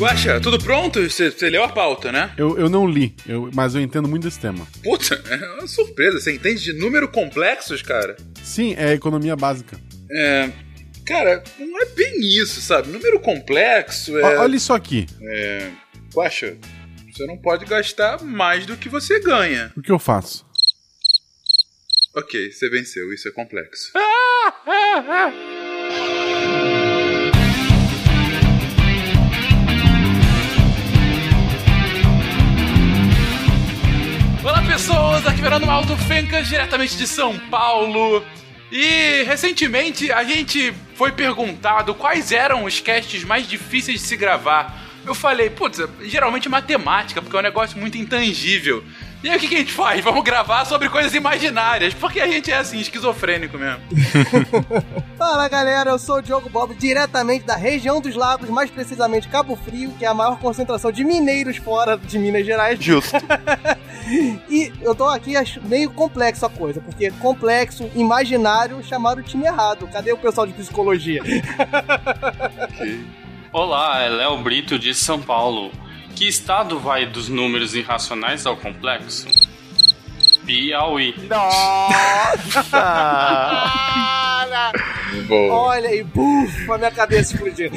Guaxa, tudo pronto? Você, leu a pauta, né? Eu, eu não li, eu, mas eu entendo muito desse tema. Puta, é uma surpresa. Você entende de número complexos, cara? Sim, é economia básica. É. Cara, não é bem isso, sabe? Número complexo é. Ó, Olha isso aqui. É. Guaxa, você não pode gastar mais do que você ganha. O que eu faço? Ok, você venceu, isso é complexo. pessoas, aqui Verano Alto Fencas, diretamente de São Paulo. E recentemente a gente foi perguntado quais eram os casts mais difíceis de se gravar. Eu falei, putz, geralmente matemática, porque é um negócio muito intangível. E aí o que, que a gente faz? Vamos gravar sobre coisas imaginárias, porque a gente é assim, esquizofrênico mesmo. Fala galera, eu sou o Diogo Bob, diretamente da região dos lagos, mais precisamente Cabo Frio, que é a maior concentração de mineiros fora de Minas Gerais. Justo. E eu tô aqui acho meio complexo a coisa, porque complexo, imaginário, chamaram o time errado. Cadê o pessoal de psicologia? Olá, é Léo Brito de São Paulo. Que estado vai dos números irracionais ao complexo? Piauí. Nossa! Boa. Olha aí, buf, a minha cabeça explodiu.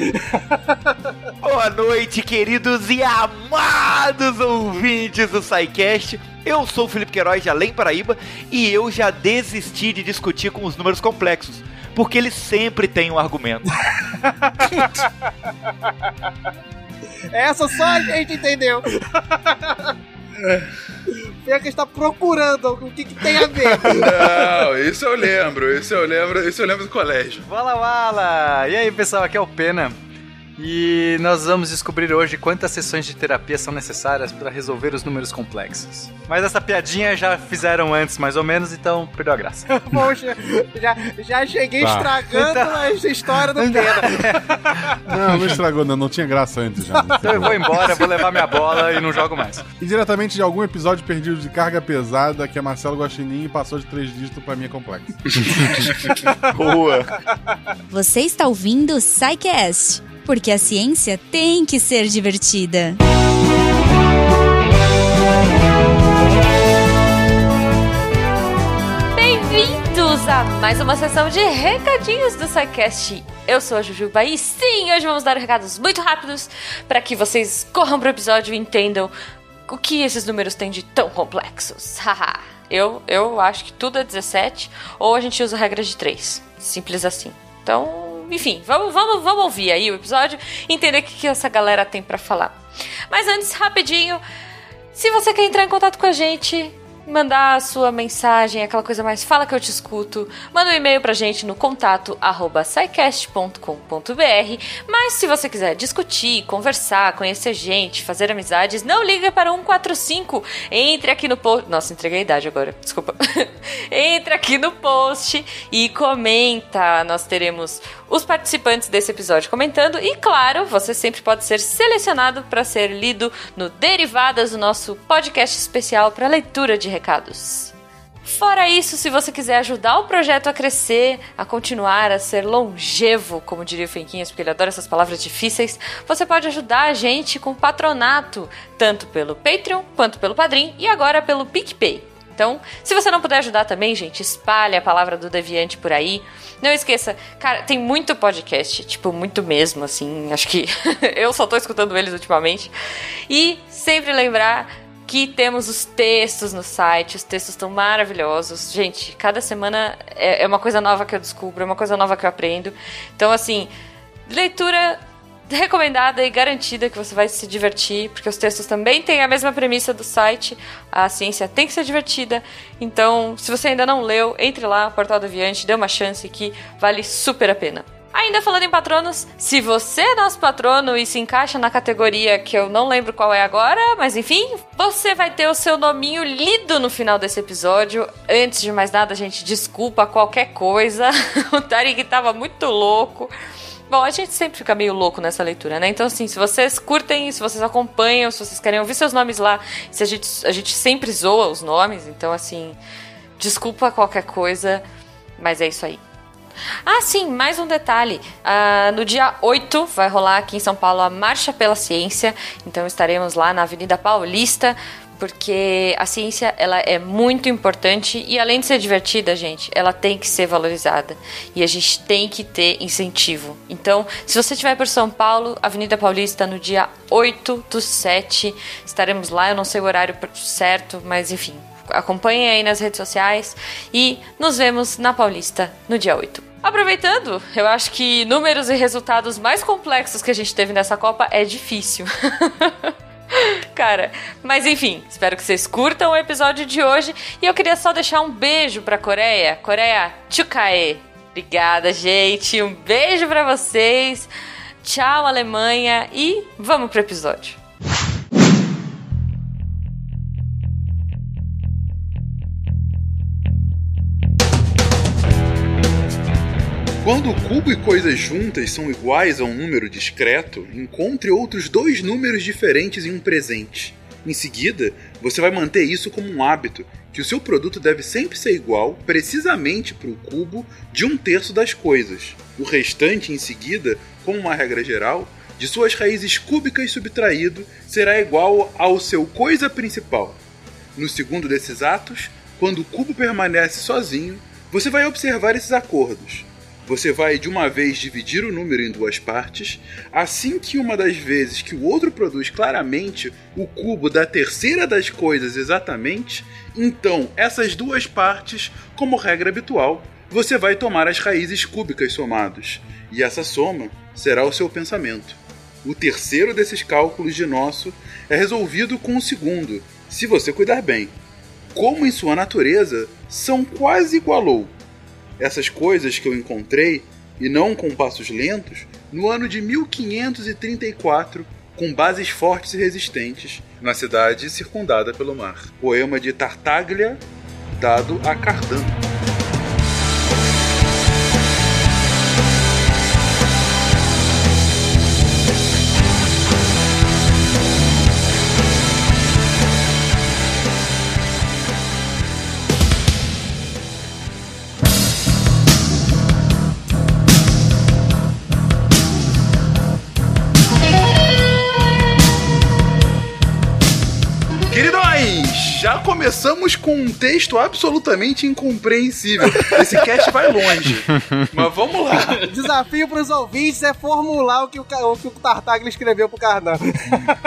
Boa noite, queridos e amados ouvintes do SciCast. Eu sou o Felipe Queiroz de Além Paraíba e eu já desisti de discutir com os números complexos, porque eles sempre têm um argumento. Essa só a gente entendeu. Fica está procurando o que, que tem a ver. Não, isso eu lembro, isso eu lembro, isso eu lembro do colégio. Wala Wala! E aí pessoal, aqui é o Pena. E nós vamos descobrir hoje quantas sessões de terapia são necessárias para resolver os números complexos. Mas essa piadinha já fizeram antes, mais ou menos, então perdeu a graça. Poxa, já, já cheguei Tá. estragando a história do Pena. Não, não estragou, não, não tinha graça antes já. Então eu vou embora, vou levar minha bola e não jogo mais. E diretamente de algum episódio perdido de carga pesada que é Marcelo Guaxinim passou de três dígitos pra minha complexa. Boa! Você está ouvindo o SciCast, porque a ciência tem que ser divertida. Bem-vindos a mais uma sessão de recadinhos do SciCast. Eu sou a Jujuba e sim, hoje vamos dar recados muito rápidos para que vocês corram pro episódio e entendam o que esses números têm de tão complexos. Haha. eu, eu acho que tudo é 17 ou a gente usa regras de 3. Simples assim. Então, enfim, vamos, vamos, vamos ouvir aí o episódio e entender o que, que essa galera tem para falar. Mas antes, rapidinho, se você quer entrar em contato com a gente, mandar a sua mensagem, aquela coisa mais fala que eu te escuto, manda um e-mail pra gente no contato arroba. Mas se você quiser discutir, conversar, conhecer gente, fazer amizades, não liga para 145. Entre aqui no post. Nossa, entreguei a idade agora, desculpa. Entre aqui no post e comenta. Nós teremos os participantes desse episódio comentando e, claro, você sempre pode ser selecionado para ser lido no Derivadas, o nosso podcast especial para leitura de recados. Fora isso, se você quiser ajudar o projeto a crescer, a continuar a ser longevo, como diria o Fenquinhas, porque ele adora essas palavras difíceis, você pode ajudar a gente com patronato, tanto pelo Patreon quanto pelo Padrim e agora pelo PicPay. Então, se você não puder ajudar também, gente, espalhe a palavra do Deviante por aí. Não esqueça, cara, tem muito podcast, tipo, muito mesmo, assim. Acho que eu só tô escutando eles ultimamente. E sempre lembrar que temos os textos no site, os textos estão maravilhosos. Gente, cada semana é é uma coisa nova que eu descubro, é uma coisa nova que eu aprendo. Então, assim, leitura recomendada e garantida que você vai se divertir, porque os textos também têm a mesma premissa do site. A ciência tem que ser divertida. Então, se você ainda não leu, entre lá, Portal do Aviante, dê uma chance que vale super a pena. Ainda falando em patronos, se você é nosso patrono e se encaixa na categoria que eu não lembro qual é agora, mas enfim, você vai ter o seu nominho lido no final desse episódio. Antes de mais nada, gente, desculpa qualquer coisa. o Tarik tava muito louco. Bom, a gente sempre fica meio louco nessa leitura, né? Então, assim, se vocês curtem, se vocês acompanham, se vocês querem ouvir seus nomes lá, se a gente, a gente sempre zoa os nomes, então, assim, desculpa qualquer coisa, mas é isso aí. Ah, sim, mais um detalhe. Ah, no dia 8 vai rolar aqui em São Paulo a Marcha pela Ciência. Então estaremos lá na Avenida Paulista porque a ciência ela é muito importante e além de ser divertida, gente, ela tem que ser valorizada e a gente tem que ter incentivo. Então, se você estiver por São Paulo, Avenida Paulista, no dia 8 do 7, estaremos lá. Eu não sei o horário certo, mas enfim, acompanhem aí nas redes sociais e nos vemos na Paulista no dia 8. Aproveitando, eu acho que números e resultados mais complexos que a gente teve nessa Copa é difícil. Cara, mas enfim, espero que vocês curtam o episódio de hoje. E eu queria só deixar um beijo pra Coreia. Coreia, tchukae. Obrigada, gente. Um beijo pra vocês. Tchau, Alemanha. E vamos pro episódio. Quando o cubo e coisas juntas são iguais a um número discreto, encontre outros dois números diferentes em um presente. Em seguida, você vai manter isso como um hábito, que o seu produto deve sempre ser igual, precisamente para o cubo, de um terço das coisas. O restante, em seguida, como uma regra geral, de suas raízes cúbicas subtraído será igual ao seu coisa principal. No segundo desses atos, quando o cubo permanece sozinho, você vai observar esses acordos. Você vai de uma vez dividir o número em duas partes, assim que uma das vezes que o outro produz claramente o cubo da terceira das coisas exatamente, então essas duas partes, como regra habitual, você vai tomar as raízes cúbicas somados, e essa soma será o seu pensamento. O terceiro desses cálculos de nosso é resolvido com o segundo, se você cuidar bem. Como em sua natureza, são quase igualou essas coisas que eu encontrei, e não com passos lentos, no ano de 1534, com bases fortes e resistentes, na cidade circundada pelo mar. Poema de Tartaglia, dado a Cardano. Começamos com um texto absolutamente incompreensível. Esse cast vai longe. Mas vamos lá. Desafio pros ouvintes é formular o que o, o, que o Tartaglia escreveu pro Cardan.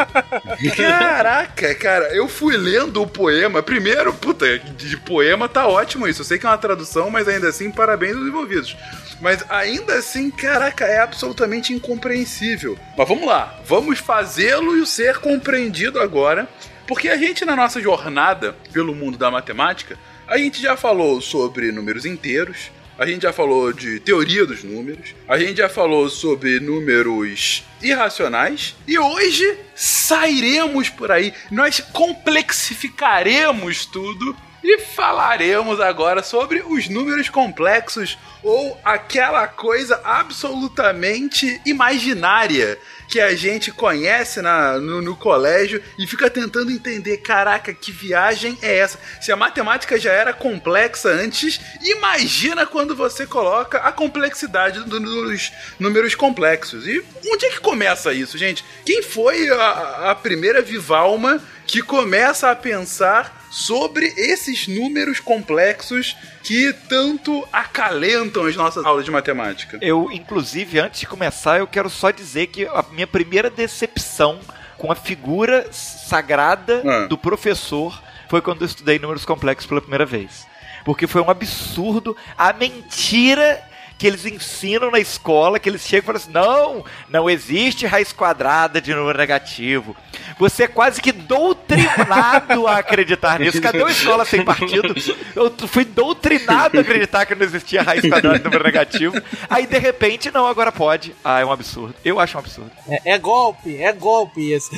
Caraca, cara, eu fui lendo o poema. Primeiro, puta, de poema tá ótimo isso. Eu sei que é uma tradução, mas ainda assim, parabéns aos envolvidos. Mas ainda assim, caraca, é absolutamente incompreensível. Mas vamos lá, vamos fazê-lo ser compreendido agora. Porque a gente, na nossa jornada pelo mundo da matemática, a gente já falou sobre números inteiros, a gente já falou de teoria dos números, a gente já falou sobre números irracionais e hoje sairemos por aí, nós complexificaremos tudo e falaremos agora sobre os números complexos ou aquela coisa absolutamente imaginária que a gente conhece na, no, no, colégio e fica tentando entender: caraca, que viagem é essa? Se a matemática já era complexa antes, imagina quando você coloca a complexidade dos números complexos. E onde é que começa isso, gente? Quem foi a, a primeira Vivalma que começa a pensar sobre esses números complexos que tanto acalentam as nossas aulas de matemática. Eu, inclusive, antes de começar, eu quero só dizer que a minha primeira decepção com a figura sagrada ah. do professor foi quando eu estudei números complexos pela primeira vez. Porque foi um absurdo a mentira que eles ensinam na escola, que eles chegam e falam assim: não, não existe raiz quadrada de número negativo. Você é quase que doutrinado a acreditar nisso. Cadê a escola sem partido? Eu fui doutrinado a acreditar que não existia raiz quadrada de número negativo. Aí, de repente, não, agora pode. Ah, é um absurdo. Eu acho um absurdo. É, é golpe, é golpe esse.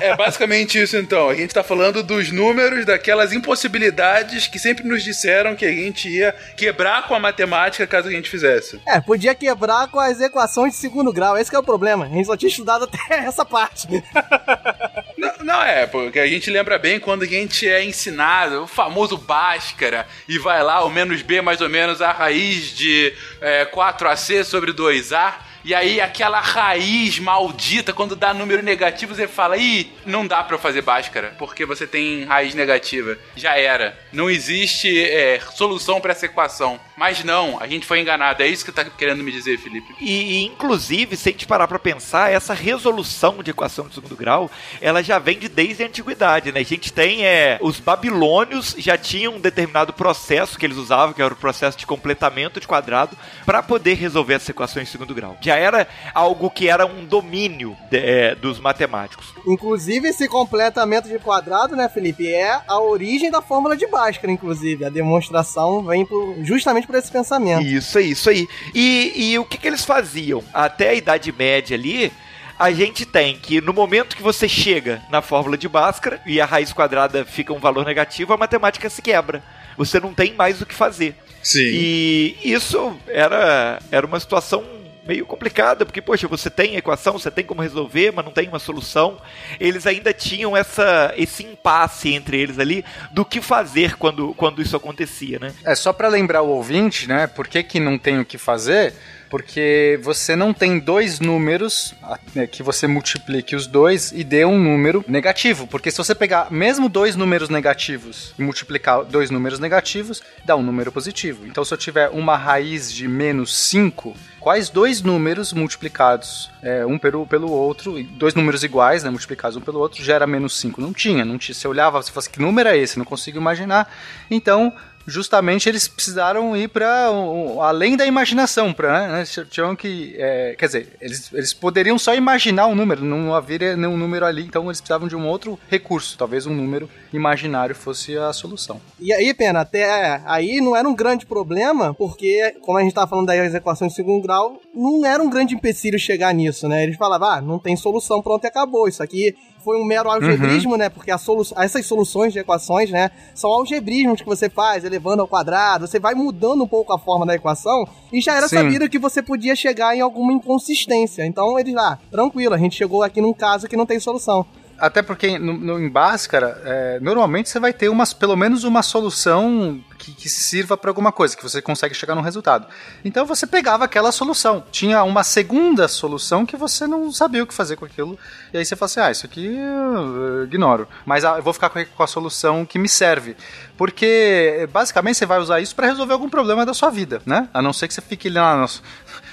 é basicamente isso, então. A gente tá falando dos números, daquelas impossibilidades que sempre nos disseram que a gente ia quebrar com a matemática matemática caso a gente fizesse. É, podia quebrar com as equações de segundo grau. Esse é o problema. A gente só tinha estudado até essa parte. Não, não, é, porque a gente lembra bem quando a gente é ensinado, o famoso Bhaskara, e vai lá, o menos B mais ou menos a raiz de é, 4AC sobre 2A. E aí aquela raiz maldita, quando dá número negativo, você fala, ih, não dá pra eu fazer Bhaskara, porque você tem raiz negativa. Já era. Não existe é, solução pra essa equação. Mas não, a gente foi enganado. É isso que tá querendo me dizer, Felipe. E, e, inclusive, se a gente parar pra pensar, essa resolução de equação de segundo grau, ela já vem de desde a antiguidade, né? A gente tem, é, os babilônios já tinham um determinado processo que eles usavam, que era o processo de completamento de quadrado, para poder resolver essas equações de segundo grau. Já era algo que era um domínio de, é, dos matemáticos. Inclusive, esse completamento de quadrado, né, Felipe, é a origem da fórmula de Bhaskara, inclusive. A demonstração vem por, justamente por esse pensamento. Isso aí, isso aí. E, e o que, que eles faziam? Até a Idade Média ali, a gente tem que no momento que você chega na fórmula de Bhaskara e a raiz quadrada fica um valor negativo, a matemática se quebra. Você não tem mais o que fazer. Sim. E isso era, era uma situação meio complicada, porque, poxa, você tem equação, você tem como resolver, mas não tem uma solução. Eles ainda tinham essa, esse impasse entre eles ali do que fazer quando, quando isso acontecia, né? É só para lembrar o ouvinte, né? Por que, que não tem o que fazer? Porque você não tem dois números né, que você multiplique os dois e dê um número negativo. Porque se você pegar mesmo dois números negativos e multiplicar dois números negativos, dá um número positivo. Então, se eu tiver uma raiz de menos 5, quais dois números multiplicados é, um pelo, pelo outro, dois números iguais, né, multiplicados um pelo outro, gera menos 5? Não tinha, não tinha. Você olhava, você fala assim, que número é esse? Não consigo imaginar. Então, justamente eles precisaram ir para além da imaginação, para né, tinham que, é, quer dizer, eles, eles poderiam só imaginar um número, não haveria nenhum número ali, então eles precisavam de um outro recurso, talvez um número imaginário fosse a solução. E aí, pena, até aí não era um grande problema, porque como a gente estava falando das equações de segundo grau, não era um grande empecilho chegar nisso, né? Eles falavam, ah, não tem solução, pronto, acabou. Isso aqui foi um mero algebrismo, uhum. né? Porque solu essas soluções de equações, né, são algebrismos que você faz, elevando ao quadrado, você vai mudando um pouco a forma da equação e já era Sim. sabido que você podia chegar em alguma inconsistência. Então eles lá, ah, tranquilo, a gente chegou aqui num caso que não tem solução. Até porque no, no, em Bhaskara, é, normalmente você vai ter umas, pelo menos uma solução que, que sirva para alguma coisa, que você consegue chegar num resultado. Então você pegava aquela solução. Tinha uma segunda solução que você não sabia o que fazer com aquilo. E aí você fala assim: ah, isso aqui eu ignoro. Mas ah, eu vou ficar com a, solução que me serve. Porque basicamente você vai usar isso para resolver algum problema da sua vida, né? A não ser que você fique lá no, que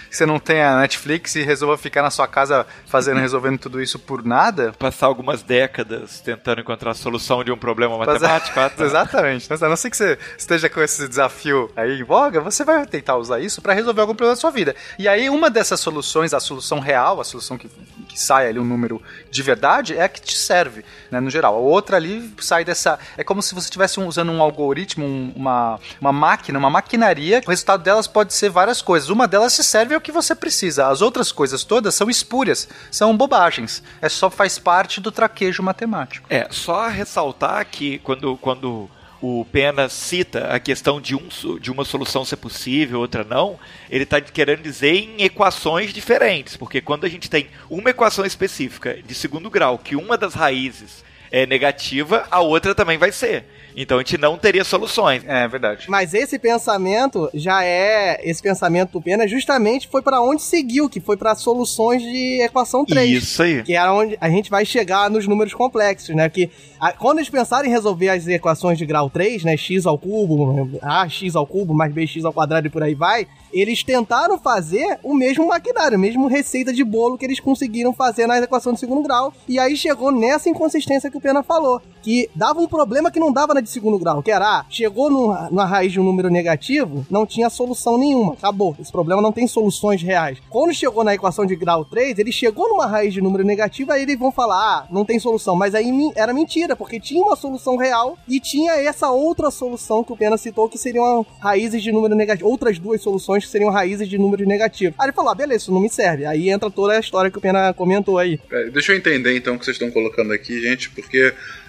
você não tenha Netflix e resolva ficar na sua casa fazendo, resolvendo tudo isso por nada. Passar algumas décadas tentando encontrar a solução de um problema matemático. Ah, tá. Exatamente. A não ser que você esteja com esse desafio aí em voga, você vai tentar usar isso para resolver algum problema da sua vida. E aí, uma dessas soluções, a solução real, a solução que, que sai ali um número de verdade, é a que te serve, né, no geral. A outra ali sai dessa. É como se você estivesse usando um algoritmo, um, uma, uma máquina, uma maquinaria. O resultado delas pode ser várias coisas. Uma delas se serve o que você precisa. As outras coisas todas são espúrias, são bobagens. É só faz parte do traquejo matemático. É, só ressaltar que quando, quando o Pena cita a questão de, um, de uma solução ser possível, outra não, ele está querendo dizer em equações diferentes, porque quando a gente tem uma equação específica de segundo grau, que uma das raízes é negativa, a outra também vai ser. Então a gente não teria soluções. É verdade. Mas esse pensamento já é. Esse pensamento do Pena justamente foi para onde seguiu, que foi para soluções de equação 3. Isso aí. Que era onde a gente vai chegar nos números complexos, né? Que a, quando eles pensaram em resolver as equações de grau 3, né? x ao cubo, ax ao cubo mais bx ao quadrado e por aí vai, eles tentaram fazer o mesmo maquinário, a mesma receita de bolo que eles conseguiram fazer na equação de segundo grau. E aí chegou nessa inconsistência que o Pena falou, que dava um problema que não dava na de segundo grau, que era, ah, chegou na raiz de um número negativo, não tinha solução nenhuma, acabou. Esse problema não tem soluções reais. Quando chegou na equação de grau 3, ele chegou numa raiz de número negativo, aí eles vão falar, ah, não tem solução. Mas aí era mentira, porque tinha uma solução real e tinha essa outra solução que o Pena citou, que seriam raízes de número negativo, outras duas soluções que seriam raízes de números negativos. Aí ele falou, ah, beleza, isso não me serve. Aí entra toda a história que o Pena comentou aí. É, deixa eu entender então o que vocês estão colocando aqui, gente, porque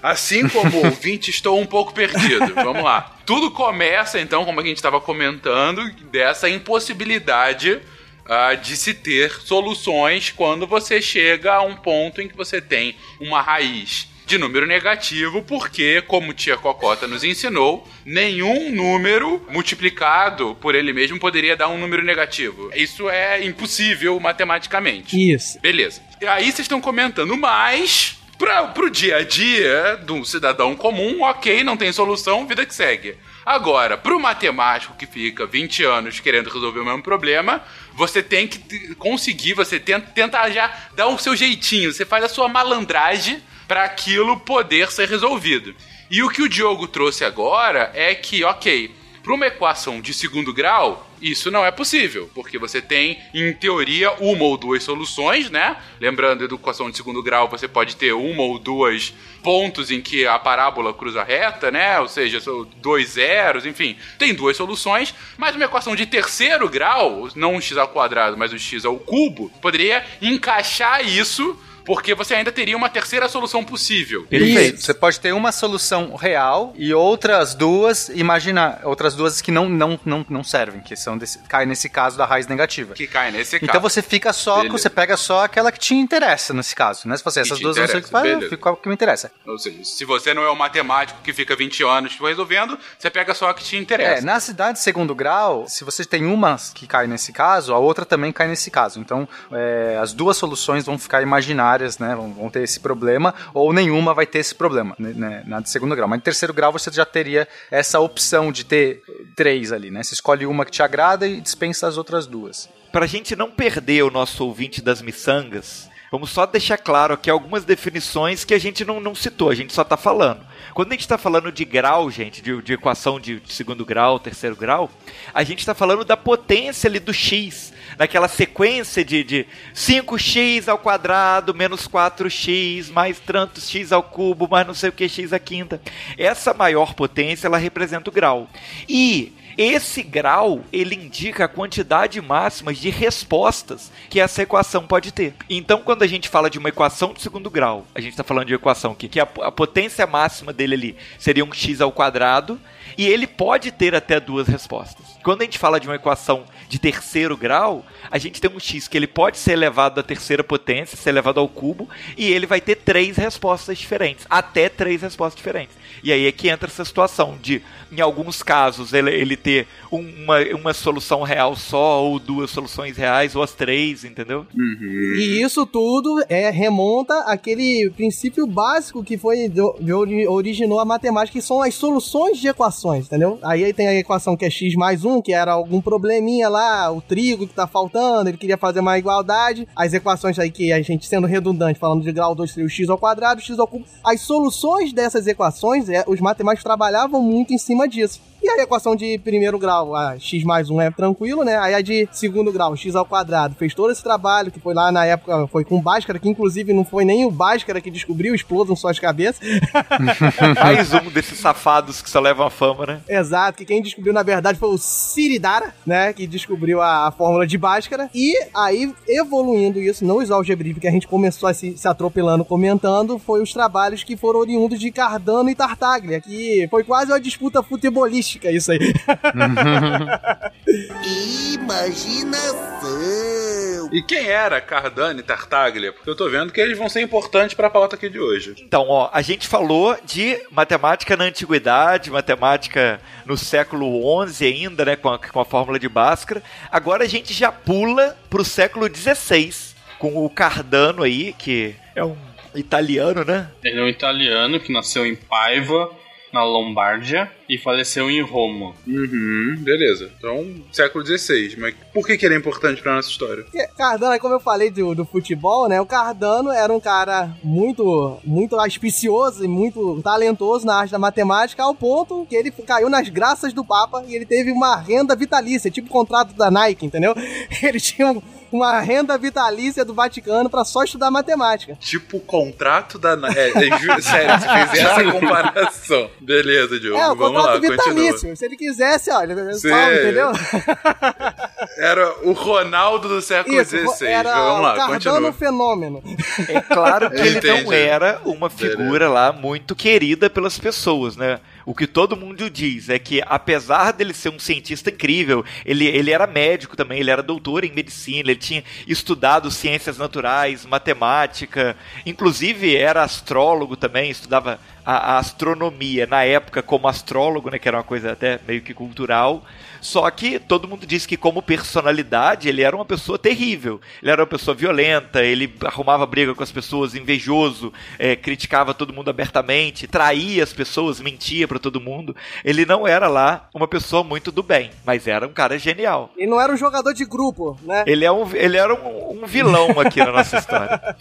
assim como ouvinte, estou um pouco perdido. Vamos lá. Tudo começa, então, como a gente estava comentando, dessa impossibilidade ah, de se ter soluções quando você chega a um ponto em que você tem uma raiz de número negativo, porque, como tia Cocota nos ensinou, nenhum número multiplicado por ele mesmo poderia dar um número negativo. Isso é impossível matematicamente. Isso. Beleza. E aí vocês estão comentando mais. Pra, pro dia a dia do cidadão comum, ok, não tem solução, vida que segue. Agora, pro matemático que fica 20 anos querendo resolver o mesmo problema, você tem que conseguir, você tenta, tenta já dar o seu jeitinho, você faz a sua malandragem para aquilo poder ser resolvido. E o que o Diogo trouxe agora é que, ok, para uma equação de segundo grau, isso não é possível, porque você tem, em teoria, uma ou duas soluções, né? Lembrando, a equação de segundo grau, você pode ter uma ou duas pontos em que a parábola cruza reta, né? Ou seja, dois zeros, enfim, tem duas soluções, mas uma equação de terceiro grau, não um x ao quadrado, mas um x ao cubo, poderia encaixar isso porque você ainda teria uma terceira solução possível. Perfeito. Você pode ter uma solução real e outras duas, imagina, outras duas que não, não, não, não servem, que são desse, cai nesse caso da raiz negativa. Que cai nesse caso. Então você fica só, Beleza. você pega só aquela que te interessa nesse caso, né? Se você essas duas não sei o que interessa, faz, eu beleza. fico com a que me interessa. Ou seja, se você não é o matemático que fica 20 anos resolvendo, você pega só a que te É, interessa. na cidade de segundo grau, se você tem uma que cai nesse caso, a outra também cai nesse caso. Então, é, as duas soluções vão ficar imaginárias, né? Vão, vão ter esse problema, ou nenhuma vai ter esse problema, né, né, na de segundo grau. Mas em terceiro grau você já teria essa opção de ter três ali, né? Você escolhe uma que te agrada e dispensa as outras duas. Pra gente não perder o nosso ouvinte das miçangas, vamos só deixar claro aqui algumas definições que a gente não, não citou, a gente só tá falando. Quando a gente tá falando de grau, gente, de, de equação de, de segundo grau, terceiro grau, a gente tá falando da potência ali do x, naquela sequência de, de 5x ao quadrado menos 4x mais tantos x ao cubo mais não sei o que x à quinta. Essa maior potência, ela representa o grau. E esse grau, ele indica a quantidade máxima de respostas que essa equação pode ter. Então, quando a gente fala de uma equação de segundo grau, a gente está falando de uma equação que, que a, a potência máxima dele ali seria um x ao quadrado, e ele pode ter até duas respostas. Quando a gente fala de uma equação de terceiro grau, a gente tem um x que ele pode ser elevado à terceira potência, ser elevado ao cubo, e ele vai ter três respostas diferentes, até três respostas diferentes. E aí é que entra essa situação de, em alguns casos, ele, ele ter uma, uma solução real só, ou duas soluções reais, ou as três, entendeu? E isso tudo é remonta àquele princípio básico que foi do- originou a matemática, que são as soluções de equações, entendeu? Aí, aí tem a equação que é x mais 1, que era algum probleminha lá, o trigo que tá faltando, ele queria fazer uma igualdade. As equações aí que a gente sendo redundante, falando de grau 2 seria o x ao quadrado, x ao cubo. As soluções dessas equações, é, os matemáticos trabalhavam muito em cima disso. E a equação de primeiro grau, a x mais 1 é tranquilo, né? Aí a de segundo grau, x ao quadrado, fez todo esse trabalho, que foi lá na época, foi com Bhaskara, que inclusive não foi nem o Bhaskara que descobriu, explodam suas cabeças. Mais um desses safados que só levam a fama, né? Exato, que quem descobriu na verdade foi o Siridara, né? Que descobriu a, a fórmula de Bhaskara. E aí, evoluindo isso, não os algebrívicos que a gente começou a se, se atropelando comentando, foi os trabalhos que foram oriundos de Cardano e Tartaglia, que foi quase uma disputa futebolística isso aí. Imaginação. E quem era Cardano e Tartaglia? Porque eu tô vendo que eles vão ser importantes pra pauta aqui de hoje. Então, ó, a gente falou de matemática na antiguidade, matemática no século XI ainda, né, com a, com a fórmula de Bhaskara. Agora a gente já pula pro século XVI, com o Cardano aí, que é um italiano, né? Ele é um italiano que nasceu em Paiva, na Lombardia, e faleceu em Roma. Uhum, beleza. Então, século XVI. Mas por que, que ele é importante pra nossa história? Porque Cardano, como eu falei do, do futebol, né? O Cardano era um cara muito, muito auspicioso e muito talentoso na arte da matemática, ao ponto que ele caiu nas graças do Papa e ele teve uma renda vitalícia, tipo o contrato da Nike, entendeu? Ele tinha um- uma renda vitalícia do Vaticano pra só estudar matemática. Tipo o contrato da. É, é sério, você fez essa comparação. Beleza, Diogo. é, o Vamos lá, contrato continua. vitalício. Se ele quisesse, olha, Sim. salve, entendeu? Era o Ronaldo do século XVI. era Vamos lá, o Cardano continua. fenômeno. É claro que ele não era uma figura lá muito querida pelas pessoas, né? O que todo mundo diz é que, apesar dele ser um cientista incrível, ele, ele era médico também, ele era doutor em medicina, ele tinha estudado ciências naturais, matemática, inclusive era astrólogo também, estudava a, a astronomia na época como astrólogo, né, que era uma coisa até meio que cultural. Só que todo mundo disse que, como personalidade, ele era uma pessoa terrível. Ele era uma pessoa violenta, ele arrumava briga com as pessoas, invejoso, é, criticava todo mundo abertamente, traía as pessoas, mentia para todo mundo. Ele não era lá uma pessoa muito do bem, mas era um cara genial. Ele não era um jogador de grupo, né? Ele, é um, ele era um, um vilão aqui na nossa história.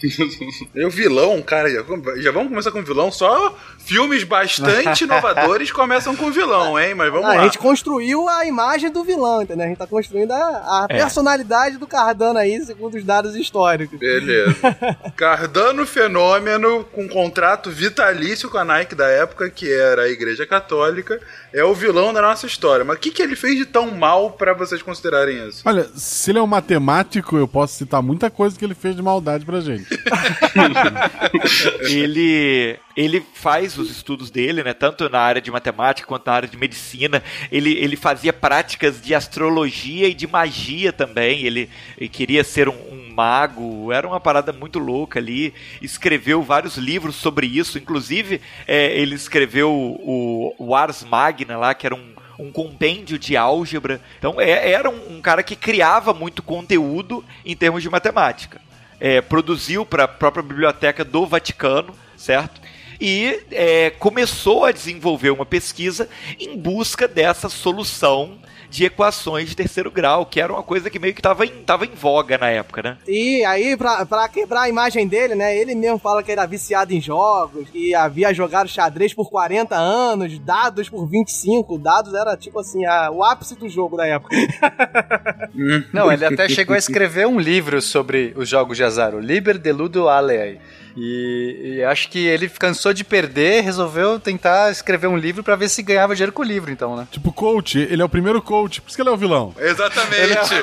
E o vilão, cara, já, já vamos começar com vilão? Só filmes bastante inovadores começam com vilão, hein? Mas vamos Ah, lá. a gente construiu a imagem do vilão, entendeu? A gente tá construindo a, a É. personalidade do Cardano aí, segundo os dados históricos. Beleza. Cardano Fenômeno, com contrato vitalício com a Nike da época, que era a Igreja Católica, é o vilão da nossa história. Mas o que, que ele fez de tão mal pra vocês considerarem isso? Olha, se ele é um matemático, eu posso citar muita coisa que ele fez de maldade pra gente. ele ele faz os estudos dele, né, tanto na área de matemática quanto na área de medicina. Ele, ele fazia práticas de astrologia e de magia também. Ele, ele queria ser um, um mago. Era uma parada muito louca ali. Escreveu vários livros sobre isso. Inclusive, é, ele escreveu o, o Ars Magna lá, que era um um compêndio de álgebra. Então é- era um, um cara que criava muito conteúdo em termos de matemática. É, produziu para a própria biblioteca do Vaticano, certo? E é, começou a desenvolver uma pesquisa em busca dessa solução de equações de terceiro grau, que era uma coisa que meio que estava em, tava em voga na época, né? E aí, pra, pra quebrar a imagem dele, né? Ele mesmo fala que era viciado em jogos, que havia jogado xadrez por 40 anos, dados por 25. Dados era tipo assim, a- o ápice do jogo da época. Não, ele até chegou a escrever um livro sobre os jogos de azar, o Liber Deludo Alei. E, e acho que ele cansou de perder, resolveu tentar escrever um livro pra ver se ganhava dinheiro com o livro, então, né? Tipo, coach, ele é o primeiro coach, por isso que ele é o vilão. Exatamente.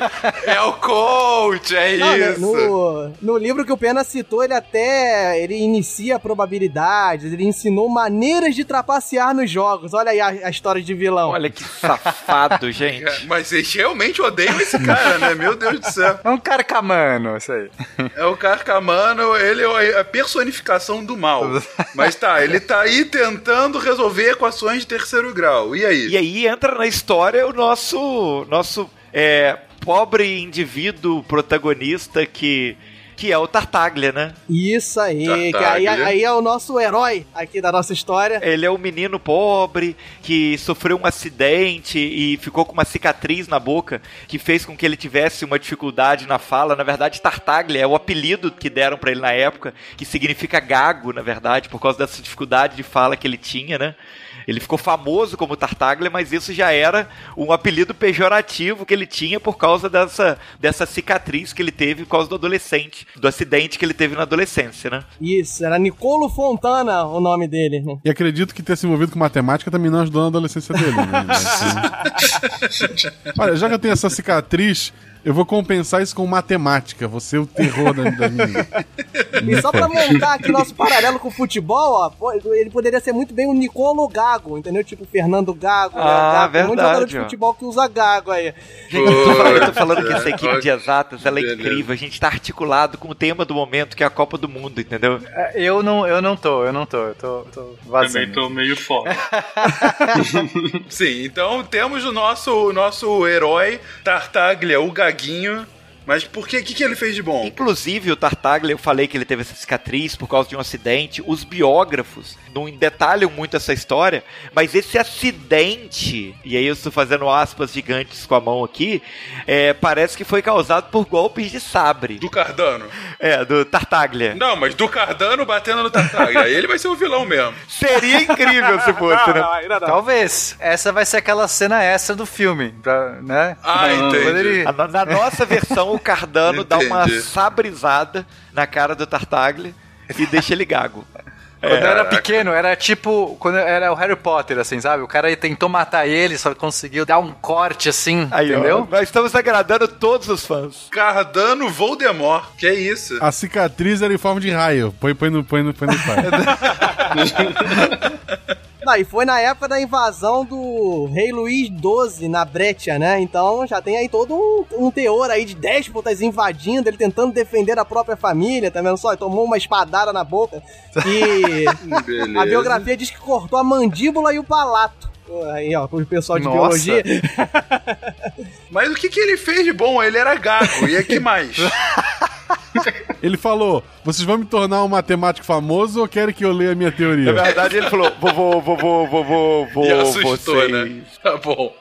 é o coach, é Não, né, isso. no, no livro que o Pena citou, ele até ele inicia probabilidades, ele ensinou maneiras de trapacear nos jogos. Olha aí a, a história de vilão. Olha que safado, gente. É, Mas vocês realmente odeiam esse cara, né? Meu Deus do céu. É um carcamano, isso aí. É o Carcamano, ele é personificação do mal. Mas tá, ele tá aí tentando resolver equações de terceiro grau. E aí? E aí entra na história o nosso nosso é, pobre indivíduo protagonista que que é o Tartaglia, né? Isso aí, que aí, aí é o nosso herói aqui da nossa história. Ele é um menino pobre que sofreu um acidente e ficou com uma cicatriz na boca que fez com que ele tivesse uma dificuldade na fala. Na verdade, Tartaglia é o apelido que deram pra ele na época, que significa gago, na verdade, por causa dessa dificuldade de fala que ele tinha, né? Ele ficou famoso como Tartaglia, mas isso já era um apelido pejorativo que ele tinha por causa dessa, dessa cicatriz que ele teve por causa do adolescente, do acidente que ele teve na adolescência, né? Isso, era Nicolo Fontana o nome dele. né? E acredito que ter se envolvido com matemática também não ajudou na adolescência dele. Né? Olha, já que eu tenho essa cicatriz, eu vou compensar isso com matemática. Você é o terror da, da menina. E só pra montar aqui nosso paralelo com o futebol, ó, ele poderia ser muito bem o Nicolo Gago, entendeu? Tipo Fernando Gago, né? Ah, Gago. Tem muito verdade, jogador de futebol que usa Gago aí. Gente, eu tô falando, eu tô falando que essa equipe de exatas ela é incrível. A gente tá articulado com o tema do momento, que é a Copa do Mundo, entendeu? É, Eu não, eu não tô, eu não tô, eu tô, tô Também vazando. tô meio fora. Sim, então temos o nosso, o nosso herói Tartaglia, o Gaguinho. Tiaguinho. Mas por que? O que, que ele fez de bom? Inclusive, o Tartaglia, eu falei que ele teve essa cicatriz por causa de um acidente. Os biógrafos não detalham muito essa história, mas esse acidente, e aí eu estou fazendo aspas gigantes com a mão aqui, é, parece que foi causado por golpes de sabre. Do Cardano. É, do Tartaglia. Não, mas do Cardano batendo no Tartaglia. Aí ele vai ser o vilão mesmo. Seria incrível se fosse, né? ainda não. Talvez. Essa vai ser aquela cena extra do filme, pra, né? Ah, entendi. Poderia- Na nossa versão, o Cardano dá uma sabrizada na cara do Tartaglia e deixa ele gago. Quando eu era pequeno, era tipo. Quando era o Harry Potter, assim, sabe? O cara tentou matar ele, só conseguiu dar um corte assim, Aí, ó, entendeu? nós estamos agradando todos os fãs. Cardano Voldemort. Que é isso? A cicatriz era em forma de raio. Põe, põe no, põe no, põe no pai. Não, e foi na época da invasão do rei Luís XII na Brecha, né? Então já tem aí todo um, um teor aí de déspotas invadindo, ele tentando defender a própria família, tá vendo só? Ele tomou uma espadada na boca e a biografia diz que cortou a mandíbula e o palato. Aí, ó, pro pessoal de Nossa. biologia. Mas o que, que ele fez de bom? Ele era gago. E que mais? Ele falou: vocês vão me tornar um matemático famoso ou querem que eu leia a minha Na teoria? verdade, ele falou: vou, vou, vou, vou, vou, vou, vou e assustou, vocês. né? Tá bom.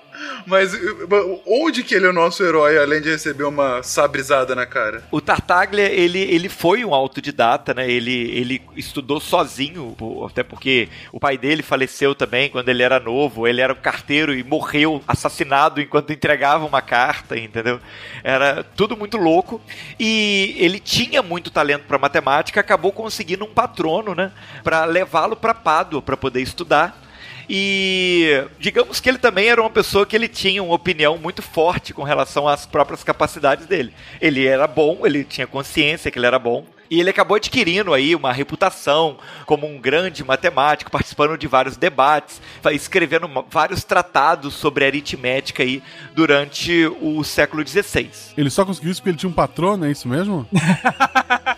Mas uh, onde que ele é o nosso herói, além de receber uma sabrizada na cara? O Tartaglia, ele, ele foi um autodidata, né? Ele, ele estudou sozinho, até porque o pai dele faleceu também quando ele era novo. Ele era um carteiro e morreu assassinado enquanto entregava uma carta, entendeu? Era tudo muito louco. E ele tinha muito talento para matemática, acabou conseguindo um patrono, né? Para levá-lo para Pádua para poder estudar. E digamos que ele também era uma pessoa que ele tinha uma opinião muito forte com relação às próprias capacidades dele. Ele era bom, ele tinha consciência que ele era bom. E ele acabou adquirindo aí uma reputação como um grande matemático, participando de vários debates, escrevendo vários tratados sobre aritmética aí durante o século XVI. Ele só conseguiu isso porque ele tinha um patrono, é isso mesmo?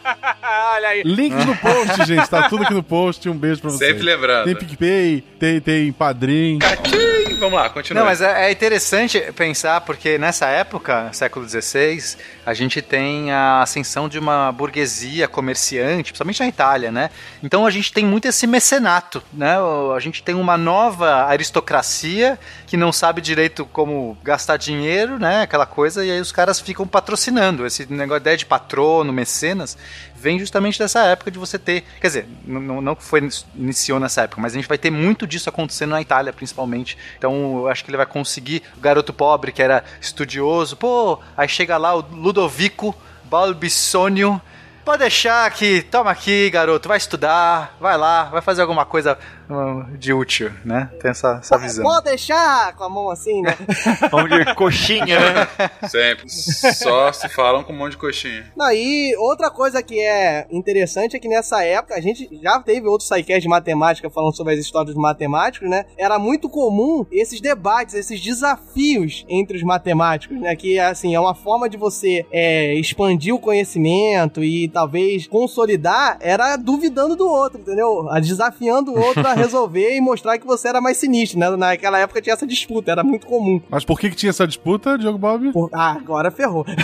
Olha aí. Links no post, gente. Tá tudo aqui no post. Um beijo pra vocês. Sempre lembrando. Tem PicPay, tem, tem Padrim. Catim! Vamos lá, continua. Não, mas é, é interessante pensar, porque nessa época, século XVI, a gente tem a ascensão de uma burguesia comerciante, principalmente na Itália, né? Então a gente tem muito esse mecenato, né? A gente tem uma nova aristocracia que não sabe direito como gastar dinheiro, né? Aquela coisa, e aí os caras ficam patrocinando. Esse negócio, ideia de patrono, mecenas, vem justamente dessa época de você ter. Quer dizer, não que foi iniciou nessa época, mas a gente vai ter muito disso acontecendo na Itália, principalmente. Então eu acho que ele vai conseguir. O garoto pobre que era estudioso, pô, aí chega lá o Ludovico Balbissônio. Pode deixar que, toma aqui, garoto, vai estudar, vai lá, vai fazer alguma coisa de útil, né? Tem essa, essa visão. Pode deixar com a mão assim, né? Vamos de coxinha, né? Sempre. Só se falam com um monte de coxinha. Não, e outra coisa que é interessante é que nessa época a gente já teve outros sidecasts de matemática falando sobre as histórias dos matemáticos, né? Era muito comum esses debates, esses desafios entre os matemáticos, né? Que, assim, é uma forma de você é, expandir o conhecimento e talvez consolidar, era duvidando do outro, entendeu? Desafiando o outro a resolver e mostrar que você era mais sinistro, né? Naquela época tinha essa disputa, era muito comum. Mas por que, que tinha essa disputa, Diogo Bob? Por- Ah, agora ferrou.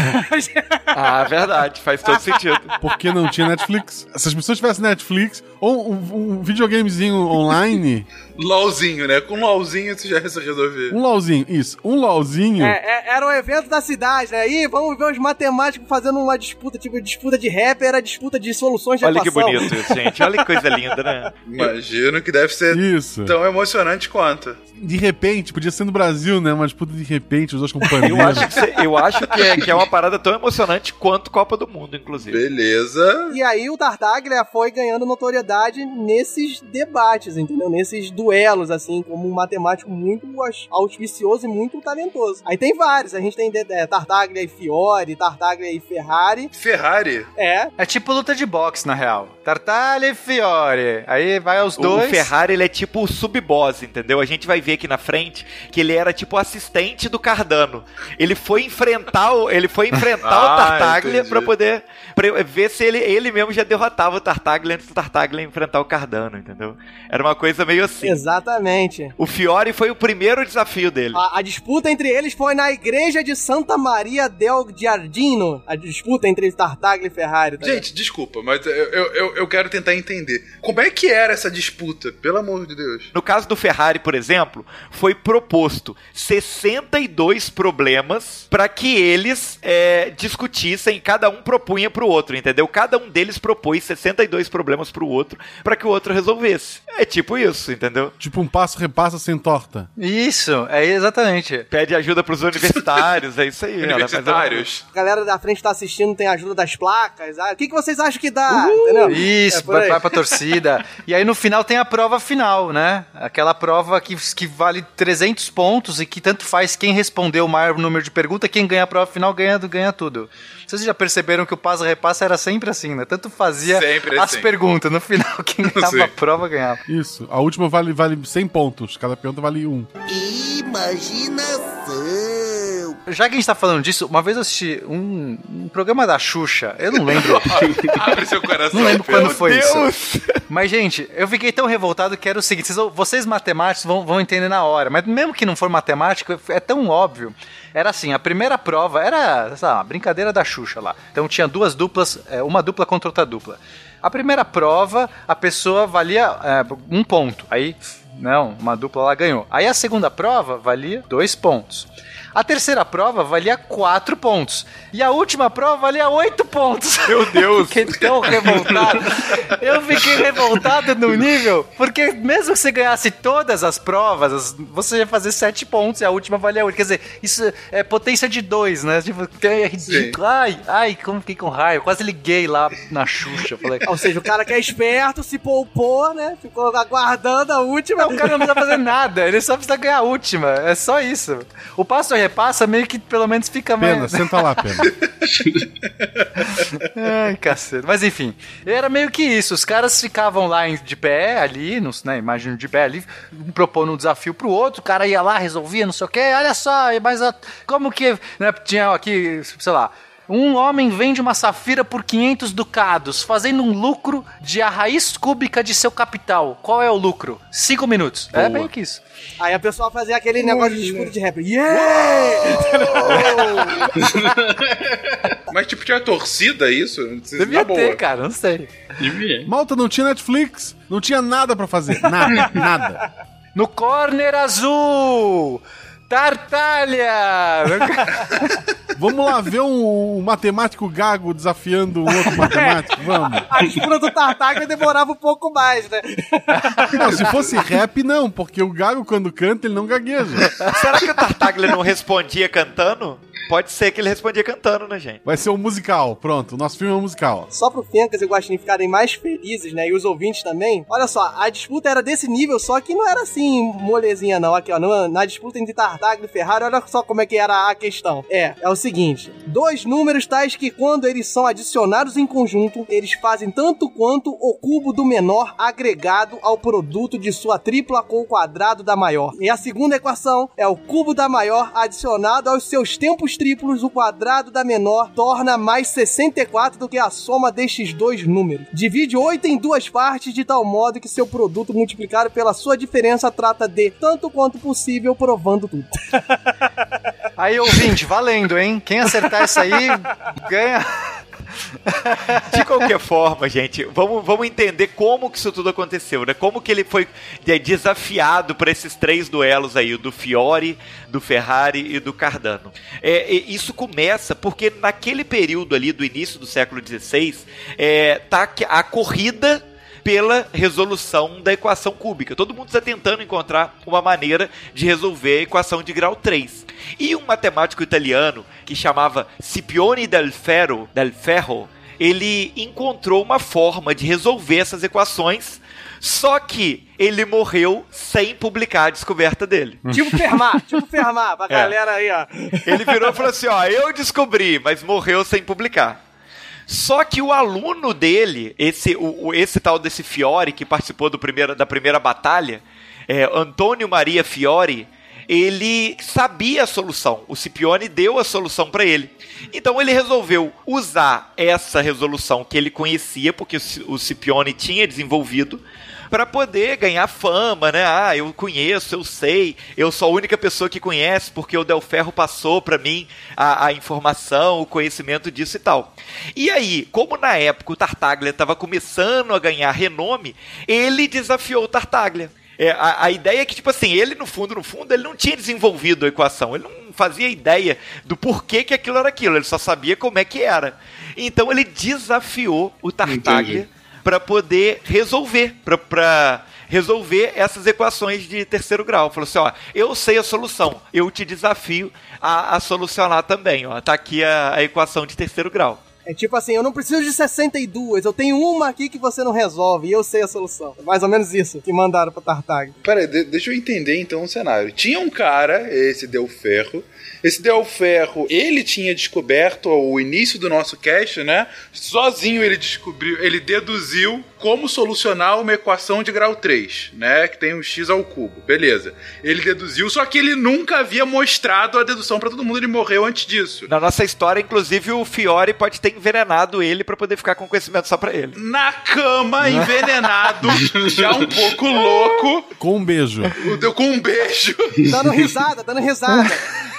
Ah, verdade, faz todo sentido. Porque não tinha Netflix. Se as pessoas tivessem Netflix ou um, um videogamezinho online, LOLzinho, né? Com LOLzinho você já se resolver. um LOLzinho, isso, um LOLzinho. É, é, era um evento da cidade, né? Ih, vamos ver os matemáticos fazendo uma disputa, tipo, disputa de rap, era disputa de soluções de Olha que equação. bonito isso, gente. Olha que coisa linda, né? Imagino que deve ser Isso. tão emocionante quanto. De repente, podia ser no Brasil, né? Uma disputa de repente, os dois companheiros. Eu acho que, cê- eu acho que, é, que é uma parada tão emocionante quanto Copa do Mundo, inclusive. Beleza. E aí o Tartaglia foi ganhando notoriedade nesses debates, entendeu? Nesses duelos, assim, como um matemático muito aus- auspicioso e muito talentoso. Aí tem vários, a gente tem é, Tartaglia e Fiore, Tartaglia e Ferrari. Ferrari. É, É tipo luta de boxe, na real. Tartaglia e Fiore. Aí vai aos O- dois. O Ferrari, ele é tipo o sub-boss, entendeu? A gente vai ver aqui na frente que ele era tipo o assistente do Cardano. Ele foi enfrentar o, ele foi enfrentar Ah, o Tartaglia entendi. pra poder pre- ver se ele, ele mesmo já derrotava o Tartaglia antes do Tartaglia enfrentar o Cardano, entendeu? Era uma coisa meio assim. Exatamente. O Fiore foi o primeiro desafio dele. A, a disputa entre eles foi na igreja de Santa Maria del Giardino. A disputa entre Tartaglia e Ferrari. tá Gente, desculpa, mas eu, eu, eu- eu quero tentar entender. Como é que era essa disputa? Pelo amor de Deus. No caso do Ferrari, por exemplo, foi proposto 62 problemas para que eles é, discutissem, cada um propunha para o outro, entendeu? Cada um deles propôs 62 problemas para o outro para que o outro resolvesse. É tipo isso, entendeu? Tipo um passo repassa sem torta. Isso, é exatamente. Pede ajuda para os universitários, é isso aí. Universitários. A galera da frente tá assistindo, tem a ajuda das placas. Ah, o que, que vocês acham que dá? Entendeu? Isso, É vai, vai pra torcida. e aí no final tem a prova final, né? Aquela prova que, que vale 300 pontos e que tanto faz quem respondeu o maior número de perguntas, quem ganha a prova final ganha, ganha tudo. Vocês já perceberam que o passa-repassa era sempre assim, né? Tanto fazia Sempre as assim. perguntas, no final quem ganhava a prova ganhava. Isso. A última vale vale 100 pontos. Cada pergunta vale um. Imaginação. Já que a gente tá falando disso, uma vez eu assisti um, um programa da Xuxa, eu não lembro. Abre seu coração. Não lembro quando foi isso. Mas, gente, eu fiquei tão revoltado que era o seguinte: vocês, vocês matemáticos vão, vão entender na hora, mas mesmo que não for matemático, é tão óbvio. Era assim, a primeira prova era, sei lá, uma brincadeira da Xuxa lá. Então tinha duas duplas, é, uma dupla contra outra dupla. A primeira prova, a pessoa valia é, um ponto. Aí, não, uma dupla lá ganhou. Aí a segunda prova valia dois pontos. A terceira prova valia quatro pontos. E a última prova valia oito pontos. Meu Deus. Fiquei tão revoltado. Eu fiquei revoltado no nível, porque mesmo que você ganhasse todas as provas, as- você ia fazer sete pontos e a última valia oito. Quer dizer, isso é potência de dois, né? Tipo, é ridículo. Ai, ai, como fiquei com raio. Quase liguei lá na Xuxa. Falei, Ou seja, o cara que é esperto se poupou, né? Ficou aguardando a última. o cara não precisa fazer nada, ele só precisa ganhar a última. É só isso. O passo a repassa meio que pelo menos fica Pena, mais. senta lá, Pena. Ai, cacete. Mas enfim, era meio que isso. Os caras ficavam lá de pé ali, nos, né, imagino de pé ali, propondo um desafio pro outro, o cara ia lá, resolvia, não sei o quê. Olha só, mas ó, como que. Né, tinha aqui, sei lá. Um homem vende uma safira por 500 ducados, fazendo um lucro de a raiz cúbica de seu capital. Qual é o lucro? Cinco minutos. É bem que isso. Aí a pessoa fazia aquele negócio de disputa de rap. Yeah! Mas tipo, tinha torcida isso? Devia boa. ter, cara, não sei. Devia. Malta não tinha Netflix, não tinha nada pra fazer. Nada, nada. No corner azul! Tartalha! Vamos lá ver um, um matemático gago desafiando um outro matemático? Vamos. A disputa do Tartaga demorava um pouco mais, né? Não, se fosse rap, não, porque o gago, quando canta, ele não gagueja. Será que o Tartaglia não respondia cantando? Pode ser que ele respondia cantando, né, gente? Vai ser um musical, pronto. O nosso filme é um musical. Só pro Fencas e o Guaxinim ficarem mais felizes, né? E os ouvintes também. Olha só, a disputa era desse nível, só que não era assim, molezinha não. Aqui, ó, na disputa entre Tartaglia Ferrari, olha só como é que era a questão. É, é o seguinte. Dois números tais que quando eles são adicionados em conjunto, eles fazem tanto quanto o cubo do menor agregado ao produto de sua tripla com o quadrado da maior. E a segunda equação é o cubo da maior adicionado aos seus tempos triplos, o quadrado da menor torna mais 64 do que a soma destes dois números. Divide 8 em duas partes de tal modo que seu produto multiplicado pela sua diferença trata de tanto quanto possível provando tudo. Aí, ouvinte, valendo, hein? Quem acertar isso aí, ganha. De qualquer forma, gente, vamos, vamos entender como que isso tudo aconteceu, né? Como que ele foi é, desafiado para esses três duelos aí, o do Fiore, do Ferrari e do Cardano. É, isso começa porque naquele período ali do início do século XVI, é, tá a corrida pela resolução da equação cúbica. Todo mundo está tentando encontrar uma maneira de resolver a equação de grau 3. E um matemático italiano que chamava Scipione del Ferro, del Ferro ele encontrou uma forma de resolver essas equações, só que ele morreu sem publicar a descoberta dele. tipo Fermat, tipo Fermat, pra É. galera aí, ó. Ele virou e falou assim: ó, eu descobri, mas morreu sem publicar. Só que o aluno dele, esse, o, esse tal desse Fiore, que participou do primeiro, da primeira batalha, é, Antônio Maria Fiore, ele sabia a solução. O Scipione deu a solução para ele. Então ele resolveu usar essa resolução que ele conhecia, porque o Scipione tinha desenvolvido, para poder ganhar fama, né? Ah, eu conheço, eu sei, eu sou a única pessoa que conhece porque o Del Ferro passou para mim a, a informação, o conhecimento disso e tal. E aí, como na época o Tartaglia estava começando a ganhar renome, ele desafiou o Tartaglia. É, a, a ideia é que, tipo assim, ele no fundo, no fundo, ele não tinha desenvolvido a equação, ele não fazia ideia do porquê que aquilo era aquilo, ele só sabia como é que era. Então ele desafiou o Tartaglia Entendi. Para poder resolver, para resolver essas equações de terceiro grau. Falou assim, ó, eu sei a solução, eu te desafio a, a solucionar também, ó. Tá aqui a, a equação de terceiro grau. É tipo assim, eu não preciso de 62, eu tenho uma aqui que você não resolve e eu sei a solução. É mais ou menos isso que mandaram pro Tartag. Peraí, de- deixa eu entender então o cenário. Tinha um cara, esse Del Ferro. Esse Del Ferro, ele tinha descoberto o início do nosso cast, né? Sozinho ele descobriu, ele deduziu como solucionar uma equação de grau 3, né? Que tem um x ao cubo. Beleza. Ele deduziu, só que ele nunca havia mostrado a dedução pra todo mundo, ele morreu antes disso. Na nossa história, inclusive, o Fiore pode ter envenenado ele pra poder ficar com conhecimento só pra ele. Na cama, envenenado, já um pouco louco, Com um beijo. o- deu com um beijo. Dando risada, dando risada.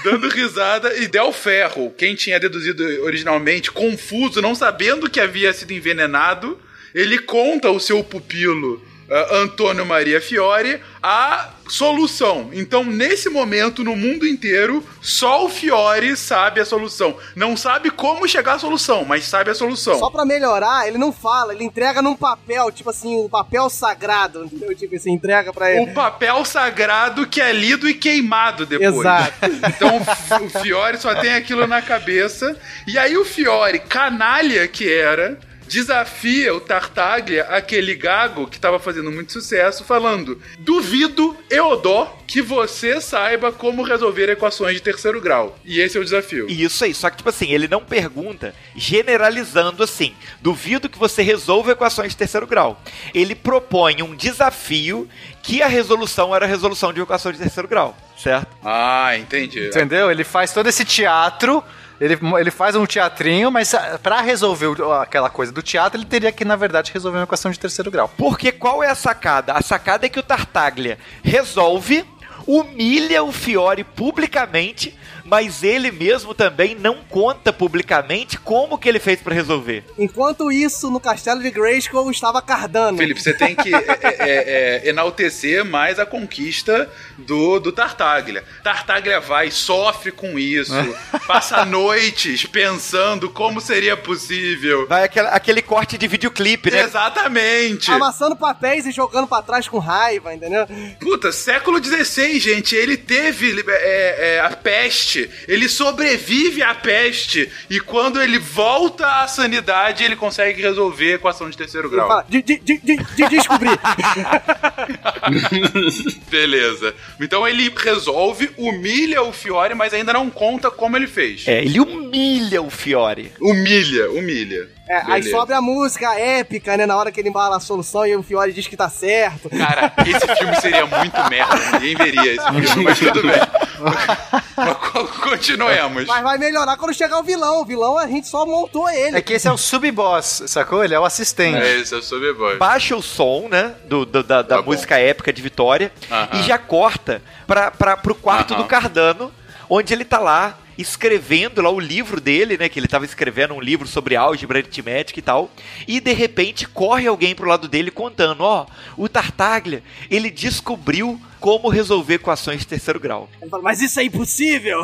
dando risada e Del Ferro, quem tinha deduzido originalmente, confuso, não sabendo que havia sido envenenado, ele conta ao seu pupilo ah, Antônio Maria Fiore a solução. Então, nesse momento, no mundo inteiro, só o Fiore sabe a solução. Não sabe como chegar à solução, mas sabe a solução. Só pra melhorar, ele não fala, ele entrega num papel, tipo assim, o papel sagrado, entendeu? Tipo assim, entrega pra ele. O papel sagrado que é lido e queimado depois. Exato. Então o Fiore só tem aquilo na cabeça. E aí o Fiore, canalha que era, desafia o Tartaglia, aquele gago que tava fazendo muito sucesso, falando: Duvido, Eodó, que você saiba como resolver equações de terceiro grau. E esse é o desafio. E isso aí, só que, tipo assim, ele não pergunta generalizando assim. Duvido que você resolva equações de terceiro grau. Ele propõe um desafio que a resolução era a resolução de equação de terceiro grau, certo? Ah, entendi. Entendeu? Ele faz todo esse teatro. Ele, ele faz um teatrinho, mas ah, pra resolver aquela coisa do teatro, ele teria que, na verdade, resolver uma equação de terceiro grau. Porque qual é a sacada? A sacada é que o Tartaglia resolve, humilha o Fiore publicamente, mas ele mesmo também não conta publicamente como que ele fez pra resolver. Enquanto isso, no castelo de Grayskull estava Cardano. Felipe, você tem que é, é, é, enaltecer mais a conquista do, do Tartaglia. Tartaglia vai, sofre com isso, passa noites pensando como seria possível. Vai aquela- aquele corte de videoclipe, né? Exatamente. Amassando papéis e jogando pra trás com raiva, entendeu? Puta, século XVI, gente, ele teve é, é, a peste, ele sobrevive à peste, e quando ele volta à sanidade, ele consegue resolver a equação de terceiro grau. fala, de, de, de, de, de descobrir. Beleza. Então ele resolve, humilha o Fiore, mas ainda não conta como ele fez. É, ele humilha o Fiore. Humilha, humilha. É, aí sobe a música épica, né? Na hora que ele embala a solução e o Fiore diz que tá certo. Cara, esse filme seria muito merda. Ninguém veria esse filme, mas tudo bem. Mas Continuemos. Mas vai melhorar quando chegar o vilão. O vilão a gente só montou ele. É que esse é o sub-boss, sacou? Ele é o assistente. É isso, eu sou B-Boy. Baixa o som, né? Do, do- da, da Tá bom. música épica de Vitória Aham. e já corta pra, pra, pro quarto Aham. do Cardano, onde ele tá lá escrevendo lá o livro dele, né? Que ele tava escrevendo um livro sobre álgebra aritmética e tal. E de repente corre alguém pro lado dele contando: ó, o Tartaglia, ele descobriu como resolver equações de terceiro grau. Ele fala, mas isso é impossível.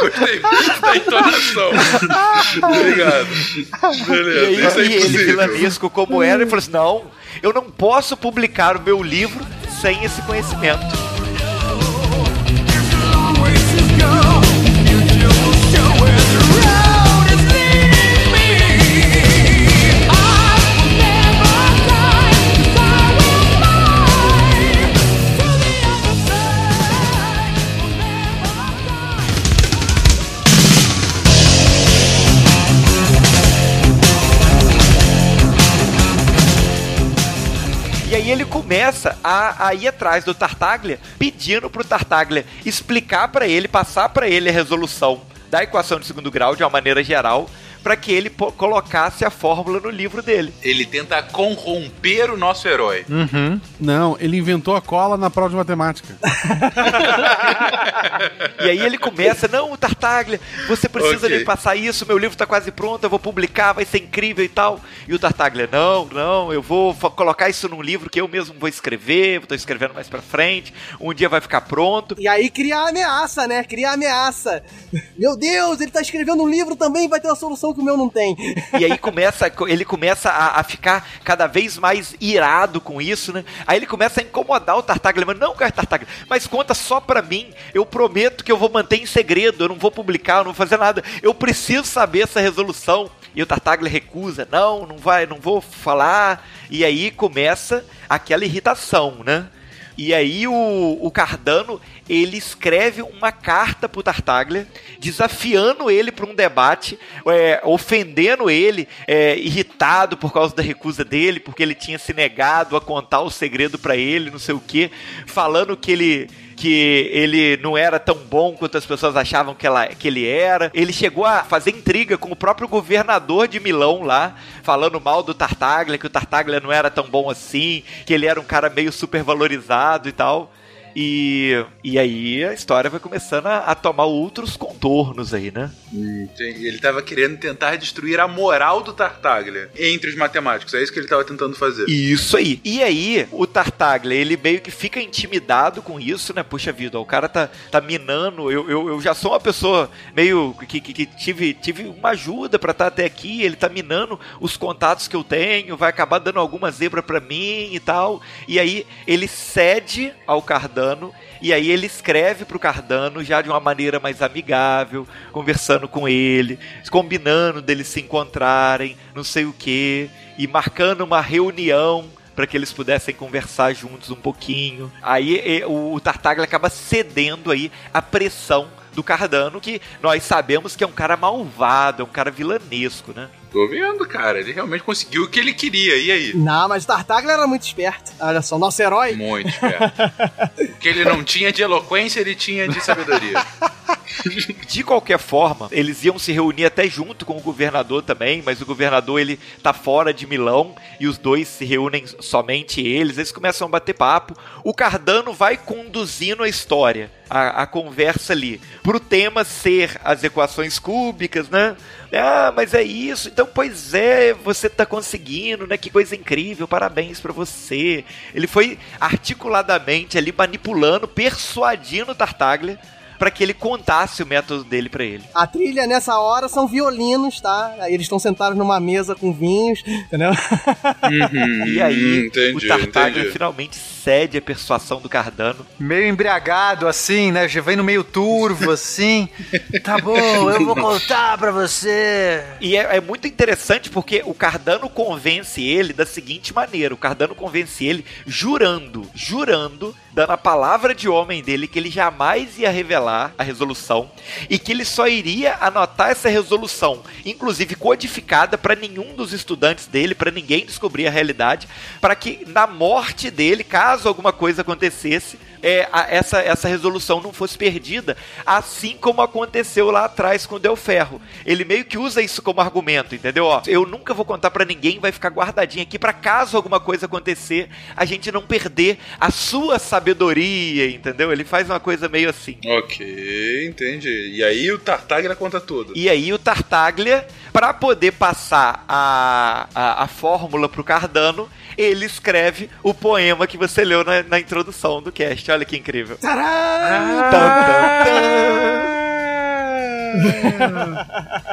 Gostei muito da entonação. Obrigado. E Beleza, aí, isso é e ele, vilanesco como era, ele falou assim: não, eu não posso publicar o meu livro sem esse conhecimento. Começa a, a ir atrás do Tartaglia, pedindo pro Tartaglia explicar pra ele, passar pra ele a resolução da equação de segundo grau de uma maneira geral, pra que ele colocasse a fórmula no livro dele. Ele tenta corromper o nosso herói. Não, ele inventou a cola na prova de matemática. E aí ele começa, não, Tartaglia, você precisa Ok. me passar isso, meu livro tá quase pronto, eu vou publicar, vai ser incrível e tal. E o Tartaglia, não, não, eu vou colocar isso num livro que eu mesmo vou escrever, tô escrevendo mais pra frente, um dia vai ficar pronto. E aí cria a ameaça, né? Cria a ameaça. Meu Deus, ele tá escrevendo um livro também, vai ter uma solução que o meu não tem? E aí começa, ele começa a, a, ficar cada vez mais irado com isso, né? Aí ele começa a incomodar o Tartaglia, mas não, cara, Tartaglia, mas conta só pra mim. Eu prometo que eu vou manter em segredo, eu não vou publicar, eu não vou fazer nada. Eu preciso saber essa resolução. E o Tartaglia recusa, não, não vai, não vou falar. E aí começa aquela irritação, né? E aí o, o Cardano, ele escreve uma carta pro Tartaglia, desafiando ele para um debate, é, ofendendo ele, é, irritado por causa da recusa dele, porque ele tinha se negado a contar o segredo para ele, não sei o que, falando que ele que ele não era tão bom quanto as pessoas achavam que, ela, que ele era. Ele chegou a fazer intriga com o próprio governador de Milão lá, falando mal do Tartaglia, que o Tartaglia não era tão bom assim, que ele era um cara meio supervalorizado e tal. E, e aí a história vai começando a, a tomar outros contornos aí, né? Ele tava querendo tentar destruir a moral do Tartaglia entre os matemáticos. É isso que ele tava tentando fazer. Isso aí. E aí, o Tartaglia, ele meio que fica intimidado com isso, né? Puxa vida, o cara tá, tá minando. Eu, eu, eu já sou uma pessoa meio que, que, que tive, tive uma ajuda para estar tá até aqui. Ele tá minando os contatos que eu tenho, vai acabar dando alguma zebra para mim e tal. E aí, ele cede ao Cardano Cardano, e aí ele escreve pro Cardano já de uma maneira mais amigável, conversando com ele, combinando deles se encontrarem, não sei o que, e marcando uma reunião para que eles pudessem conversar juntos um pouquinho. Aí o Tartaglia acaba cedendo aí a pressão do Cardano, que nós sabemos que é um cara malvado, é um cara vilanesco, né? Tô vendo, cara. Ele realmente conseguiu o que ele queria. E aí? Não, mas o Tartaglia era muito esperto. Olha só, nosso herói. Muito esperto. o que ele não tinha de eloquência, ele tinha de sabedoria. De qualquer forma, eles iam se reunir até junto com o governador também, mas o governador ele tá fora de Milão e os dois se reúnem somente eles. Eles começam a bater papo. O Cardano vai conduzindo a história, a, a conversa ali, pro tema ser as equações cúbicas, né? Ah, mas é isso. Então, pois é, você tá conseguindo, né? Que coisa incrível. Parabéns para você. Ele foi articuladamente ali manipulando, persuadindo o Tartaglia para que ele contasse o método dele para ele. A trilha nessa hora são violinos, tá? Eles estão sentados numa mesa com vinhos, entendeu? Uhum, e aí entendi, o Tartaglia finalmente cede a persuasão do Cardano. Meio embriagado assim, né? Já vem no meio turvo assim. tá bom, eu vou contar para você. E é, é muito interessante porque o Cardano convence ele da seguinte maneira: o Cardano convence ele jurando, jurando, dando a palavra de homem dele que ele jamais ia revelar a resolução e que ele só iria anotar essa resolução, inclusive codificada para nenhum dos estudantes dele, para ninguém descobrir a realidade, para que na morte dele, caso alguma coisa acontecesse, é, a, essa, essa resolução não fosse perdida, assim como aconteceu lá atrás com o Del Ferro. Ele meio que usa isso como argumento, entendeu? Ó, eu nunca vou contar para ninguém, vai ficar guardadinho aqui para caso alguma coisa acontecer, a gente não perder a sua sabedoria, entendeu? Ele faz uma coisa meio assim. Ok, entendi. E aí o Tartaglia conta tudo. E aí o Tartaglia, para poder passar a, a, a fórmula pro Cardano, ele escreve o poema que você leu na, na introdução do cast. Olha que incrível.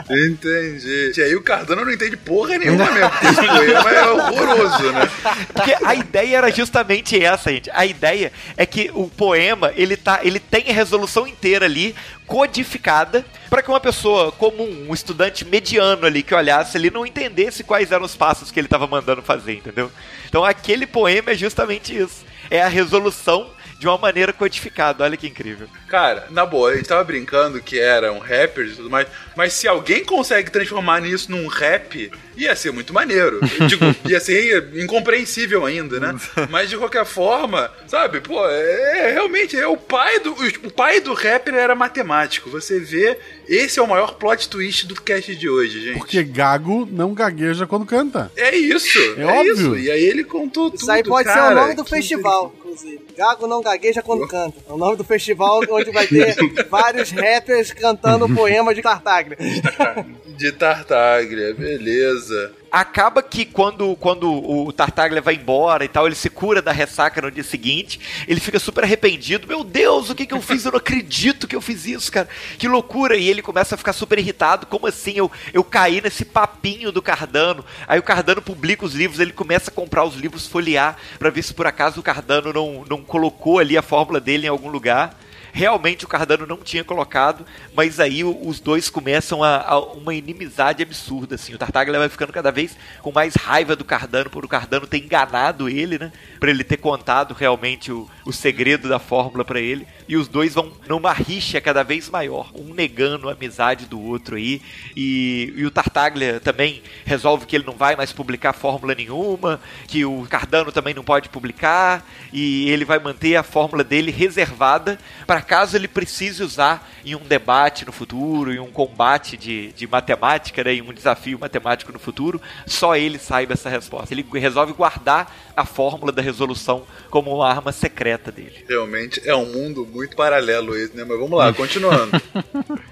Entendi. E aí o Cardano não entende porra nenhuma mesmo, porque esse poema é horroroso, né? Porque a ideia era justamente essa, gente. A ideia é que o poema, ele, tá, ele tem a resolução inteira ali, codificada, para que uma pessoa comum, um estudante mediano ali que olhasse ali, não entendesse quais eram os passos que ele estava mandando fazer, entendeu? Então aquele poema é justamente isso. É a resolução de uma maneira codificada. Olha que incrível. Cara, na boa, a gente tava brincando que eram rappers e tudo mais, mas se alguém consegue transformar nisso num rap, ia ser muito maneiro. Digo, ia ser incompreensível ainda, né? Mas de qualquer forma, sabe, pô, é, é realmente é o pai do o pai do rapper era matemático. Você vê, esse é o maior plot twist do cast de hoje, gente. Porque gago não gagueja quando canta. É isso. É, é óbvio. Isso. E aí ele contou tudo. Isso aí pode cara, ser o nome do festival, inclusive. Gago não gagueja quando canta. É o nome do festival onde vai ter vários rappers cantando poema de Tartaglia. de Tartaglia, beleza. acaba que quando, quando o Tartaglia vai embora e tal, ele se cura da ressaca no dia seguinte, ele fica super arrependido. Meu Deus, o que, que eu fiz? Eu não acredito que eu fiz isso, cara. Que loucura. E ele começa a ficar super irritado. Como assim? Eu, eu caí nesse papinho do Cardano. Aí o Cardano publica os livros, ele começa a comprar os livros, folhear, para ver se por acaso o Cardano não, não colocou ali a fórmula dele em algum lugar realmente o Cardano não tinha colocado, mas aí os dois começam a, a uma inimizade absurda, assim. O Tartaglia vai ficando cada vez com mais raiva do Cardano por o Cardano ter enganado ele, né? Para ele ter contado realmente o, o segredo da fórmula para ele. E os dois vão numa rixa cada vez maior, um negando a amizade do outro aí. E, e o Tartaglia também resolve que ele não vai mais publicar fórmula nenhuma, que o Cardano também não pode publicar, e ele vai manter a fórmula dele reservada para caso ele precise usar em um debate no futuro, em um combate de, de matemática, né, em um desafio matemático no futuro, só ele saiba essa resposta. Ele resolve guardar a fórmula da resolução como uma arma secreta dele. Realmente é um mundo muito paralelo esse, né? Mas vamos lá, continuando.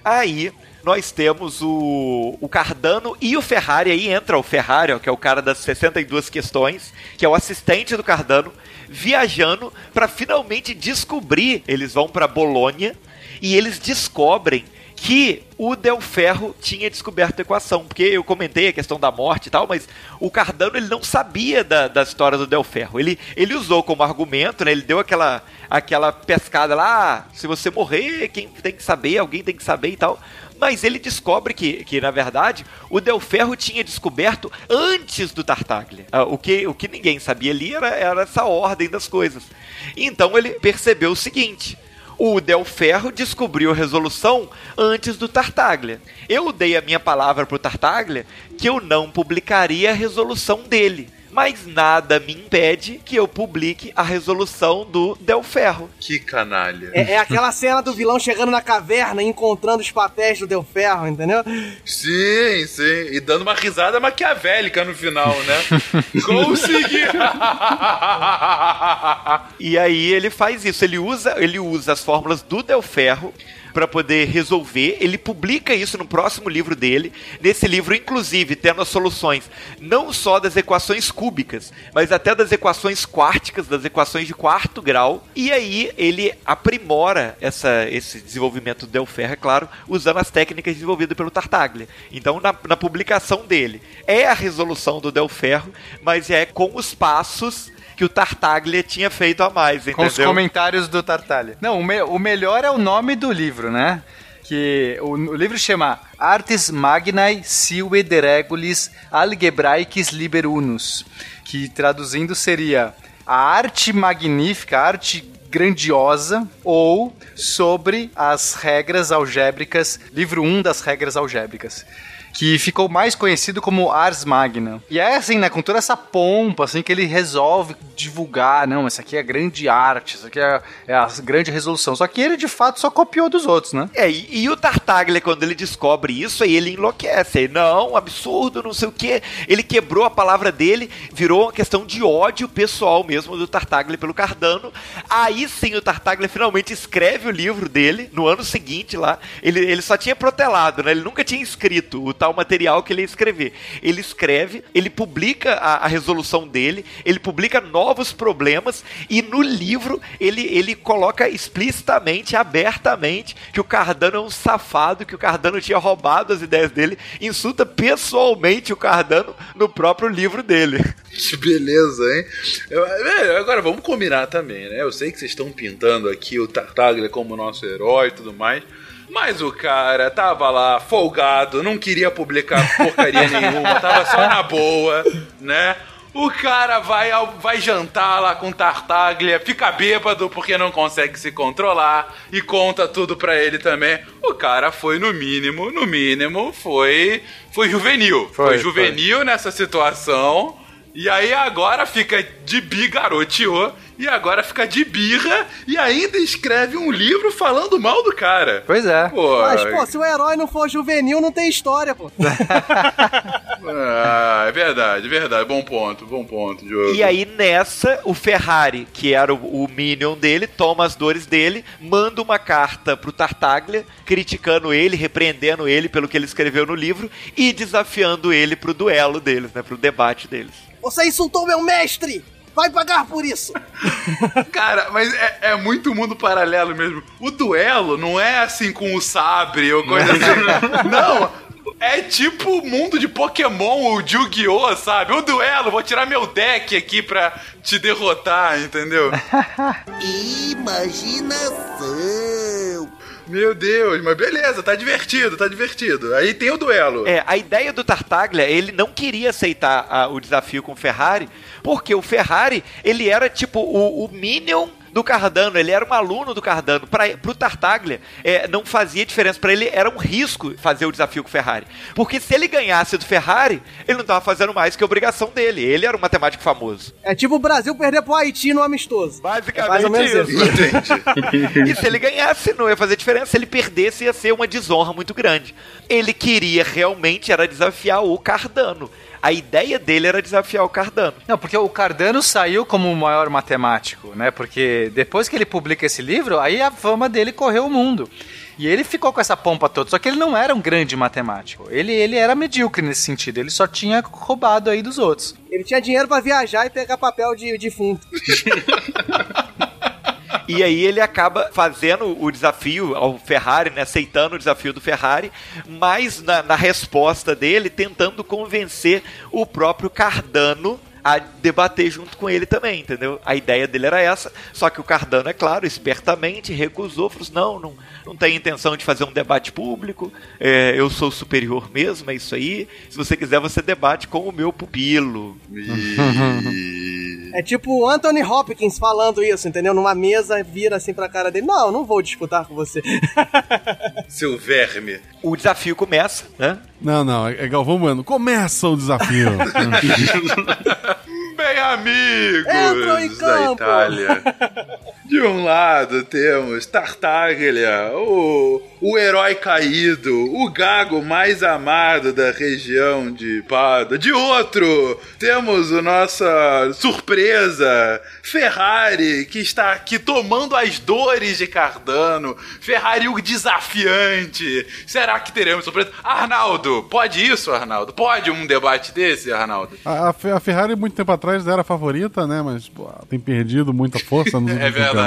Aí nós temos o, o Cardano e o Ferrari. Aí entra o Ferrari, ó, que é o cara das 62 questões, que é o assistente do Cardano, viajando para finalmente descobrir. Eles vão para Bolonha e eles descobrem que o Del Ferro tinha descoberto a equação, porque eu comentei a questão da morte e tal, mas o Cardano ele não sabia da, da história do Del Ferro. Ele, ele usou como argumento, né, ele deu aquela, aquela pescada lá, ah, se você morrer, quem tem que saber, alguém tem que saber e tal. Mas ele descobre que, que na verdade, o Del Ferro tinha descoberto antes do Tartaglia. Ah, o, que, o que ninguém sabia ali era, era essa ordem das coisas. Então ele percebeu o seguinte o Del Ferro descobriu a resolução antes do Tartaglia. Eu dei a minha palavra pro Tartaglia que eu não publicaria a resolução dele mas nada me impede que eu publique a resolução do Del Ferro. Que canalha. É, é aquela cena do vilão chegando na caverna e encontrando os papéis do Del Ferro, entendeu? Sim, sim. E dando uma risada maquiavélica no final, né? Consegui! e aí ele faz isso, ele usa, ele usa as fórmulas do Del Ferro para poder resolver. Ele publica isso no próximo livro dele. Nesse livro, inclusive, tendo as soluções não só das equações cúbicas, mas até das equações quárticas, das equações de quarto grau. E aí ele aprimora essa, esse desenvolvimento do Del Ferro, é claro, usando as técnicas desenvolvidas pelo Tartaglia. Então, na, na publicação dele, é a resolução do Del Ferro, mas é com os passos que o Tartaglia tinha feito a mais, entendeu? Com os comentários do Tartaglia. Não, o, me o melhor é o nome do livro, né? que o, o, livro chama Artes Magnae Sive de Regulis Algebraicis Liber Unus, que traduzindo seria a arte magnífica, a arte grandiosa ou sobre as regras algébricas, livro 1 das regras algébricas que ficou mais conhecido como Ars Magna. E é assim, né, com toda essa pompa, assim, que ele resolve divulgar, não, essa aqui é grande arte, isso aqui é, é a grande resolução. Só que ele, de fato, só copiou dos outros, né? É, e, e o Tartaglia, quando ele descobre isso, aí ele enlouquece. Aí, não, absurdo, não sei o quê. Ele quebrou a palavra dele, virou uma questão de ódio pessoal mesmo do Tartaglia pelo Cardano. Aí sim, o Tartaglia finalmente escreve o livro dele, no ano seguinte lá. Ele, ele só tinha protelado, né? Ele nunca tinha escrito o tal material que ele ia escrever. Ele escreve, ele publica a, a resolução dele, ele publica novos problemas e no livro ele, ele coloca explicitamente, abertamente, que o Cardano é um safado, que o Cardano tinha roubado as ideias dele, insulta pessoalmente o Cardano no próprio livro dele. Que beleza, hein? Eu, é, agora vamos combinar também, né? Eu sei que vocês estão pintando aqui o Tartaglia como nosso herói e tudo mais. Mas o cara tava lá folgado, não queria publicar porcaria nenhuma, tava só na boa, né? O cara vai, vai jantar lá com Tartaglia, fica bêbado porque não consegue se controlar e conta tudo pra ele também. O cara foi, no mínimo, no mínimo, foi, foi juvenil. Foi, foi juvenil foi. nessa situação. E aí agora fica de bigaroteou e agora fica de birra e ainda escreve um livro falando mal do cara. Pois é. Pô, Mas, pô, se o herói não for juvenil, não tem história, pô. Ah, é verdade, verdade. Bom ponto, bom ponto, Diogo. E aí nessa, o Ferrari, que era o, o Minion dele, toma as dores dele, manda uma carta pro Tartaglia, criticando ele, repreendendo ele pelo que ele escreveu no livro e desafiando ele pro duelo deles, né? Pro debate deles. Você insultou meu mestre! Vai pagar por isso! Cara, mas é, é muito mundo paralelo mesmo. O duelo não é assim com o sabre ou coisa assim. não, é tipo o mundo de Pokémon, o Yu-Gi-Oh!, sabe? O duelo, vou tirar meu deck aqui pra te derrotar, entendeu? Imaginação. Meu Deus, mas beleza, tá divertido, tá divertido. Aí tem o duelo. É, a ideia do Tartaglia, ele não queria aceitar a- o desafio com o Ferrari, porque o Ferrari, ele era tipo o, o Minion do Cardano, ele era um aluno do Cardano. Pra, pro Tartaglia, é, não fazia diferença. Pra ele era um risco fazer o desafio com o Ferrari. Porque se ele ganhasse do Ferrari, ele não tava fazendo mais que a obrigação dele. Ele era um matemático famoso. É tipo o Brasil perder pro Haiti no amistoso. Basicamente É mais ou menos isso. Entendi. E se ele ganhasse, não ia fazer diferença. Se ele perdesse, ia ser uma desonra muito grande. Ele queria realmente era desafiar o Cardano. A ideia dele era desafiar o Cardano. Não, porque o Cardano saiu como o maior matemático, né? Porque depois que ele publica esse livro, aí a fama dele correu o mundo. E ele ficou com essa pompa toda, só que ele não era um grande matemático. Ele, ele era medíocre nesse sentido, ele só tinha roubado aí dos outros. Ele tinha dinheiro pra viajar e pegar papel de defunto. E aí ele acaba fazendo o desafio ao Ferrari, né? Aceitando o desafio do Ferrari, mas na, na resposta dele, tentando convencer o próprio Cardano a debater junto com ele também, entendeu? A ideia dele era essa, só que o Cardano, é claro, espertamente recusou, falou assim, não, não, não tem intenção de fazer um debate público, é, eu sou superior mesmo, é isso aí, se você quiser você debate com o meu pupilo. É tipo o Anthony Hopkins falando isso, entendeu? Numa mesa, vira assim pra cara dele: Não, não vou disputar com você. Seu verme. O desafio começa, né? Não, não, é Galvão Bueno. Começa o desafio. Bem, amigos Entrou em da campo. Itália. De um lado temos Tartaglia, o, o herói caído, o gago mais amado da região de Pada. De outro, temos o nossa surpresa, Ferrari, que está aqui tomando as dores de Cardano. Ferrari o desafiante. Será que teremos surpresa? Arnaldo, pode isso, Arnaldo? Pode um debate desse, Arnaldo? A, a Fe- a Ferrari, muito tempo atrás, era a favorita, né? Mas pô, tem perdido muita força nos É últimos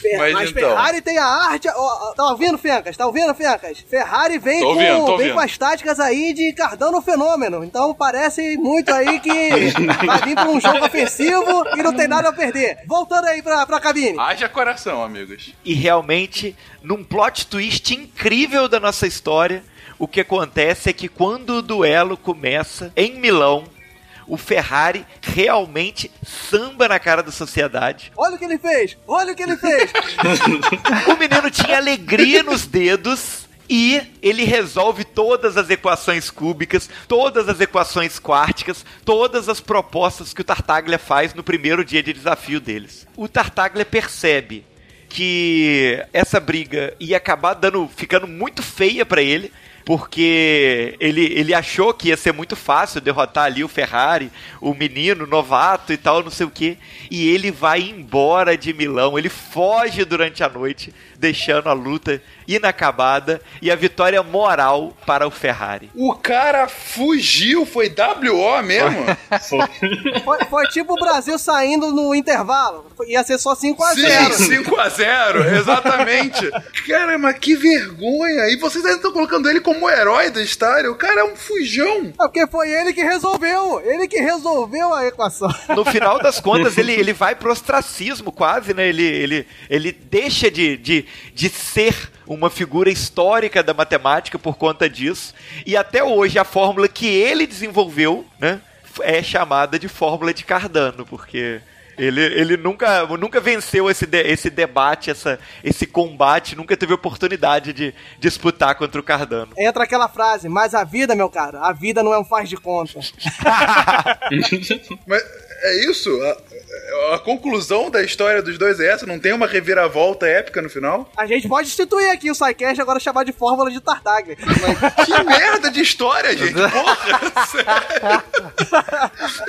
Fer- Mas Mas, então. Ferrari tem a arte. ó, tá ouvindo, Fencas? Tá ouvindo, Fencas? Ferrari vem, Tô com, ouvindo, vem ouvindo. com as táticas aí de Cardano Fenômeno. Então parece muito aí que vai vir pra um jogo ofensivo e não tem nada a perder. Voltando aí pra, pra cabine. Haja coração, amigos. E realmente, num plot twist incrível da nossa história, o que acontece é que quando o duelo começa em Milão, o Ferrari realmente samba na cara da sociedade. Olha o que ele fez! Olha o que ele fez! O menino tinha alegria nos dedos. E ele resolve todas as equações cúbicas, todas as equações quárticas, todas as propostas que o Tartaglia faz no primeiro dia de desafio deles. O Tartaglia percebe que essa briga ia acabar dando, ficando muito feia pra ele, porque ele, ele achou que ia ser muito fácil derrotar ali o Ferrari, o menino novato e tal, não sei o que. E ele vai embora de Milão, ele foge durante a noite, deixando a luta inacabada e a vitória moral para o Ferrari. O cara fugiu, foi WO mesmo? Foi, foi tipo o Brasil saindo no intervalo. Ia ser só 5x0. Sim, 5x0, exatamente. Cara, mas que vergonha. E vocês ainda estão colocando ele como o herói da história. O cara é um fujão. É porque foi ele que resolveu. Ele que resolveu a equação. No final das contas, ele, ele vai pro ostracismo quase, né? Ele, ele, ele deixa de, de, de ser uma figura histórica da matemática por conta disso. E até hoje a fórmula que ele desenvolveu, né? É chamada de fórmula de Cardano, porque ele, ele nunca, nunca venceu esse, de- esse debate, essa, esse combate, nunca teve oportunidade de disputar contra o Cardano. Entra aquela frase, mas a vida, meu cara, a vida não é um faz de conta. Mas É isso? A, conclusão da história dos dois é essa? Não tem uma reviravolta épica no final? A gente pode instituir aqui o SciCast agora chamar de Fórmula de Tartaglia. Que merda de história, gente! Porra! sério.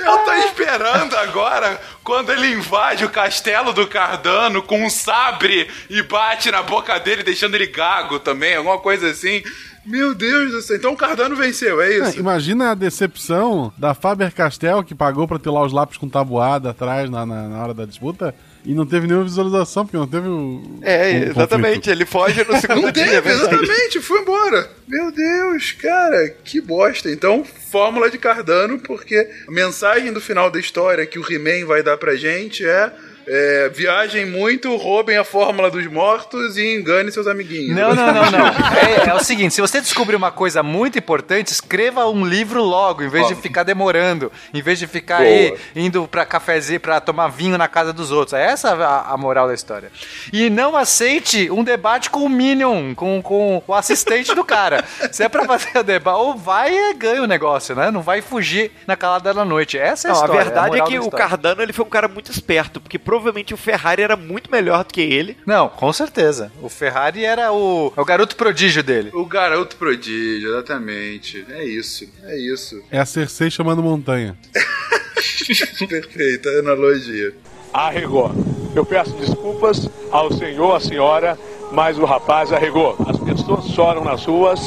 Eu tô esperando agora quando ele invade o castelo do Cardano com um sabre e bate na boca dele, deixando ele gago também, alguma coisa assim. Meu Deus do céu. Então o Cardano venceu, é É, isso? imagina a decepção da Faber-Castell, que pagou pra ter lá os lápis com tabuada atrás na, na, na hora da disputa, e não teve nenhuma visualização, porque não teve o. É, o exatamente. conflito. Ele foge no segundo Não dia, é teve, verdade. exatamente, foi embora. Meu Deus, cara, que bosta. Então, fórmula de Cardano, porque a mensagem do final da história que o He-Man vai dar pra gente é, é, viajem muito, roubem a fórmula dos mortos e engane seus amiguinhos. Não, não, não, não. É, é o seguinte, se você descobrir uma coisa muito importante, escreva um livro logo, em vez de ficar demorando, em vez de ficar aí indo pra cafezinho, pra tomar vinho na casa dos outros. É essa a, a moral da história. E não aceite um debate com o Minion, com, com o assistente do cara. Se é pra fazer o debate, ou vai e ganha o negócio, né? Não vai fugir na calada da noite. Essa é a Não, a história. verdade é moral que da o. Cardano ele foi um cara muito esperto, porque provavelmente o Ferrari era muito melhor do que ele. Não, com certeza. O Ferrari era o, é o garoto prodígio dele. O garoto prodígio, exatamente. É isso, é isso. É a Cersei chamando montanha. Perfeita analogia. Arregou. Eu peço desculpas ao senhor, à senhora, mas o rapaz arregou. As pessoas choram nas ruas.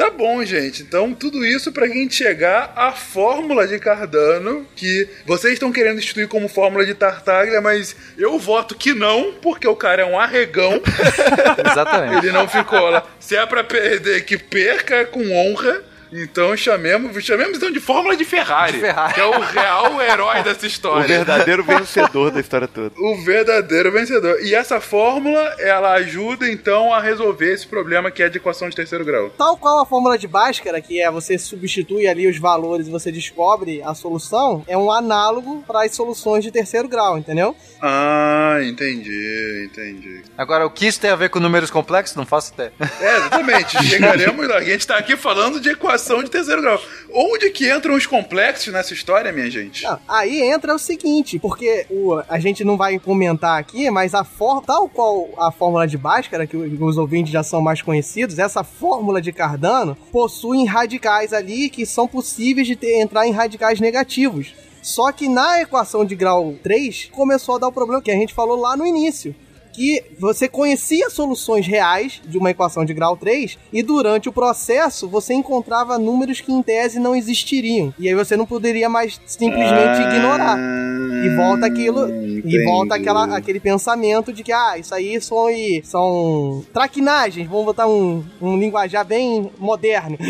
Tá bom, gente. Então, tudo isso pra gente chegar à fórmula de Cardano, que vocês estão querendo instituir como fórmula de Tartaglia, mas eu voto que não, porque o cara é um arregão. Exatamente. Ele não ficou lá. Se é pra perder, que perca com honra. Então chamemos, chamemos então de fórmula de Ferrari, De Ferrari. que é o real herói dessa O história. verdadeiro vencedor da história toda. O verdadeiro vencedor. E essa fórmula, ela ajuda então a resolver esse problema que é de equação de terceiro grau. Tal qual a fórmula de Bhaskara, que é você substitui ali os valores e você descobre a solução, é um análogo para as soluções de terceiro grau, entendeu? Ah, entendi, entendi. Agora, o que isso tem a ver com números complexos? Não faço ideia. É, exatamente. Chegaremos lá. A gente tá aqui falando de equação de terceiro grau. Onde que entram os complexos nessa história, minha gente? Não, aí entra o seguinte, porque o, a gente não vai comentar aqui, mas a forma, tal qual a fórmula de Bhaskara, que os ouvintes já são mais conhecidos, essa fórmula de Cardano possui radicais ali que são possíveis de ter, entrar em radicais negativos. Só que na equação de grau 3 começou a dar o problema que a gente falou lá no início. Que você conhecia soluções reais de uma equação de grau 3 e durante o processo você encontrava números que em tese não existiriam. E aí você não poderia mais simplesmente ignorar. E volta aquilo. E volta aquela, aquele pensamento de que, ah, isso aí são, são traquinagens. Vamos botar um, um linguajar bem moderno.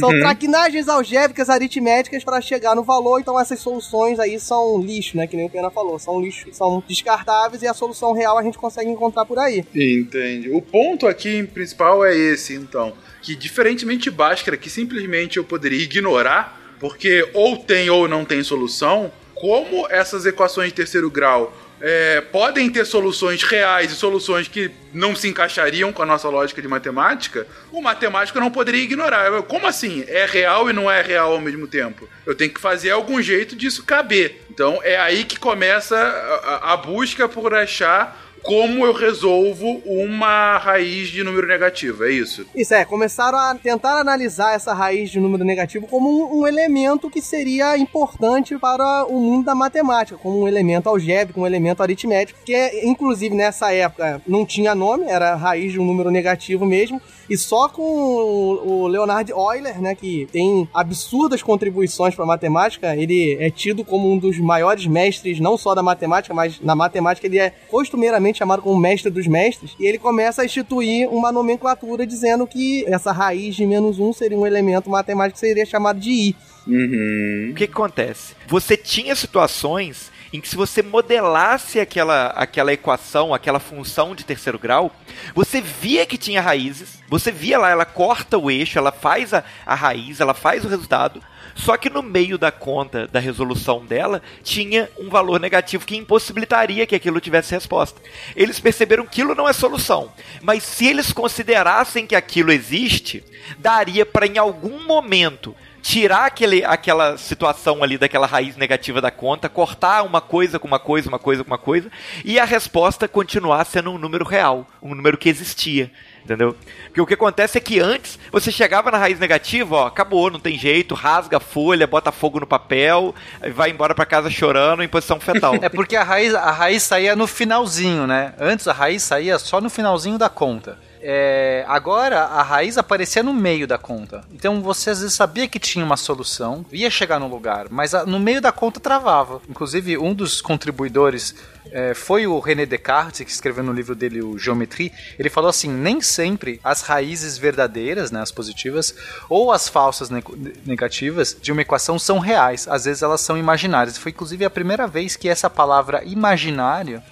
São traquinagens algébricas aritméticas para chegar no valor, então essas soluções aí são lixo, né? Que nem o Pena falou, são lixo, são descartáveis e a solução real a gente consegue encontrar por aí. Entendi. O ponto aqui principal é esse, então. Que diferentemente de Bhaskara, que simplesmente eu poderia ignorar, porque ou tem ou não tem solução, como essas equações de terceiro grau é, podem ter soluções reais e soluções que não se encaixariam com a nossa lógica de matemática, o matemático não poderia ignorar. Eu, Como assim? É real e não é real ao mesmo tempo? Eu tenho que fazer algum jeito disso caber. Então é aí que começa a, a- busca por achar como eu resolvo uma raiz de número negativo, é isso? Isso é, começaram a tentar analisar essa raiz de número negativo como um, um elemento que seria importante para o mundo da matemática, como um elemento algébrico, um elemento aritmético, que é, inclusive nessa época não tinha nome, era raiz de um número negativo mesmo, e só com o Leonard Euler, né, que tem absurdas contribuições para a matemática, ele é tido como um dos maiores mestres, não só da matemática, mas na matemática ele é costumeiramente chamado como mestre dos mestres, e ele começa a instituir uma nomenclatura dizendo que essa raiz de menos um seria um elemento matemático que seria chamado de i. Uhum. O que, que acontece? Você tinha situações em que se você modelasse aquela, aquela equação, aquela função de terceiro grau, você via que tinha raízes, você via lá, ela corta o eixo, ela faz a, a raiz, ela faz o resultado, só que no meio da conta da resolução dela tinha um valor negativo que impossibilitaria que aquilo tivesse resposta. Eles perceberam que aquilo não é solução, mas se eles considerassem que aquilo existe, daria para em algum momento tirar aquele, aquela situação ali daquela raiz negativa da conta, cortar uma coisa com uma coisa, uma coisa com uma coisa, e a resposta continuar sendo um número real, um número que existia. Entendeu? Porque o que acontece é que antes você chegava na raiz negativa, ó, acabou, não tem jeito, rasga a folha, bota fogo no papel, vai embora para casa chorando em posição fetal. É porque a raiz, a raiz saía no finalzinho, né? Antes a raiz saía só no finalzinho da conta. É, agora a raiz aparecia no meio da conta. Então você às vezes sabia que tinha uma solução, ia chegar no lugar, mas a, no meio da conta travava. Inclusive, um dos contribuidores é, foi o René Descartes, que escreveu no livro dele o Geometrie. Ele falou assim: nem sempre as raízes verdadeiras, né, as positivas, ou as falsas ne negativas de uma equação são reais. Às vezes elas são imaginárias. Foi inclusive a primeira vez que essa palavra imaginário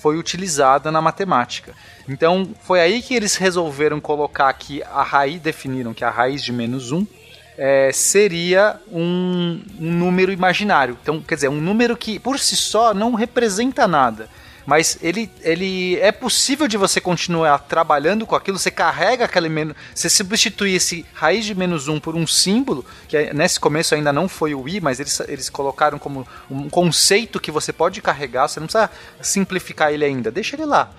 foi utilizada na matemática. Então foi aí que eles resolveram colocar que a raiz, definiram que a raiz de menos 1 é, seria um, um número imaginário. Então, quer dizer, um número que por si só não representa nada mas ele, ele é possível de você continuar trabalhando com aquilo, você carrega aquele menos, você substitui esse raiz de menos um por um símbolo, que nesse começo ainda não foi o i, mas eles, eles colocaram como um conceito que você pode carregar, você não precisa simplificar ele ainda, deixa ele lá.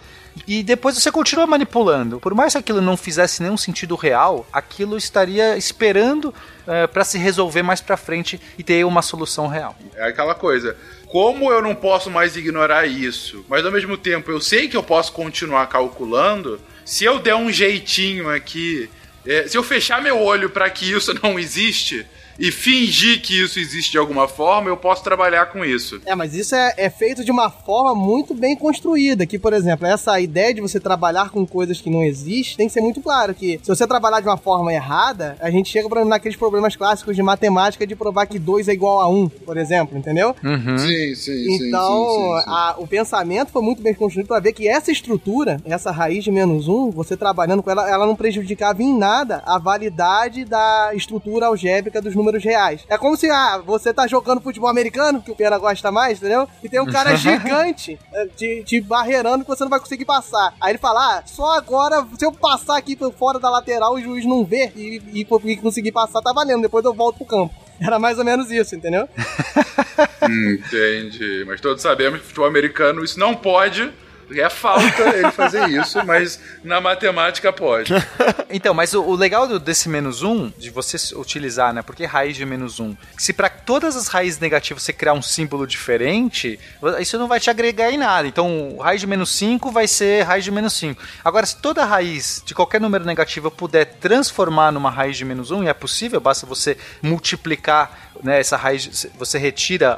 E depois você continua manipulando. Por mais que aquilo não fizesse nenhum sentido real, aquilo estaria esperando uh, para se resolver mais para frente e ter uma solução real. É aquela coisa como eu não posso mais ignorar isso, mas ao mesmo tempo eu sei que eu posso continuar calculando, se eu der um jeitinho aqui, é, se eu fechar meu olho para que isso não existe, e fingir que isso existe de alguma forma, eu posso trabalhar com isso. É, mas isso é, é, feito de uma forma muito bem construída. Que, por exemplo, essa ideia de você trabalhar com coisas que não existem tem que ser muito claro que se você trabalhar de uma forma errada, a gente chega pra, naqueles problemas clássicos de matemática de provar que 2 é igual a 1, um, por exemplo, entendeu? Uhum. Sim, sim, então, sim. Então, a, o pensamento foi muito bem construído para ver que essa estrutura, essa raiz de menos 1, um, você trabalhando com ela, ela não prejudicava em nada a validade da estrutura algébrica dos números números reais. É como se, ah, você tá jogando futebol americano, que o Pena gosta mais, entendeu? E tem um cara gigante te, te barreirando que você não vai conseguir passar. Aí ele fala, ah, só agora, se eu passar aqui por fora da lateral, o juiz não vê e, e, e conseguir passar, tá valendo. Depois eu volto pro campo. Era mais ou menos isso, entendeu? Entendi. Mas todos sabemos que futebol americano isso não pode é falta ele fazer isso, mas na matemática pode. Então, mas o, o legal desse menos um, de você utilizar, né? Porque raiz de menos um. Se para todas as raízes negativas você criar um símbolo diferente, isso não vai te agregar em nada. Então, raiz de menos 5 vai ser raiz de menos 5. Agora, se toda raiz de qualquer número negativo puder transformar numa raiz de menos 1, um, e é possível, basta você multiplicar né, essa raiz, você retira,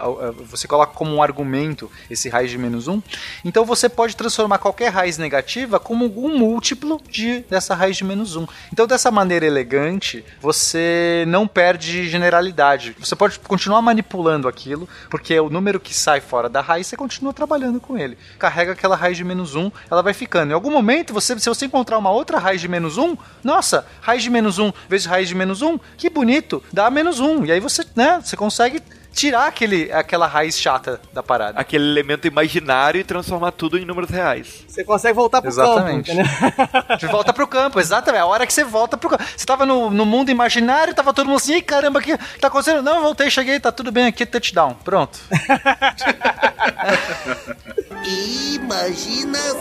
você coloca como um argumento esse raiz de menos 1, então você pode transformar qualquer raiz negativa como um múltiplo de, dessa raiz de menos 1. Então, dessa maneira elegante, você não perde generalidade. Você pode continuar manipulando aquilo, porque o número que sai fora da raiz, você continua trabalhando com ele. Carrega aquela raiz de menos 1, ela vai ficando. Em algum momento, você, se você encontrar uma outra raiz de menos 1, nossa, raiz de menos 1 vezes raiz de menos 1, que bonito, dá menos 1. E aí você, né, você consegue tirar aquele, aquela raiz chata da parada. Aquele elemento imaginário e transformar tudo em números reais. Você consegue voltar pro exatamente. campo, Exatamente. Volta pro campo, exatamente. A hora que você volta pro campo. Você tava no, no mundo imaginário, tava todo mundo assim, ei caramba, o que tá acontecendo? Não, voltei, cheguei, tá tudo bem aqui, touchdown. Pronto. Imaginação.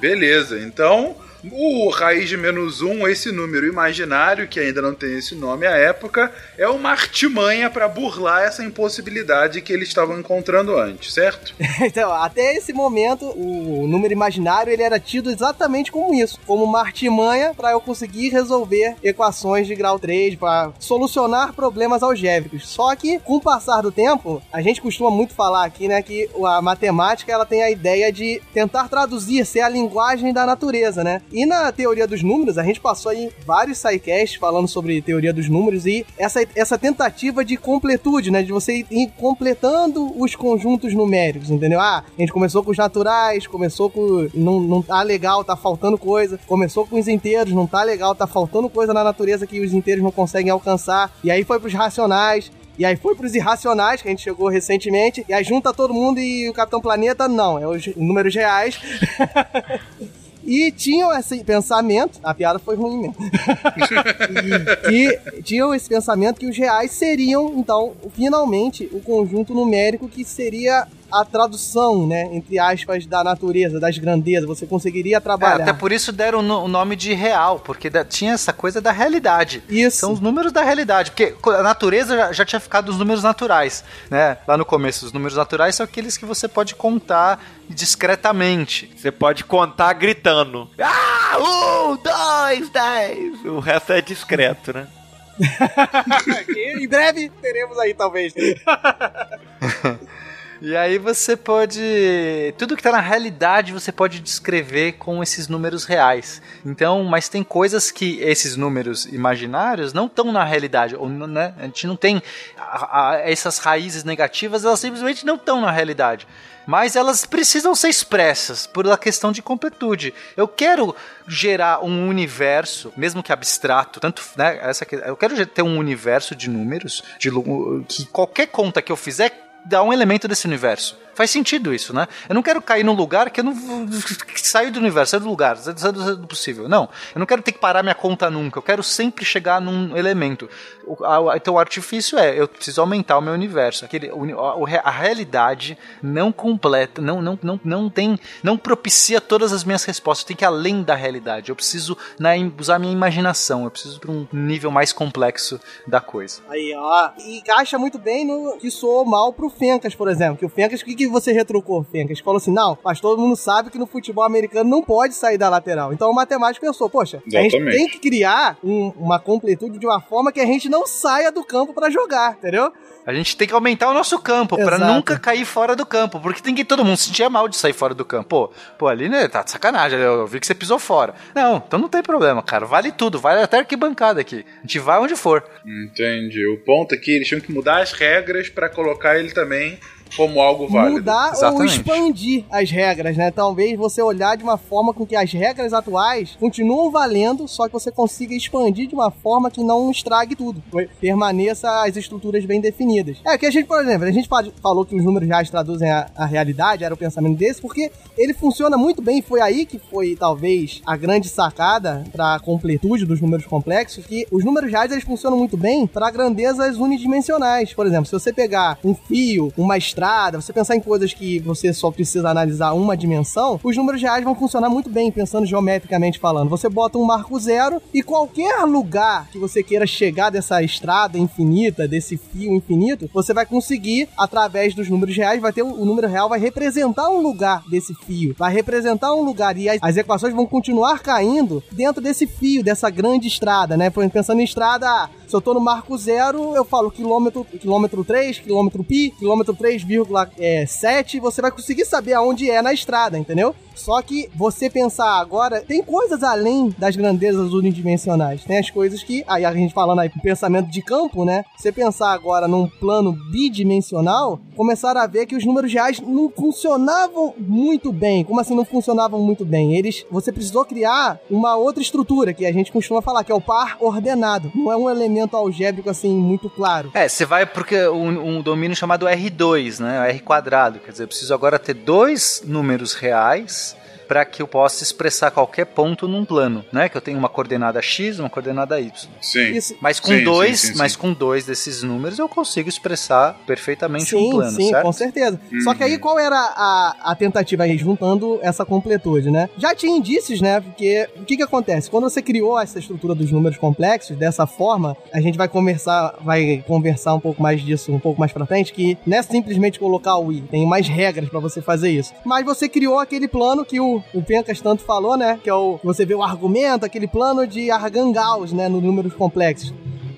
Beleza, então o raiz de menos um, esse número imaginário, que ainda não tem esse nome à época, é uma artimanha para burlar essa impossibilidade que eles estavam encontrando antes, certo? então, até esse momento, o número imaginário ele era tido exatamente como isso, como uma artimanha para eu conseguir resolver equações de grau 3, para solucionar problemas algébricos. Só que, com o passar do tempo, a gente costuma muito falar aqui, né, que a matemática ela tem a ideia de tentar traduzir, ser a linguagem da natureza, né? E na teoria dos números, a gente passou aí vários sidecasts falando sobre teoria dos números e essa, essa tentativa de completude, né? De você ir completando os conjuntos numéricos, entendeu? Ah, a gente começou com os naturais, começou com. Não, não tá legal, tá faltando coisa. Começou com os inteiros, não tá legal, tá faltando coisa na natureza que os inteiros não conseguem alcançar. E aí foi pros racionais. E aí foi pros irracionais, que a gente chegou recentemente. E aí junta todo mundo e o Capitão Planeta, não. É os números reais. E tinham esse pensamento, a piada foi ruim mesmo. e tinham esse pensamento que os reais seriam, então, finalmente, o conjunto numérico que seria a tradução, né, entre aspas, da natureza, das grandezas. Você conseguiria É, trabalhar. até por isso deram o no- o nome de real, porque da- tinha essa coisa da realidade. Isso. São os números da realidade, porque a natureza já, já tinha ficado os números naturais, né? Lá no começo, os números naturais são aqueles que você pode contar discretamente. Você pode contar gritando. Ah, um, dois, dez. O resto é discreto, né? em breve teremos aí, talvez. E aí você pode. Tudo que tá na realidade você pode descrever com esses números reais. Então, mas tem coisas que esses números imaginários não estão na realidade. Ou, né? A gente não tem a- a- essas raízes negativas, elas simplesmente não estão na realidade. Mas elas precisam ser expressas por uma questão de completude. Eu quero gerar um universo, mesmo que abstrato, tanto, né, essa eu quero ter um universo de números, de que qualquer conta que eu fizer dá um elemento desse universo. Faz sentido isso, né? Eu não quero cair num lugar que eu não saio do universo, saio do lugar, saio do, possível. Não, eu não quero ter que parar minha conta nunca. Eu quero sempre chegar num elemento. Então o artifício é, eu preciso aumentar o meu universo. Aquele, a realidade não completa, não, não, não, não tem, não propicia todas as minhas respostas. Tem que ir além da realidade. Eu preciso né, usar minha imaginação. Eu preciso para um nível mais complexo da coisa. Aí, ó. E encaixa muito bem no que soou mal pro Fencas, por exemplo. Que o Fencas, que, que você retrucou, Fencas? Falou assim: não, mas todo mundo sabe que no futebol americano não pode sair da lateral. Então o matemático pensou, poxa, a gente Exatamente. tem que criar um- uma completude de uma forma que a gente não saia do campo pra jogar, entendeu? A gente tem que aumentar o nosso campo pra Exato. nunca cair fora do campo, porque tem que todo mundo se sentir mal de sair fora do campo. Pô, pô, ali né, tá de sacanagem, eu vi que você pisou fora. Não, então não tem problema, cara. Vale tudo, vale até arquibancada aqui. A gente vai onde for. Entendi. O ponto é que eles tinham que mudar as regras pra colocar ele também como algo válido. Mudar ou Exatamente. expandir as regras, né? Talvez você olhar de uma forma com que as regras atuais continuam valendo, só que você consiga expandir de uma forma que não estrague tudo. Permaneça as estruturas bem definidas. É que a gente, por exemplo, a gente fa- falou que os números reais traduzem a, a realidade, era o pensamento desse, porque ele funciona muito bem. Foi aí que foi, talvez, a grande sacada para a completude dos números complexos, que os números reais eles funcionam muito bem para grandezas unidimensionais. Por exemplo, se você pegar um fio, uma estrada, você pensar em coisas que você só precisa analisar uma dimensão, os números reais vão funcionar muito bem, pensando geometricamente falando. Você bota um marco zero e qualquer lugar que você queira chegar dessa estrada infinita, desse fio infinito, você vai conseguir, através dos números reais, vai ter o, número real vai representar um lugar desse fio, vai representar um lugar e as, as equações vão continuar caindo dentro desse fio, dessa grande estrada, né? Pensando em estrada, se eu tô no marco zero, eu falo quilômetro, quilômetro 3, quilômetro pi, quilômetro 3,7, você vai conseguir saber aonde é na estrada, entendeu? Só que você pensar agora, tem coisas além das grandezas unidimensionais. Tem as coisas que, aí a gente falando aí com pensamento de campo, né? Você pensar agora num plano bidimensional, começaram a ver que os números reais não funcionavam muito bem. Como assim não funcionavam muito bem? Eles, você precisou criar uma outra estrutura que a gente costuma falar, que é o par ordenado. Não é um elemento algébrico assim muito claro. É, você vai porque um, um domínio chamado R2, né? R quadrado. Quer dizer, eu preciso agora ter dois números reais para que eu possa expressar qualquer ponto num plano, né? Que eu tenho uma coordenada x, uma coordenada y. Sim. Isso. Mas com Sim, dois, sim, sim, mas com dois desses números eu consigo expressar perfeitamente um plano, sim, certo? com certeza. Só que aí qual era a, a tentativa aí, juntando essa completude, né? Já tinha indícios, né? Porque o que que acontece? Quando você criou essa estrutura dos números complexos, dessa forma, a gente vai conversar, vai conversar um pouco mais disso um pouco mais pra frente, que não é simplesmente colocar o i, tem mais regras pra você fazer isso. Mas você criou aquele plano que o, o Pencas tanto falou, né? Que é o, você vê o argumento, aquele plano de Argan-Gauss, né? Nos números complexos.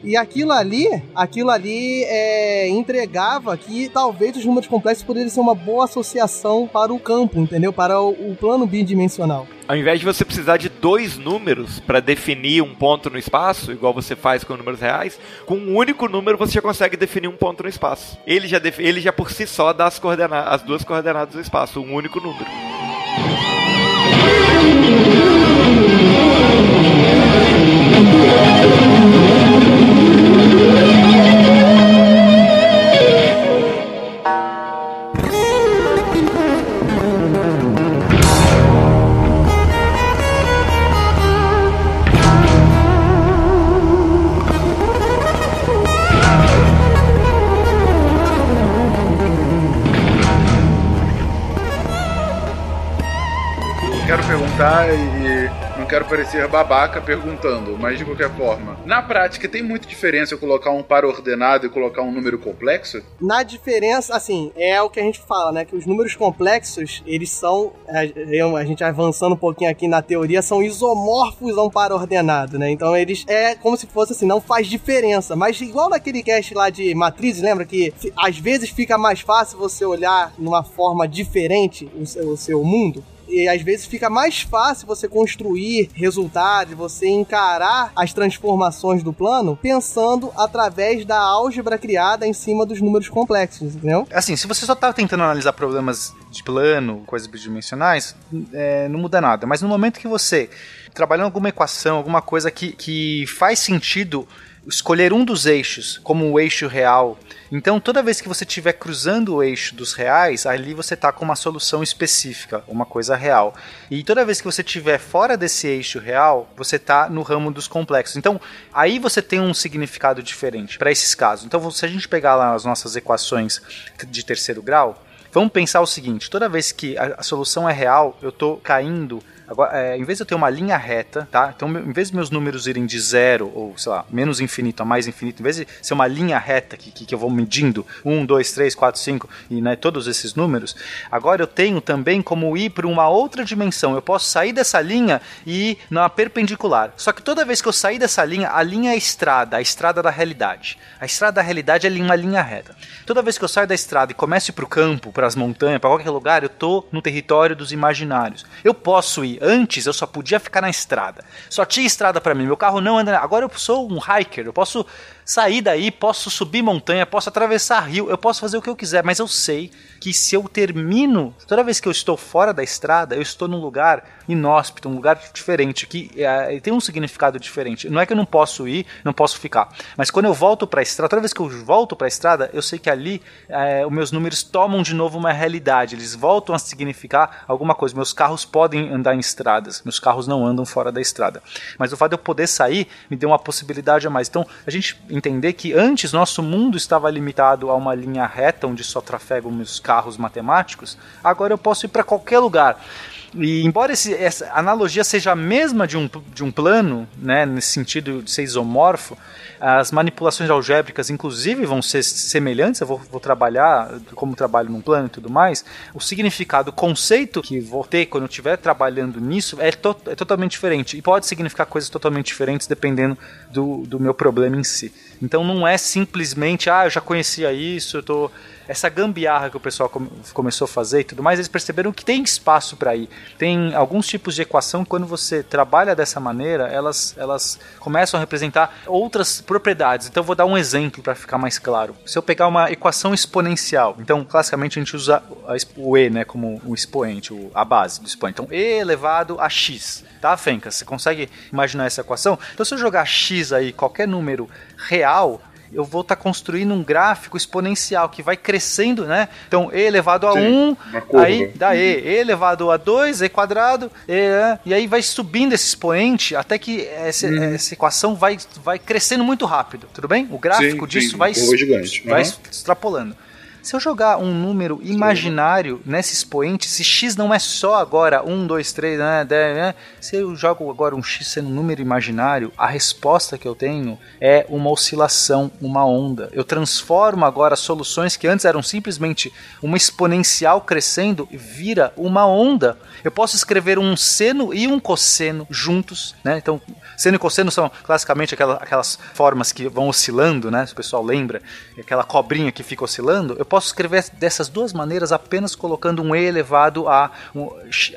E aquilo ali, aquilo ali é, entregava que talvez os números complexos poderiam ser uma boa associação para o campo, entendeu? Para o, o plano bidimensional. Ao invés de você precisar de dois números para definir um ponto no espaço, igual você faz com números reais, com um único número você já consegue definir um ponto no espaço. Ele já, ele já por si só dá as, coordena as duas coordenadas do espaço, um único número. quero perguntar e quero parecer babaca perguntando, mas de qualquer forma. Na prática, tem muita diferença eu colocar um par ordenado e colocar um número complexo? Na diferença, assim, é o que a gente fala, né? Que os números complexos, eles são, a, a gente avançando um pouquinho aqui na teoria, são isomorfos a um par ordenado, né? Então eles é como se fosse assim, não faz diferença. Mas igual naquele cast lá de matrizes, lembra que às vezes fica mais fácil você olhar numa forma diferente o seu, o seu mundo? E às vezes fica mais fácil você construir resultados, você encarar as transformações do plano pensando através da álgebra criada em cima dos números complexos, entendeu? Assim, se você só tá tentando analisar problemas de plano, coisas bidimensionais, é, não muda nada. Mas no momento que você trabalhando alguma equação, alguma coisa que, que faz sentido escolher um dos eixos como o eixo real. Então, toda vez que você estiver cruzando o eixo dos reais, ali você está com uma solução específica, uma coisa real. E toda vez que você estiver fora desse eixo real, você está no ramo dos complexos. Então, aí você tem um significado diferente para esses casos. Então, se a gente pegar lá as nossas equações de terceiro grau, vamos pensar o seguinte: toda vez que a, solução é real, eu estou caindo Agora, é, em vez de eu ter uma linha reta, tá? Então, em vez de meus números irem de zero, ou sei lá, menos infinito a mais infinito, em vez de ser uma linha reta que, que, que eu vou medindo, 1, 2, 3, 4, 5 e né, todos esses números, agora eu tenho também como ir para uma outra dimensão. Eu posso sair dessa linha e ir na perpendicular. Só que toda vez que eu sair dessa linha, a linha é a estrada, a estrada da realidade. A estrada da realidade é uma linha reta. Toda vez que eu saio da estrada e começo para o campo, para as montanhas, para qualquer lugar, eu estou no território dos imaginários. Eu posso ir Antes eu só podia ficar na estrada. Só tinha estrada para mim. Meu carro não anda. Agora eu sou um hiker. Eu posso sair daí, posso subir montanha, posso atravessar rio, eu posso fazer o que eu quiser, mas eu sei que se eu termino, toda vez que eu estou fora da estrada, eu estou num lugar inóspito, um lugar diferente, que é, tem um significado diferente. Não é que eu não posso ir, não posso ficar, mas quando eu volto para a estrada, toda vez que eu volto para a estrada, eu sei que ali é, os meus números tomam de novo uma realidade, eles voltam a significar alguma coisa. Meus carros podem andar em estradas, meus carros não andam fora da estrada, mas o fato de eu poder sair me deu uma possibilidade a mais. Então a gente entender que antes nosso mundo estava limitado a uma linha reta onde só trafegam meus carros matemáticos, agora eu posso ir para qualquer lugar. E embora esse, essa analogia seja a mesma de um, de um plano, né, nesse sentido de ser isomorfo, as manipulações algébricas, inclusive, vão ser semelhantes. Eu vou, vou trabalhar como trabalho num plano e tudo mais. O significado, o conceito que vou ter quando eu estiver trabalhando nisso é, to, é totalmente diferente. E pode significar coisas totalmente diferentes dependendo do, do meu problema em si. Então não é simplesmente, ah, eu já conhecia isso, eu tô essa gambiarra que o pessoal come, começou a fazer e tudo mais, eles perceberam que tem espaço para ir. Tem alguns tipos de equação que quando você trabalha dessa maneira, elas, elas começam a representar outras propriedades. Então vou dar um exemplo para ficar mais claro. Se eu pegar uma equação exponencial, então classicamente a gente usa o e, né, como um expoente, a base do expoente. Então e elevado a x, tá, Fencas? Você consegue imaginar essa equação? Então se eu jogar x aí, qualquer número real, eu vou estar tá construindo um gráfico exponencial que vai crescendo, né? Então, e elevado a Sim, 1, aí dá e, e elevado a 2, e quadrado, e, e aí vai subindo esse expoente até que essa, uhum. essa, equação vai, vai crescendo muito rápido, tudo bem? O gráfico sim, disso sim, vai, vai uhum. extrapolando. Se eu jogar um número imaginário nesse expoente, se x não é só agora 1, 2, 3, né, 10, né, se eu jogo agora um x sendo um número imaginário, a resposta que eu tenho é uma oscilação, uma onda. Eu transformo agora soluções que antes eram simplesmente uma exponencial crescendo e vira uma onda. Eu posso escrever um seno e um cosseno juntos, né? Então, seno e cosseno são classicamente aquelas, aquelas formas que vão oscilando, né? Se o pessoal lembra, aquela cobrinha que fica oscilando. Eu posso escrever dessas duas maneiras apenas colocando um e elevado a um,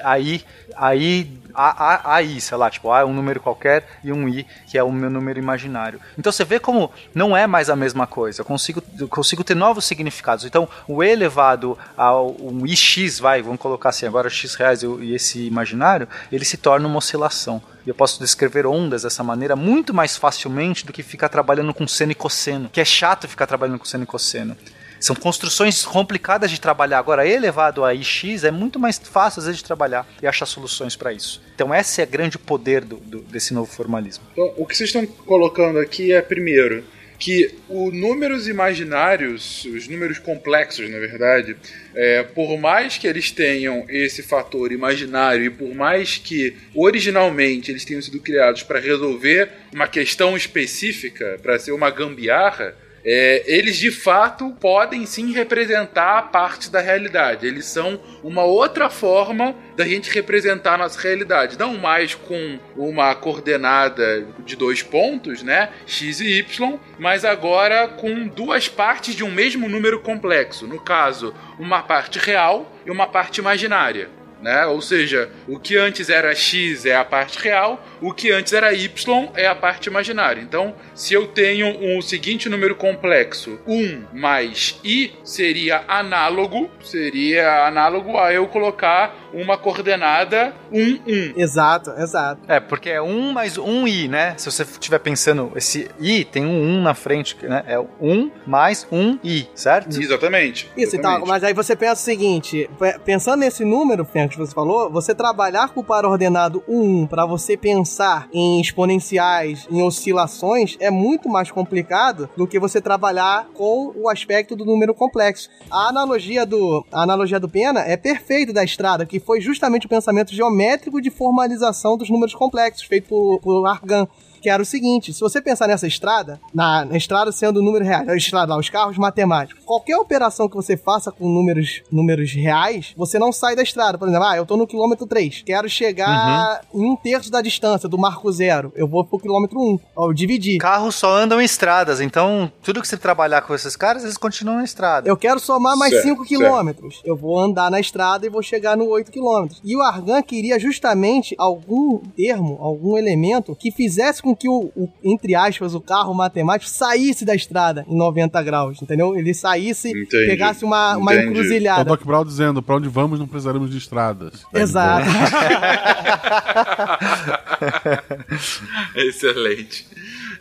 a i, a i, a, a, a i, sei lá, tipo, a um número qualquer e um i, que é o meu número imaginário. Então você vê como não é mais a mesma coisa. Eu consigo, eu consigo ter novos significados. Então o e elevado ao um ix, vai, vamos colocar assim, agora x reais e esse imaginário, ele se torna uma oscilação. E eu posso descrever ondas dessa maneira muito mais facilmente do que ficar trabalhando com seno e cosseno, que é chato ficar trabalhando com seno e cosseno. São construções complicadas de trabalhar. Agora, elevado a IX é muito mais fácil, às vezes, de trabalhar e achar soluções para isso. Então, esse é o grande poder do, do, desse novo formalismo. Então, o que vocês estão colocando aqui é, primeiro, que os números imaginários, os números complexos, na verdade, é, por mais que eles tenham esse fator imaginário e por mais que originalmente eles tenham sido criados para resolver uma questão específica, para ser uma gambiarra, é, eles de fato podem sim representar parte da realidade. Eles são uma outra forma da gente representar a nossa realidade. Não mais com uma coordenada de dois pontos, né? X e Y, mas agora com duas partes de um mesmo número complexo. No caso, uma parte real e uma parte imaginária né? Ou seja, o que antes era x é a parte real, o que antes era y é a parte imaginária. Então, se eu tenho o um seguinte número complexo, 1 mais i seria análogo, seria análogo a eu colocar uma coordenada 1, 1. Exato, exato. É, porque é 1 mais 1i, né? Se você estiver pensando, esse i tem um 1 na frente, né? É 1 mais 1i, certo? Exatamente. Isso, exatamente. então, mas aí você pensa o seguinte, pensando nesse número, que você falou, você trabalhar com o par ordenado 1 para você pensar em exponenciais, em oscilações, é muito mais complicado do que você trabalhar com o aspecto do número complexo. A analogia do, a analogia do Pena é perfeita da estrada, que foi justamente o pensamento geométrico de formalização dos números complexos, feito por, por Argan que era o seguinte: se você pensar nessa estrada, na, na estrada sendo o número real, a estrada lá, os carros matemáticos, qualquer operação que você faça com números, números reais, você não sai da estrada. Por exemplo, ah, eu tô no quilômetro 3, quero chegar uhum. em um terço da distância do marco zero, eu vou pro quilômetro 1, ó, eu dividi. Carros só andam em estradas, então tudo que você trabalhar com esses caras, eles continuam na estrada. Eu quero somar mais 5 quilômetros, eu vou andar na estrada e vou chegar no 8 quilômetros. E o Argan queria justamente algum termo, algum elemento que fizesse com que o, o, entre aspas, o carro matemático saísse da estrada em 90 graus, entendeu? Ele saísse, Entendi. pegasse uma, uma encruzilhada. O Doc Brown dizendo, pra onde vamos não precisaremos de estradas. Exato. Excelente.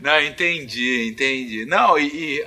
Não, entendi, entendi. Não, e, e,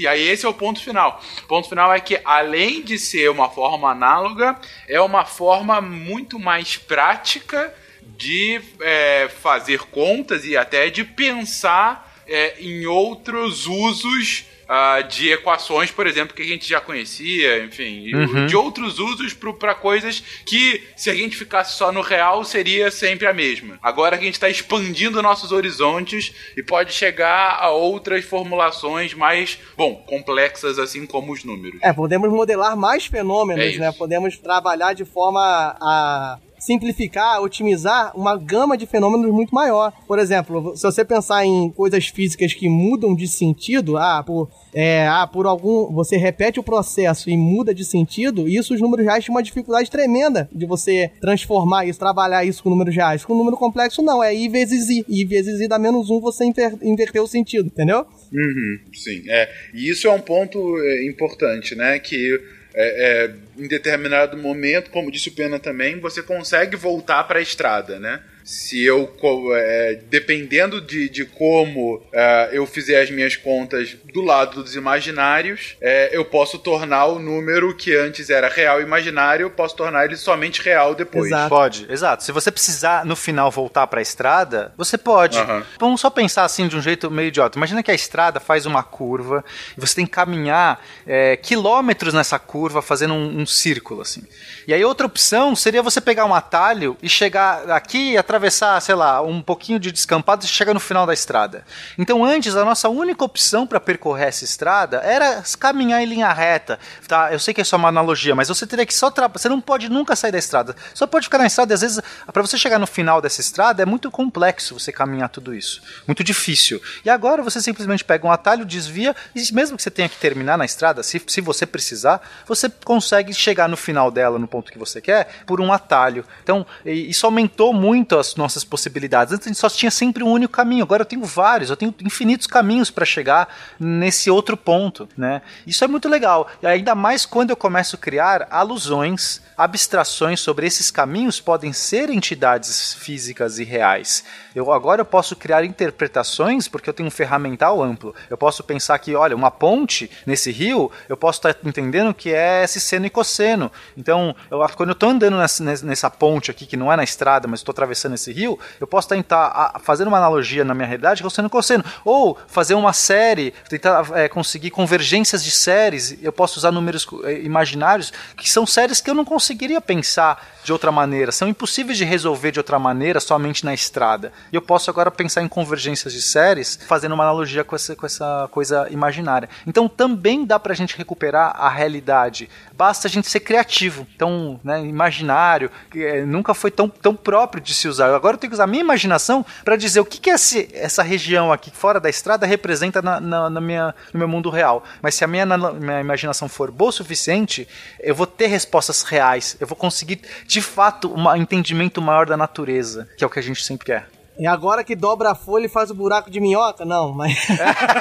e, aí esse é o ponto final. O ponto final é que, além de ser uma forma análoga, é uma forma muito mais prática de é, fazer contas e até de pensar é, em outros usos uh, de equações, por exemplo, que a gente já conhecia, enfim, uhum. de outros usos para coisas que, se a gente ficasse só no real, seria sempre a mesma. Agora a gente está expandindo nossos horizontes e pode chegar a outras formulações mais, bom, complexas, assim como os números. É, podemos modelar mais fenômenos, é né? Podemos trabalhar de forma a simplificar, otimizar uma gama de fenômenos muito maior. Por exemplo, se você pensar em coisas físicas que mudam de sentido, ah, por, é, ah, por algum. Você repete o processo e muda de sentido, isso os números reais têm uma dificuldade tremenda de você transformar isso, trabalhar isso com números reais. Com número complexo, não, é I vezes I. I vezes I dá menos um, você inver, inverteu o sentido, entendeu? Uhum, sim, é. E isso é um ponto é, importante, né? Que é, é, em determinado momento, como disse o Pena também, você consegue voltar para a estrada, né? Se eu, é, dependendo de, de como é, eu fizer as minhas contas do lado dos imaginários, é, eu posso tornar o número que antes era real e imaginário, eu posso tornar ele somente real depois. Exato. Pode, exato. Se você precisar no final voltar para a estrada, você pode. Uhum. Vamos só pensar assim de um jeito meio idiota. Imagina que a estrada faz uma curva e você tem que caminhar é, quilômetros nessa curva fazendo um, um círculo assim. E aí outra opção seria você pegar um atalho e chegar aqui e atravessar, sei lá, um pouquinho de descampado e chega no final da estrada. Então antes a nossa única opção para percorrer essa estrada era caminhar em linha reta. Tá? Eu sei que é só uma analogia, mas você teria que só você não pode nunca sair da estrada. Só pode ficar na estrada, e às vezes para você chegar no final dessa estrada é muito complexo você caminhar tudo isso. Muito difícil. E agora você simplesmente pega um atalho, desvia e mesmo que você tenha que terminar na estrada, se, se você precisar, você consegue chegar no final dela, no ponto que você quer, por um atalho. Então, isso aumentou muito as nossas possibilidades. Antes a gente só tinha sempre um único caminho, agora eu tenho vários, eu tenho infinitos caminhos para chegar nesse outro ponto, né? Isso é muito legal. E ainda mais quando eu começo a criar alusões, abstrações sobre esses caminhos podem ser entidades físicas e reais. Eu agora eu posso criar interpretações porque eu tenho um ferramental amplo. Eu posso pensar que, olha, uma ponte nesse rio, eu posso estar entendendo que é esse seno e cosseno. Então, eu, quando eu estou andando nessa, nessa, ponte aqui, que não é na estrada, mas estou atravessando nesse rio, eu posso tentar a, fazendo uma analogia na minha realidade, cosseno cosseno. Ou fazer uma série, tentar é, conseguir convergências de séries, eu posso usar números é, imaginários, que são séries que eu não conseguiria pensar de outra maneira, são impossíveis de resolver de outra maneira somente na estrada. E eu posso agora pensar em convergências de séries, fazendo uma analogia com essa, com essa coisa imaginária. Então também dá pra gente recuperar a realidade. Basta a gente ser criativo. Então, né, imaginário, é, nunca foi tão, tão próprio de se usar. Agora eu tenho que usar a minha imaginação para dizer o que, que esse, essa região aqui fora da estrada representa na, na, na, minha, no meu mundo real. Mas se a minha, minha imaginação for boa o suficiente, eu vou ter respostas reais. Eu vou conseguir de fato um entendimento maior da natureza, que é o que a gente sempre quer. E agora que dobra a folha e faz o buraco de minhoca? Não, mas.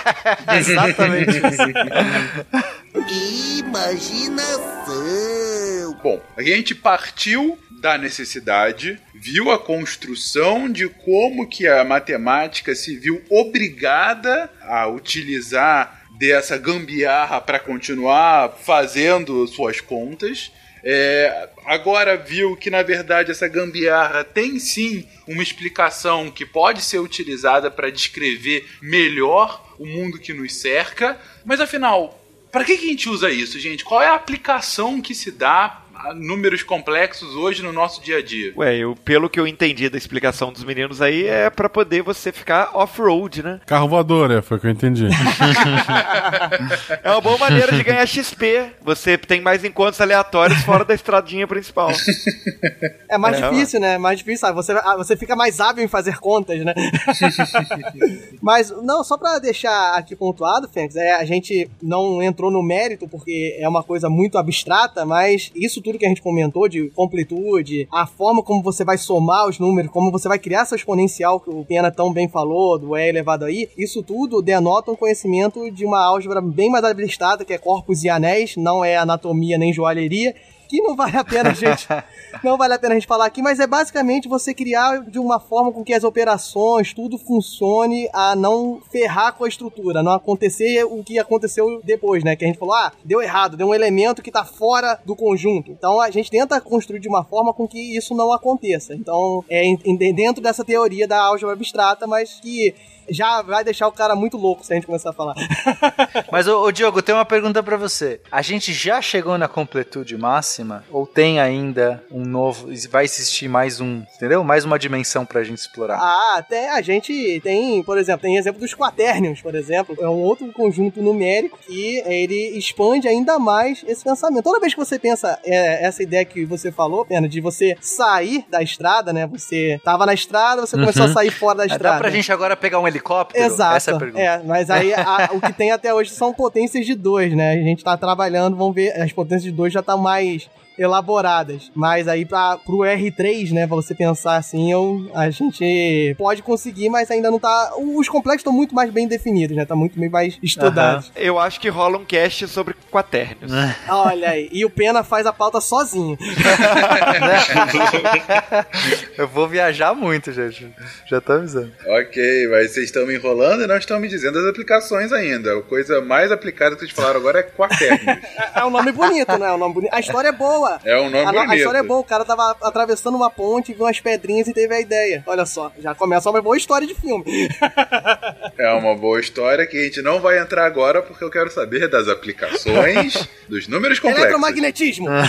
Exatamente Imaginação! Bom, a gente partiu da necessidade, viu a construção de como que a matemática se viu obrigada a utilizar dessa gambiarra para continuar fazendo suas contas é, agora viu que na verdade essa gambiarra tem sim uma explicação que pode ser utilizada para descrever melhor o mundo que nos cerca, mas afinal, para que, que a gente usa isso, gente? Qual é a aplicação que se dá números complexos hoje no nosso dia a dia. Ué, eu, pelo que eu entendi da explicação dos meninos aí, é para poder você ficar off-road, né? Carro voador, é, foi o que eu entendi. é uma boa maneira de ganhar XP. Você tem mais encontros aleatórios fora da estradinha principal. É mais é, difícil, né? Mais difícil. Ah, você, ah, você fica mais hábil em fazer contas, né? Mas, não, só pra deixar aqui pontuado, Fênix, é, a gente não entrou no mérito porque é uma coisa muito abstrata, mas isso tudo tudo que a gente comentou de completude, a forma como você vai somar os números, como você vai criar essa exponencial que o Pena tão bem falou, do E elevado aí, isso tudo denota um conhecimento de uma álgebra bem mais abstrata, que é corpos e anéis, não é anatomia nem joalheria, que não vale a pena a gente não vale a pena a gente falar aqui, mas é basicamente você criar de uma forma com que as operações, tudo funcione a não ferrar com a estrutura, não acontecer o que aconteceu depois, né? Que a gente falou, ah, deu errado, deu um elemento que tá fora do conjunto. Então a gente tenta construir de uma forma com que isso não aconteça. Então, é dentro dessa teoria da álgebra abstrata, mas que já vai deixar o cara muito louco se a gente começar a falar. Mas, ô, ô Diogo, tem uma pergunta para você. A gente já chegou na completude máxima? Ou tem ainda um novo. Vai existir mais um, entendeu? Mais uma dimensão pra gente explorar? Ah, até a gente tem, por exemplo, tem exemplo dos quaternions, por exemplo. É um outro conjunto numérico que ele expande ainda mais esse pensamento. Toda vez que você pensa é, essa ideia que você falou, Pena, de você sair da estrada, né? Você tava na estrada, você começou uhum. a sair fora da estrada. Dá pra gente agora pegar um helicóptero? Exato. Essa é a pergunta. É, mas aí a, o que tem até hoje são potências de dois, né? A gente tá trabalhando, vamos ver, as potências de dois já tá mais elaboradas. Mas aí para pro R3, né, pra você pensar assim, eu, a gente pode conseguir, mas ainda não tá. Os complexos estão muito mais bem definidos, né? Tá muito bem mais estudados. Uhum. Eu acho que rola um cast sobre quatérnios. Olha aí. E o Pena faz a pauta sozinho. eu vou viajar muito, gente. Já tô avisando. Ok, mas vocês estão me enrolando e não estão me dizendo as aplicações ainda. A coisa mais aplicada que vocês falaram agora é quatérnios. é um nome bonito, né? É um nome bonito. A história é boa. É um nome a, bonito. A história é boa. O cara tava atravessando uma ponte, viu umas pedrinhas e teve a ideia. Olha só, já começa uma boa história de filme. é uma boa história que a gente não vai entrar agora porque eu quero saber das aplicações dos números complexos. Eletromagnetismo.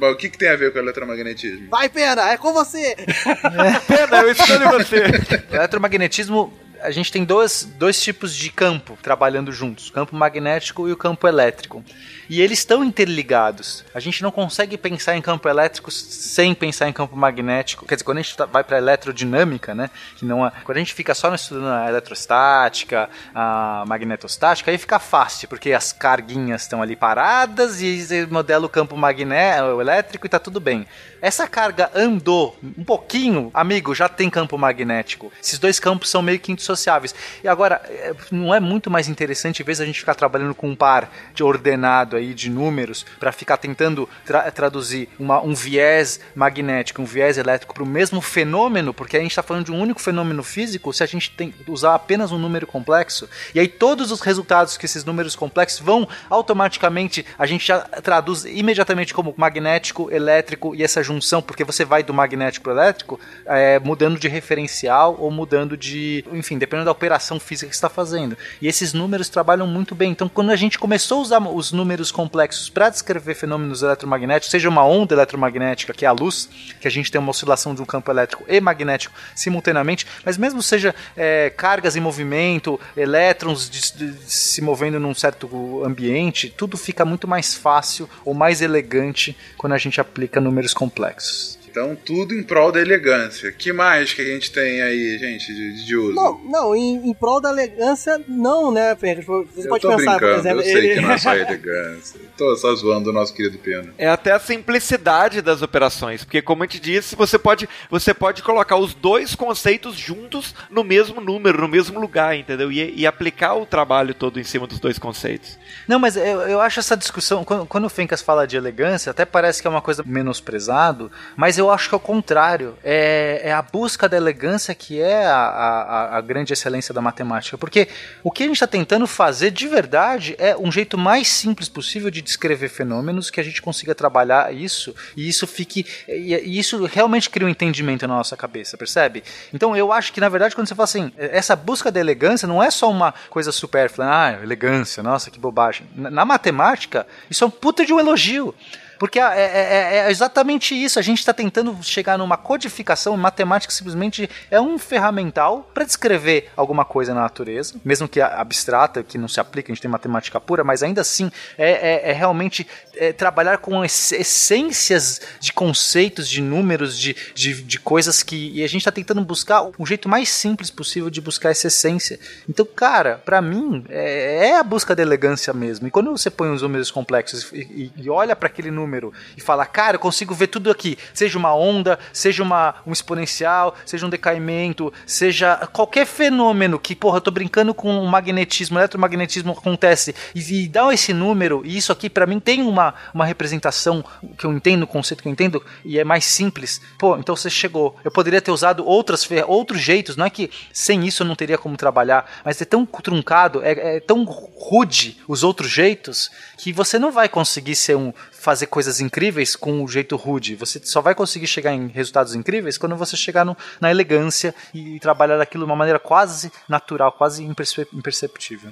O que, que tem a ver com eletromagnetismo? Vai, Pena, é com você! Pena, eu escolho você! eletromagnetismo a gente tem dois, dois tipos de campo trabalhando juntos: o campo magnético e o campo elétrico e eles estão interligados. A gente não consegue pensar em campo elétrico sem pensar em campo magnético. Quer dizer, quando a gente tá, vai para eletrodinâmica, né, que não é, quando a gente fica só estudando a eletrostática, a magnetostática, aí fica fácil, porque as carguinhas estão ali paradas e modela o campo magnético, elétrico e tá tudo bem. Essa carga andou um pouquinho, amigo, já tem campo magnético. Esses dois campos são meio que indissociáveis. E agora, é, não é muito mais interessante, em vez de a gente ficar trabalhando com um par de ordenado aí de números, para ficar tentando tra traduzir uma, um viés magnético, um viés elétrico para o mesmo fenômeno, porque a gente está falando de um único fenômeno físico, se a gente tem usar apenas um número complexo, e aí todos os resultados que esses números complexos vão automaticamente, a gente já traduz imediatamente como magnético, elétrico e essa junção, porque você vai do magnético para elétrico é, mudando de referencial ou mudando de. Enfim, dependendo da operação física que está fazendo. E esses números trabalham muito bem. Então, quando a gente começou a usar os números complexos para descrever fenômenos eletromagnéticos, seja uma onda eletromagnética, que é a luz, que a gente tem uma oscilação de um campo elétrico e magnético simultaneamente, mas mesmo seja é, cargas em movimento, elétrons de, de, se movendo num certo ambiente, tudo fica muito mais fácil ou mais elegante quando a gente aplica números complexos. Então, tudo em prol da elegância. que mais que a gente tem aí, gente, de, de uso? Não, não em, em prol da elegância, não, né, Fencas? Você eu pode tô pensar, brincando, por exemplo. Eu sei que não é só elegância. Tô só zoando o nosso querido Pena. É até a simplicidade das operações, porque como a gente disse, você pode, você pode colocar os dois conceitos juntos no mesmo número, no mesmo lugar, entendeu? E, e aplicar o trabalho todo em cima dos dois conceitos. Não, mas eu, eu acho essa discussão, quando, quando o Fencas fala de elegância, até parece que é uma coisa menosprezado, mas eu acho que é o contrário. É, é a busca da elegância que é a, a, a grande excelência da matemática. Porque o que a gente está tentando fazer de verdade é um jeito mais simples possível de descrever fenômenos, que a gente consiga trabalhar isso e isso fique. E, isso realmente cria um entendimento na nossa cabeça, percebe? Então eu acho que, na verdade, quando você fala assim, essa busca da elegância não é só uma coisa supérflua, ah, elegância, nossa, que bobagem. Na matemática, isso é um puta de um elogio. Porque é, é- é exatamente isso. A gente está tentando chegar numa codificação. Matemática simplesmente é um ferramental para descrever alguma coisa na natureza, mesmo que abstrata, que não se aplica. A gente tem matemática pura, mas ainda assim é, é- é realmente é, trabalhar com ess- essências de conceitos, de números, de, de, de coisas que e a gente está tentando buscar o jeito mais simples possível de buscar essa essência. Então, cara, para mim é, é a busca da elegância mesmo. E quando você põe os números complexos e, e- e olha para aquele número e fala, cara, eu consigo ver tudo aqui, seja uma onda, seja uma, um exponencial, seja um decaimento, seja qualquer fenômeno que, porra, eu tô brincando com o magnetismo, o eletromagnetismo acontece e, e dá esse número, e isso aqui para mim tem uma, uma representação que eu entendo, o conceito que eu entendo, e é mais simples. Pô, então você chegou. Eu poderia ter usado outras, outros jeitos, não é que sem isso eu não teria como trabalhar, mas é tão truncado, é, é tão rude os outros jeitos, que você não vai conseguir ser um fazer coisas incríveis com o jeito rude. Você só vai conseguir chegar em resultados incríveis quando você chegar no- na elegância e trabalhar daquilo de uma maneira quase natural, quase imperce- imperceptível.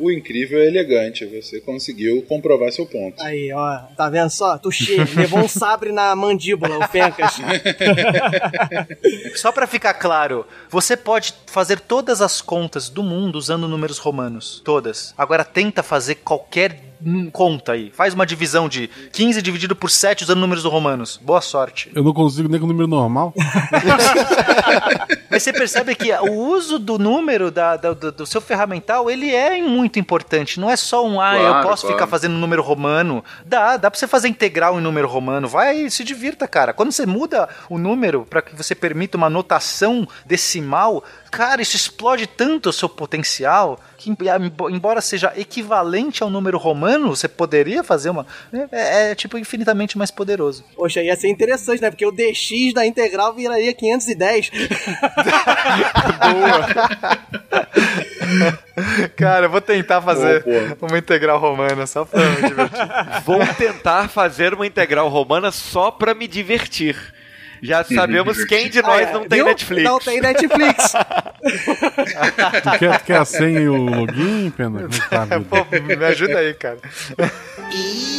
O incrível é elegante. Você conseguiu comprovar seu ponto. Aí, ó, tá vendo só? Tuxê, levou um sabre na mandíbula, o Fencas. Só pra ficar claro, você pode fazer todas as contas do mundo usando números romanos, todas. Agora tenta fazer qualquer conta aí. Faz uma divisão de 15 dividido por 7 usando números romanos. Boa sorte. Eu não consigo nem com número normal. Mas você percebe que o uso do número da, da- do, do seu ferramental, ele é muito importante. Não é só um, ah, eu Claro, posso claro. ficar fazendo número romano. Dá, dá pra você fazer integral em número romano. Vai, se divirta, cara. Quando você muda o número para que você permita uma notação decimal, cara, isso explode tanto o seu potencial que, embo- embora seja equivalente ao número romano, você poderia fazer uma. É, é, tipo infinitamente mais poderoso. Poxa, ia ser interessante, né? Porque o DX da integral viraria 510. Cara, eu vou tentar fazer Boa, uma integral romana só pra me divertir. Vou tentar fazer uma integral romana só pra me divertir. Já sabemos quem de nós Ah, não tem viu? Netflix. Não tem Netflix. Tu quer, tu quer a senha e o login, Pena? É tá? Pô, me ajuda aí, cara.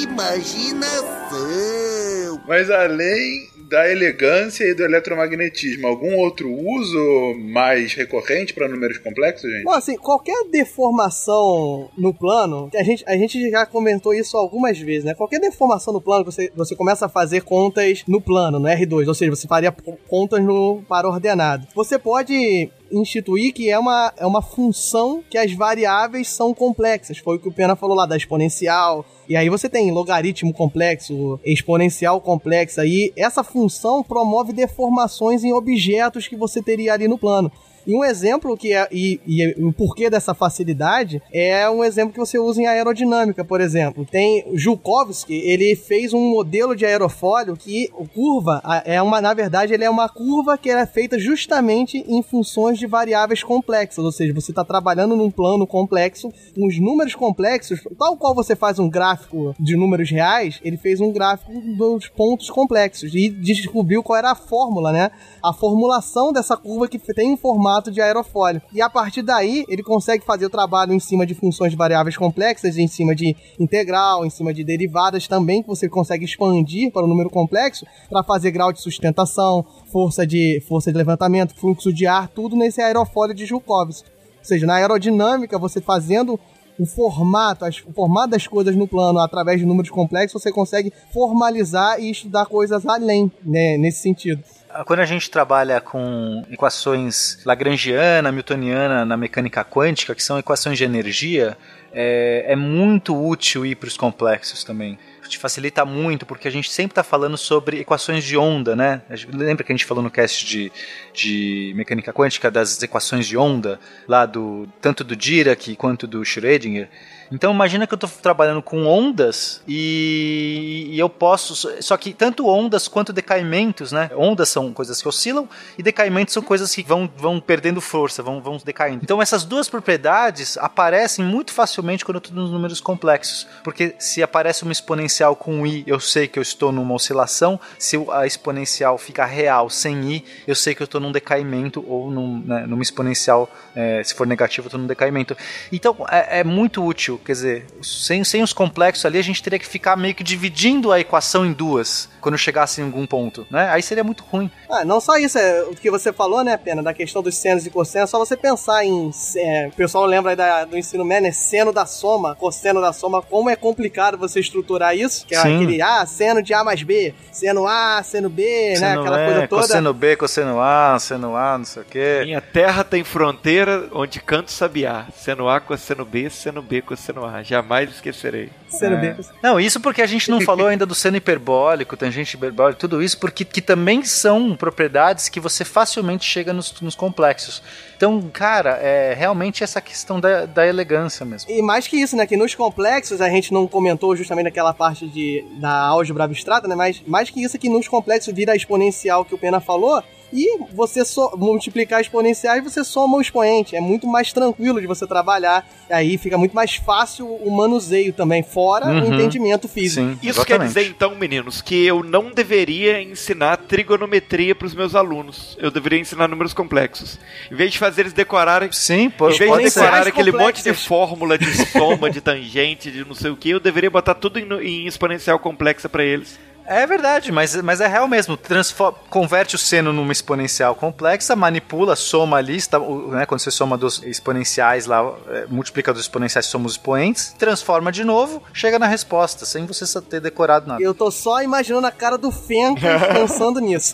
Imaginação. Mas além da elegância e do eletromagnetismo, algum outro uso mais recorrente para números complexos, gente? Bom, assim, qualquer deformação no plano, a gente, a gente já comentou isso algumas vezes, né? Qualquer deformação no plano, você, você começa a fazer contas no plano, no R2, ou seja, você faria contas no par ordenado. Você pode instituir que é uma, é uma função que as variáveis são complexas. Foi o que o Pena falou lá da exponencial. E aí você tem logaritmo complexo, exponencial complexo. Aí essa função promove deformações em objetos que você teria ali no plano. E um exemplo que é, e, e o porquê dessa facilidade é um exemplo que você usa em aerodinâmica, por exemplo. Tem Jukovski, ele fez um modelo de aerofólio que curva é uma, na verdade, ele é uma curva que é feita justamente em funções de variáveis complexas, ou seja, você está trabalhando num plano complexo, com os números complexos, tal qual você faz um gráfico de números reais, ele fez um gráfico dos pontos complexos e descobriu qual era a fórmula, né? A formulação dessa curva que tem um formato de aerofólio. E a partir daí, ele consegue fazer o trabalho em cima de funções de variáveis complexas, em cima de integral, em cima de derivadas também, que você consegue expandir para o um número complexo para fazer grau de sustentação, força de, força de levantamento, fluxo de ar, tudo nesse aerofólio de Joukowski. Ou seja, na aerodinâmica, você fazendo o formato, as, o formato das coisas no plano através de números complexos, você consegue formalizar e estudar coisas além, né, nesse sentido quando a gente trabalha com equações lagrangiana, newtoniana na mecânica quântica, que são equações de energia, é, é muito útil ir para os complexos também te facilita muito, porque a gente sempre está falando sobre equações de onda, né? Lembra que a gente falou no cast de, de mecânica quântica das equações de onda, lá do tanto do Dirac quanto do Schrödinger? Então imagina que eu estou trabalhando com ondas e, e, eu posso. Só que tanto ondas quanto decaimentos, né? Ondas são coisas que oscilam e decaimentos são coisas que vão, vão perdendo força, vão, vão decaindo. Então essas duas propriedades aparecem muito facilmente quando eu estou nos números complexos. Porque se aparece uma exponencial com i, eu sei que eu estou numa oscilação. Se a exponencial fica real sem i, eu sei que eu estou num decaimento ou num, né, numa exponencial, é, se for negativo, eu estou num decaimento. Então é, é muito útil quer dizer, sem, sem os complexos ali, a gente teria que ficar meio que dividindo a equação em duas quando chegasse em algum ponto, né? Aí seria muito ruim. Ah, não só isso, é o que você falou, né, Pena, da questão dos senos e cossenos, só você pensar em. É, o pessoal lembra aí da, do ensino médio, né? Seno da soma, cosseno da soma, como é complicado você estruturar isso, que é Sim. aquele, ah, seno de A mais B, seno A, seno B, né? seno né? Aquela é, coisa toda. Cosseno B, cosseno A, seno A, não sei o quê. Minha terra tem fronteira onde canto sabiá. Seno A, cosseno B, seno B, cosseno A. Jamais esquecerei. É. Não, isso porque a gente não falou ainda do seno hiperbólico, tangente hiperbólica, tudo isso, porque que também são propriedades que você facilmente chega nos, nos complexos. Então, cara, é realmente essa questão da, da elegância mesmo. E mais que isso, né? Que nos complexos, a gente não comentou justamente naquela parte de, da álgebra abstrata, né? Mas mais que isso, é que nos complexos vira a exponencial que o Pena falou, e você so multiplicar exponenciais, você soma o expoente. É muito mais tranquilo de você trabalhar. Aí fica muito mais fácil o manuseio também, fora uhum. o entendimento físico. Sim, Isso exatamente. quer dizer, então, meninos, que eu não deveria ensinar trigonometria para os meus alunos. Eu deveria ensinar números complexos. Em vez de fazer eles decorarem. Sim, pô, Em vez de decorar aquele monte de fórmula de soma, de tangente, de não sei o que, eu deveria botar tudo em, em exponencial complexa para eles. É verdade, mas, mas é real mesmo. Transforma, converte o seno numa exponencial complexa, manipula, soma ali, está, né, quando você soma dos exponenciais lá, é, multiplica dos exponenciais, soma os expoentes, transforma de novo, chega na resposta, sem você ter decorado nada. Eu tô só imaginando a cara do Fenka pensando nisso.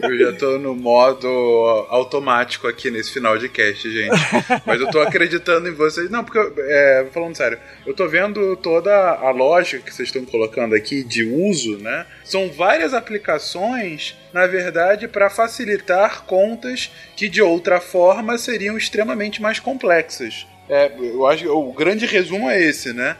Eu já tô no modo automático aqui nesse final de cast, gente. Mas eu tô acreditando em vocês. Não, porque, é, falando sério, eu tô vendo toda a lógica que vocês estão colocando aqui de uso, né? São várias aplicações, na verdade, para facilitar contas que de outra forma seriam extremamente mais complexas. É, eu acho que o grande resumo é esse, né?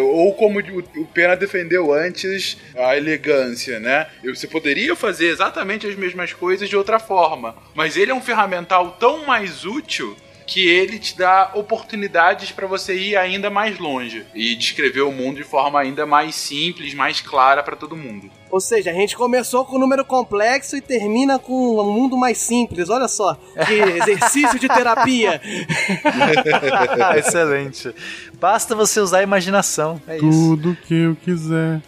Ou como o Pena defendeu antes, a elegância, né? Você poderia fazer exatamente as mesmas coisas de outra forma, mas ele é um ferramental tão mais útil que ele te dá oportunidades para você ir ainda mais longe e descrever o mundo de forma ainda mais simples, mais clara para todo mundo. Ou seja, a gente começou com um número complexo e termina com um mundo mais simples. Olha só, que exercício de terapia. Excelente. Basta você usar a imaginação. É Tudo isso. que eu quiser.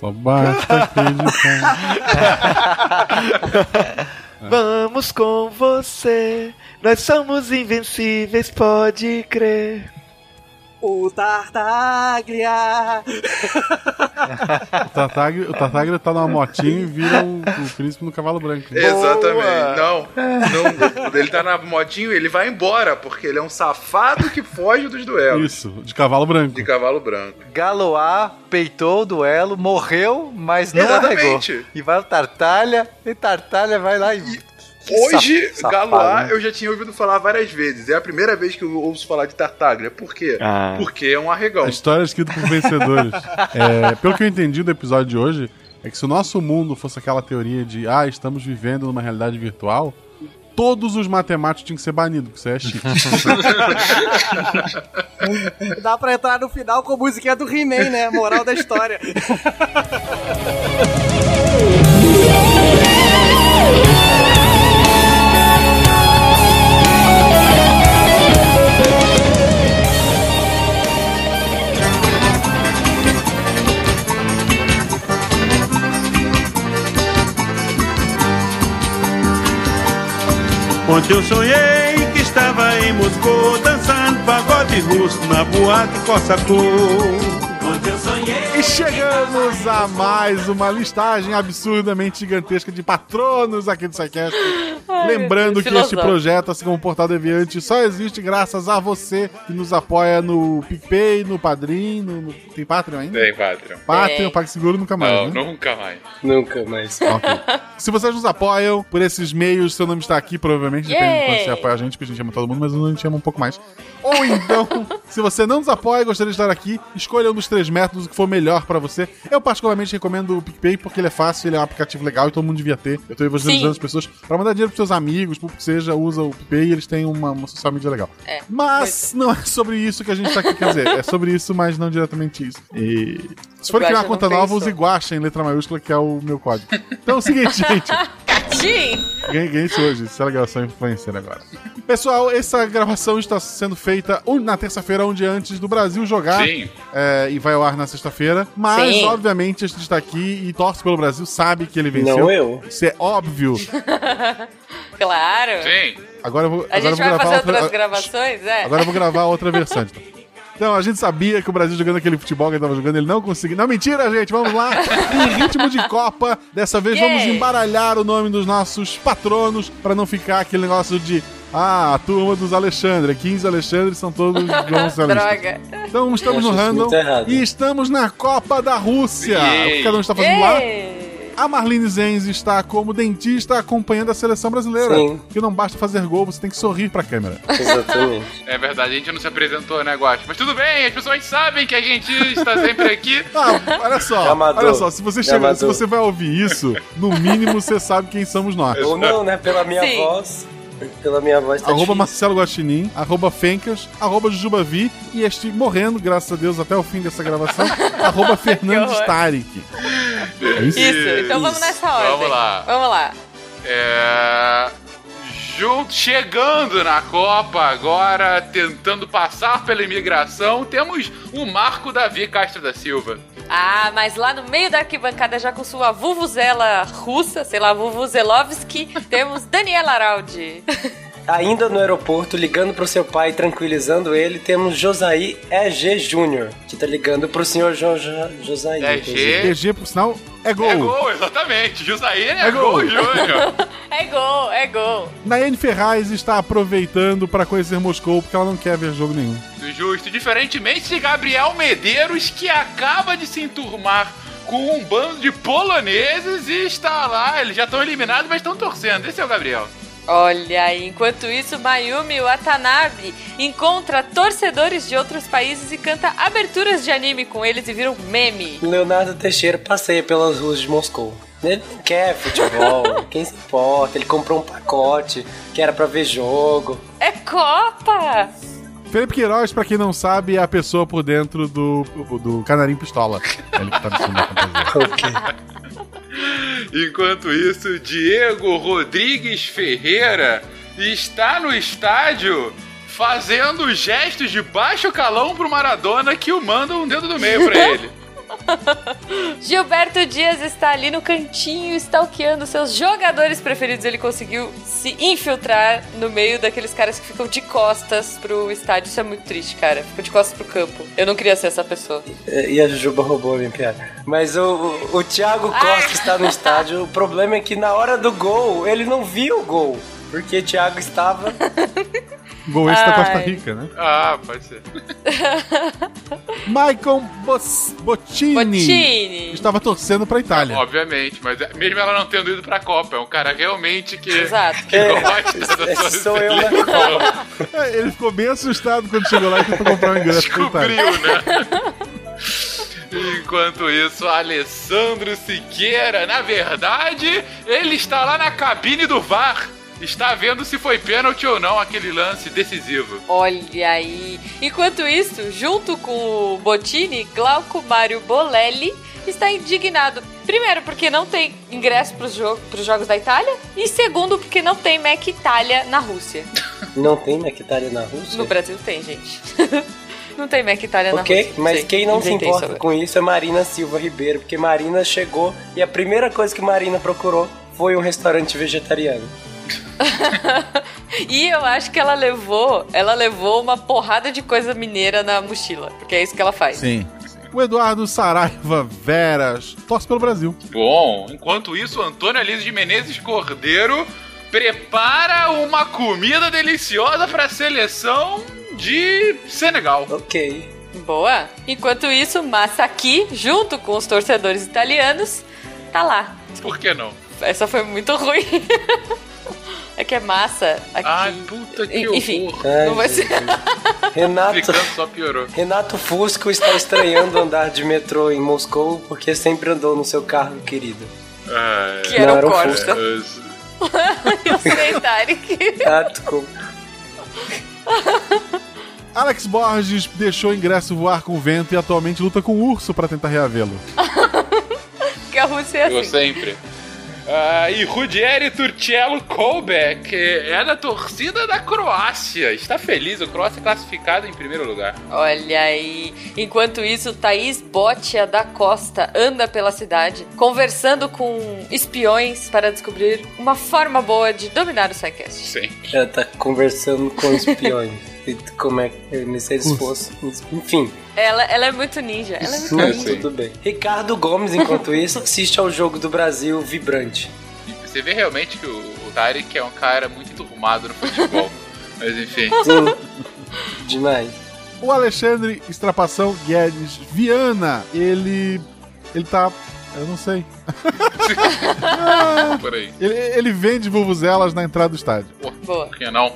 Só basta acreditar. Vamos com você. Nós somos invencíveis, pode crer. O Tartaglia! o, Tartaglia o Tartaglia tá numa motinha e vira o, o príncipe no cavalo branco. Exatamente. Não, não, ele tá na motinha ele vai embora, porque ele é um safado que foge dos duelos. Isso, de cavalo branco. De cavalo branco. Galoá peitou o duelo, morreu, mas não Exatamente. arregou. E vai o Tartalha, e Tartalha vai lá e... e Hoje, safado, né? eu já tinha ouvido falar várias vezes. É a primeira vez que eu ouço falar de Tartaglia. Por quê? Ah. Porque é um arregão. A história é escrita por vencedores. É, pelo que eu entendi do episódio de hoje, é que se o nosso mundo fosse aquela teoria de ah, estamos vivendo numa realidade virtual, todos os matemáticos tinham que ser banidos, porque isso aí é chique. Dá pra entrar no final com a musiquinha do He-Man, né? Moral da história. Ontem eu sonhei que estava em Moscou dançando pagode russo na boate Cossacô. Ontem eu sonhei. E chegamos a mais uma listagem absurdamente gigantesca de patronos aqui do SciCast. Lembrando que este projeto, assim como o Portal Deviante, só existe graças a você que nos apoia no PicPay, no Padrim, no, no- tem Patreon ainda? Tem, Patreon. Patreon. PagSeguro nunca mais, Não, né? nunca mais. Nunca mais. Ok. Se vocês nos apoiam por esses meios, seu nome está aqui, provavelmente, depende de quando Yay! você apoia a gente, porque a gente ama todo mundo, mas a gente ama um pouco mais. Ou então, se você não nos apoia e gostaria de estar aqui, escolha um dos três métodos que for melhor pra você. Eu particularmente recomendo o PicPay porque ele é fácil, ele é um aplicativo legal e todo mundo devia ter. Eu tô evangelizando as pessoas pra mandar dinheiro pros seus amigos, pro que seja, usa o PicPay e eles têm uma, uma social media legal. É, Mas não é sobre isso que a gente tá aqui, quer dizer, é sobre isso, mas não diretamente isso. E se for criar uma conta nova, pensou. use Guaxa em letra maiúscula, que é o meu código. Então é o seguinte, gente. Ganhei, ganhei isso hoje, essa gravação influencer agora. Pessoal, essa gravação está sendo feita na terça-feira, um dia antes do Brasil jogar. Sim. É, e vai ao ar na sexta-feira. Mas, Sim. obviamente, a gente está aqui e torce pelo Brasil, sabe que ele venceu. Não eu. Isso é óbvio. Claro! Sim. Agora eu vou, A agora eu gente vou vai gravar fazer outra. outras gravações, é? Agora eu vou gravar outra versão. Então. Então, a gente sabia que o Brasil jogando aquele futebol que ele tava jogando, ele não conseguia. Não, mentira, gente, vamos lá. Em ritmo de Copa, dessa vez vamos Yay. embaralhar o nome dos nossos patronos pra não ficar aquele negócio de. Ah, a turma dos Alexandre. 15 Alexandres são todos Socialistas. Droga! Então estamos no random e estamos na Copa da Rússia. O que cada um está fazendo lá? A Marlene Zenz está como dentista acompanhando a seleção brasileira. Sim. Que não basta fazer gol, você tem que sorrir pra câmera. Exatamente. É verdade, a gente não se apresentou, né, Guache? Mas tudo bem, as pessoas sabem que a gente está sempre aqui. Ah, olha só, Amador. olha só, se você chega, Amador. se você vai ouvir isso, no mínimo você sabe quem somos nós. Ou não, né? Pela minha Sim. voz. Pela minha voz tá Arroba difícil. Marcelo Guaxinim, arroba Fencas, arroba Jujubavi e este morrendo, graças a Deus, até o fim dessa gravação, arroba Fernandes. Tarik. É isso? Isso, então vamos nessa ordem. Vamos lá. Vamos lá. É. Junto, chegando na Copa agora, tentando passar pela imigração, temos o Marco Davi Castro da Silva. Ah, mas lá no meio da arquibancada, já com sua vuvuzela russa, sei lá, vuvuzelovski, temos Daniela Araldi. Ainda no aeroporto, ligando pro seu pai, tranquilizando ele, temos Josaí EG Júnior, que tá ligando pro senhor jo jo Josaí. EG. inclusive. EG, por sinal, é gol. É gol, exatamente. Jusaí é, É gol, gol. Júnior. É gol, é gol. Nayane Ferraz está aproveitando para conhecer Moscou porque ela não quer ver jogo nenhum. Justo. Diferentemente de Gabriel Medeiros, que acaba de se enturmar com um bando de poloneses e está lá. Eles já estão eliminados, mas estão torcendo. Esse é o Gabriel. Olha aí, enquanto isso, Mayumi Watanabe encontra torcedores de outros países e canta aberturas de anime com eles e vira um meme. Leonardo Teixeira passeia pelas ruas de Moscou. Ele não quer futebol, quem se importa? Ele comprou um pacote que era pra ver jogo. É Copa! Felipe Queiroz, pra quem não sabe, é a pessoa por dentro do, do Canarim Pistola. Ele que tá no filme da fantasia. Enquanto isso, Diego Rodrigues Ferreira está no estádio fazendo gestos de baixo calão pro Maradona que o manda um dedo do meio pra ele. Gilberto Dias está ali no cantinho, stalkeando seus jogadores preferidos. Ele conseguiu se infiltrar no meio daqueles caras que ficam de costas pro estádio. Isso é muito triste, cara. Ficam de costas pro campo. Eu não queria ser essa pessoa. E a Jujuba roubou a minha piada. Mas o, o, o Thiago Costa está no estádio. O problema é que na hora do gol, ele não viu o gol. Porque Thiago estava Gol esse da Ai. Costa Rica, né? Ah, pode ser. Michael Bos- Bottini, Bottini. estava torcendo pra Itália. Obviamente, mas é- mesmo ela não tendo ido pra Copa, é um cara realmente que, Exato. que gosta da sua sou eu. Copa. É, Ele ficou bem assustado quando chegou lá e tentou comprar um ingresso pra Itália. Descobriu, né? Enquanto isso, Alessandro Siqueira, na verdade, ele está lá na cabine do VAR. Está vendo se foi pênalti ou não aquele lance decisivo. Olha aí. Enquanto isso, junto com o Bottini, Glauco Mário Bolelli está indignado. Primeiro, porque não tem ingresso para os jo jogos da Itália. E segundo, porque não tem Mac Itália na Rússia. Não tem Nectária na Rússia? No Brasil tem, gente. não tem Mac Itália na Ok, Rússia. mas Sei, quem não se importa sobre. com isso é Marina Silva Ribeiro, porque Marina chegou e a primeira coisa que Marina procurou foi um restaurante vegetariano. E eu acho que ela levou, ela levou uma porrada de coisa mineira na mochila, porque é isso que ela faz. Sim. O Eduardo Saraiva Veras torce pelo Brasil. Bom, enquanto isso, Antônio Aliso de Menezes Cordeiro prepara uma comida deliciosa para a seleção de Senegal. Ok. Boa. Enquanto isso, Massaqui, junto com os torcedores italianos, tá lá. Por que não? Essa foi muito ruim. é que é massa aqui. Ai, puta que Enfim, horror. Ai, não vai ser. Renato, Ficando só piorou. Renato Fusco está estranhando andar de metrô em Moscou porque sempre andou no seu carro querido. Ai, Que era Não, o um Corsa. Eu sei, Tarek. Ah, desculpa. Alex Borges deixou o ingresso voar com o vento e atualmente luta com o urso pra tentar reavê-lo. Porque a Rússia é Eu assim. sempre. Ah, e Rudieri Turcello Kolbeck é da torcida da Croácia. Está feliz, o Croácia é classificado em primeiro lugar. Olha aí. Enquanto isso, Thaís Botia da Costa anda pela cidade conversando com espiões para descobrir uma forma boa de dominar o SciCast. Sim. Ela tá conversando com espiões. E como é que se eles fossem. Enfim, Ela, ela é muito ninja. Ela é muito mas ninja. tudo bem. Ricardo Gomes, enquanto isso, assiste ao jogo do Brasil vibrante. Você vê realmente que o, o Tarek é um cara muito enturmado no futebol. Mas enfim. Sim. Demais. O Alexandre Estrapação Guedes Viana, ele. Ele tá. Eu não sei. Por aí. Ele, ele vende vuvuzelas na entrada do estádio. Boa. Por que não?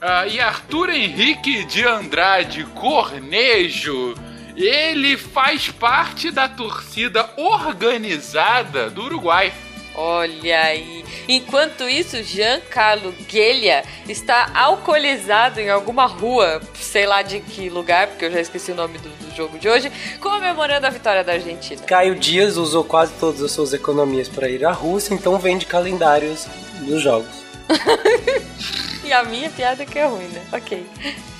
Ah, e Arthur Henrique de Andrade Cornejo, ele faz parte da torcida organizada do Uruguai. Olha aí. Enquanto isso, Giancarlo Guelha está alcoolizado em alguma rua, sei lá de que lugar, porque eu já esqueci o nome do, do jogo de hoje, comemorando a vitória da Argentina. Caio Dias usou quase todas as suas economias para ir à Rússia, então vende calendários dos jogos. E a minha piada que é ruim, né? Ok.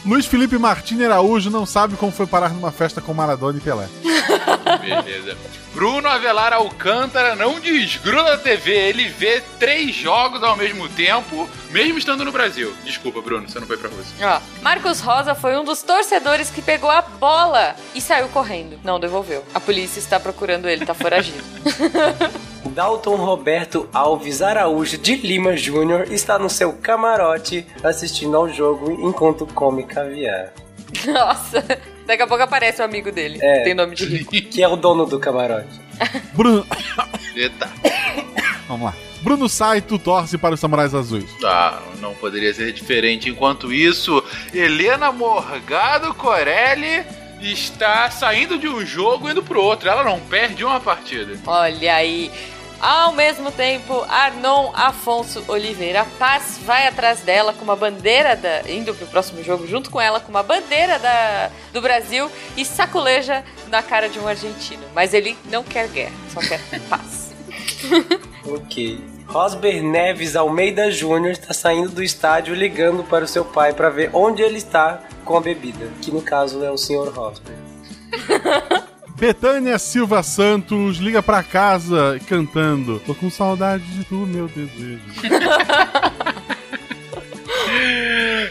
Luiz Felipe Martins Araújo não sabe como foi parar numa festa com Maradona e Pelé. Beleza. Bruno Avelar Alcântara não desgruda da TV, ele vê três jogos ao mesmo tempo, mesmo estando no Brasil. Desculpa, Bruno, você não foi pra Rússia. Ó, Marcos Rosa foi um dos torcedores que pegou a bola e saiu correndo. Não devolveu. A polícia está procurando ele, tá foragido. Dalton Roberto Alves Araújo de Lima Júnior está no seu camarote assistindo ao jogo enquanto come caviar. Nossa, daqui a pouco aparece o amigo dele. É. Tem nome de rico. Que é o dono do camarote. Bruno. Eita. Vamos lá. Bruno Saito torce para os Samurais Azuis. Tá, não poderia ser diferente. Enquanto isso, Helena Morgado Corelli está saindo de um jogo e indo pro outro. Ela não perde uma partida. Olha aí. Ao mesmo tempo, Arnon Afonso Oliveira Paz vai atrás dela com uma bandeira da. indo pro próximo jogo junto com ela com uma bandeira da, do Brasil e saculeja na cara de um argentino. Mas ele não quer guerra, só quer paz. Ok. Rosber Neves Almeida Júnior está saindo do estádio ligando para o seu pai para ver onde ele está com a bebida, que no caso é o Sr. Rosber. Betânia Silva Santos liga pra casa cantando. Tô com saudade de tu, meu desejo.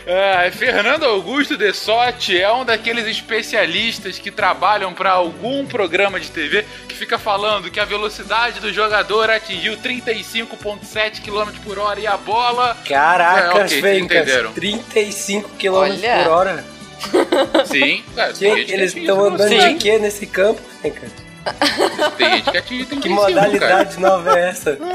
É, Fernando Augusto de Sotti é um daqueles especialistas que trabalham para algum programa de TV que fica falando que a velocidade do jogador atingiu 35,7 km por hora e a bola. Caracas, É, ok, Fencas, entenderam. 35 km Olha. por hora. Sim, cara, Que- tem gente que eles estão andando de quê nesse campo, Fencas? Tem gente que atinge Que 35, modalidade nova é essa?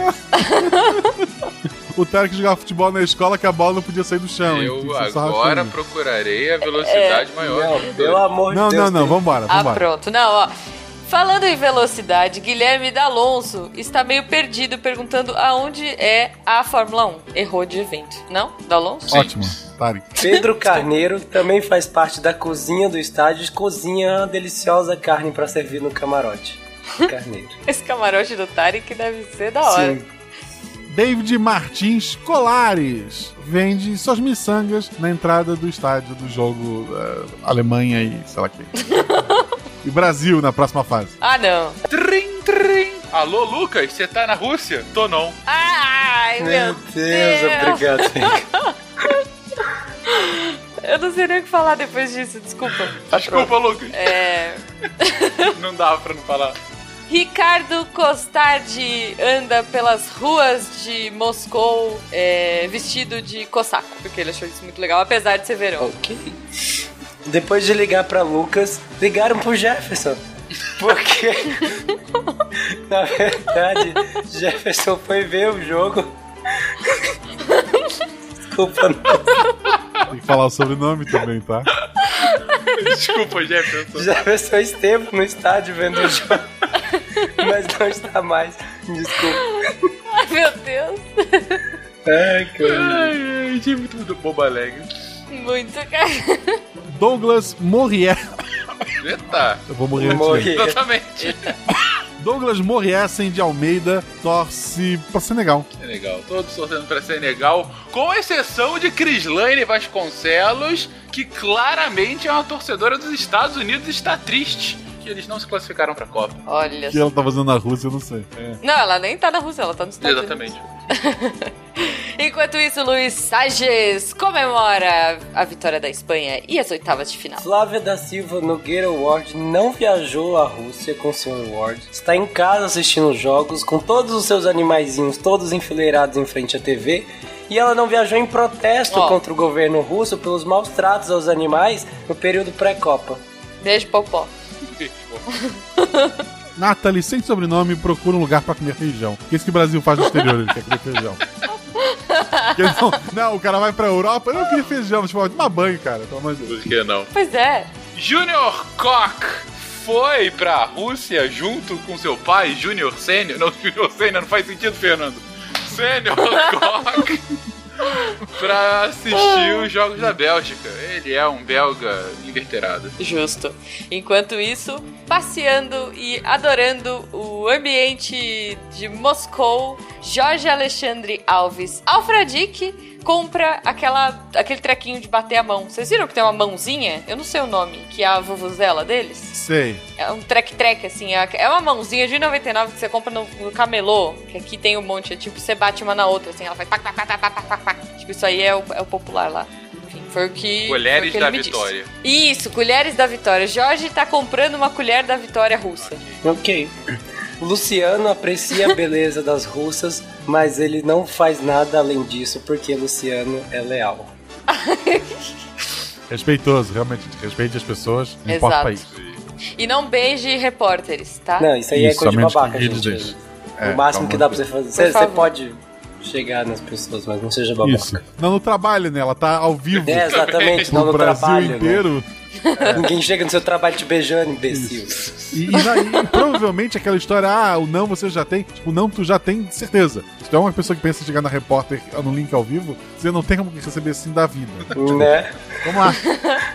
O Tarek jogava futebol na escola que a bola não podia sair do chão. cara. hein? Eu é agora procurarei a velocidade maior. Não, pelo amor Não, de Deus. não, não, vambora, Ah, vambora. pronto. Não, ó. Falando em velocidade, Guilherme D'Alonso está meio perdido perguntando aonde é a Fórmula 1. Errou de evento. Não? D'Alonso? Ótimo, Tarek. Pedro Carneiro também faz parte da cozinha do estádio e cozinha uma deliciosa carne pra servir no camarote. Carneiro. Esse camarote do Tarek deve ser da hora. Sim. David Martins Colares vende suas miçangas na entrada do estádio do jogo eh, Alemanha e sei lá quem. e Brasil na próxima fase. Ah, não. Trim, trim. Alô, Lucas, você tá na Rússia? Tô não. Ai, meu, Meu Deus, obrigado, Fencas. Eu não sei nem o que falar depois disso, desculpa. Desculpa, Lucas. É. Não dava pra não falar. Ricardo Costardi anda pelas ruas de Moscou é, vestido de cossaco, porque ele achou isso muito legal, apesar de ser verão. Ok. Depois de ligar pra Lucas, ligaram pro Jefferson. Porque, na verdade, Jefferson foi ver o jogo. Desculpa, não. Tem que falar o sobrenome também, tá? Desculpa, Jefferson. Jefferson esteve no estádio vendo o jogo. Mas não está mais. Desculpa. Ai, meu Deus. Ai, cara. Ai, ai, gente, muito, muito bobo alegre. Muito cara. Douglas Morrier. Eita. Eu vou morrer antes dele. Exatamente. Douglas Morriessen de Almeida torce pra Senegal. Senegal. Todos torcendo pra Senegal, com exceção de Crislaine Vasconcelos, que claramente é uma torcedora dos Estados Unidos e está triste que eles não se classificaram pra Copa. Olha O que ela tá fazendo na Rússia, eu não sei. É. Não, ela nem tá na Rússia, ela tá nos Estados Exatamente. Unidos. Enquanto isso, Luiz Sages comemora a vitória da Espanha e as oitavas de final. Flávia da Silva Nogueira Ward não viajou à Rússia com o Sr. Ward. Está em casa assistindo os jogos com todos os seus animaizinhos todos enfileirados em frente à TV. E ela não viajou em protesto Ó. contra o governo russo pelos maus tratos aos animais no período pré-copa. Beijo, Popó. Nathalie, sem sobrenome, procura um lugar pra comer feijão. Que é isso que o Brasil faz no exterior, ele quer comer feijão. Não, não, o cara vai pra Europa, eu não queria feijão, tipo, toma banho, cara, pelo amor de Deus. Por que não? Pois é. Junior Koch foi pra Rússia junto com seu pai, Junior Sênior. Não, Junior Sênior não faz sentido, Fernando. Sênior Koch pra assistir os Jogos da Bélgica. Ele é um belga inverterado. Justo. Enquanto isso, passeando e adorando o ambiente de Moscou, Jorge Alexandre Alves Alfredique compra aquela, aquele trequinho de bater a mão. Vocês viram que tem uma mãozinha? Eu não sei o nome, que é a vuvuzela deles. Sei. É um trek-trek, assim. É é uma mãozinha de 99 que você compra no, no camelô. Que aqui tem um monte. É tipo, você bate uma na outra, assim. Ela faz pac, pac, pac, pac, pac, pac, pac. Tipo, isso aí é o, é o popular lá. Enfim, foi o que. Colheres o que da me disse. Vitória. Isso, colheres da vitória. Jorge tá comprando uma colher da vitória russa. Ok. O Luciano aprecia a beleza das russas, mas ele não faz nada além disso porque Luciano é leal. Respeitoso, realmente. Respeite as pessoas, não importa o país. E não beije repórteres, tá? Não, isso aí é Isso, coisa de babaca, gente. deixam. É, o máximo que dá pra você fazer. Você, pode chegar nas pessoas, mas não seja babaca. Isso. Não, no trabalho, né? Ela tá ao vivo. É, exatamente, não no Brasil trabalho. né? inteiro. Ninguém chega no seu trabalho te beijando, imbecil. E, e e provavelmente aquela história, ah, o não você já tem. Tipo, o não tu já tem certeza. Se tu é uma pessoa que pensa em chegar na repórter no link ao vivo, você não tem como receber assim da vida. Né? Vamos lá.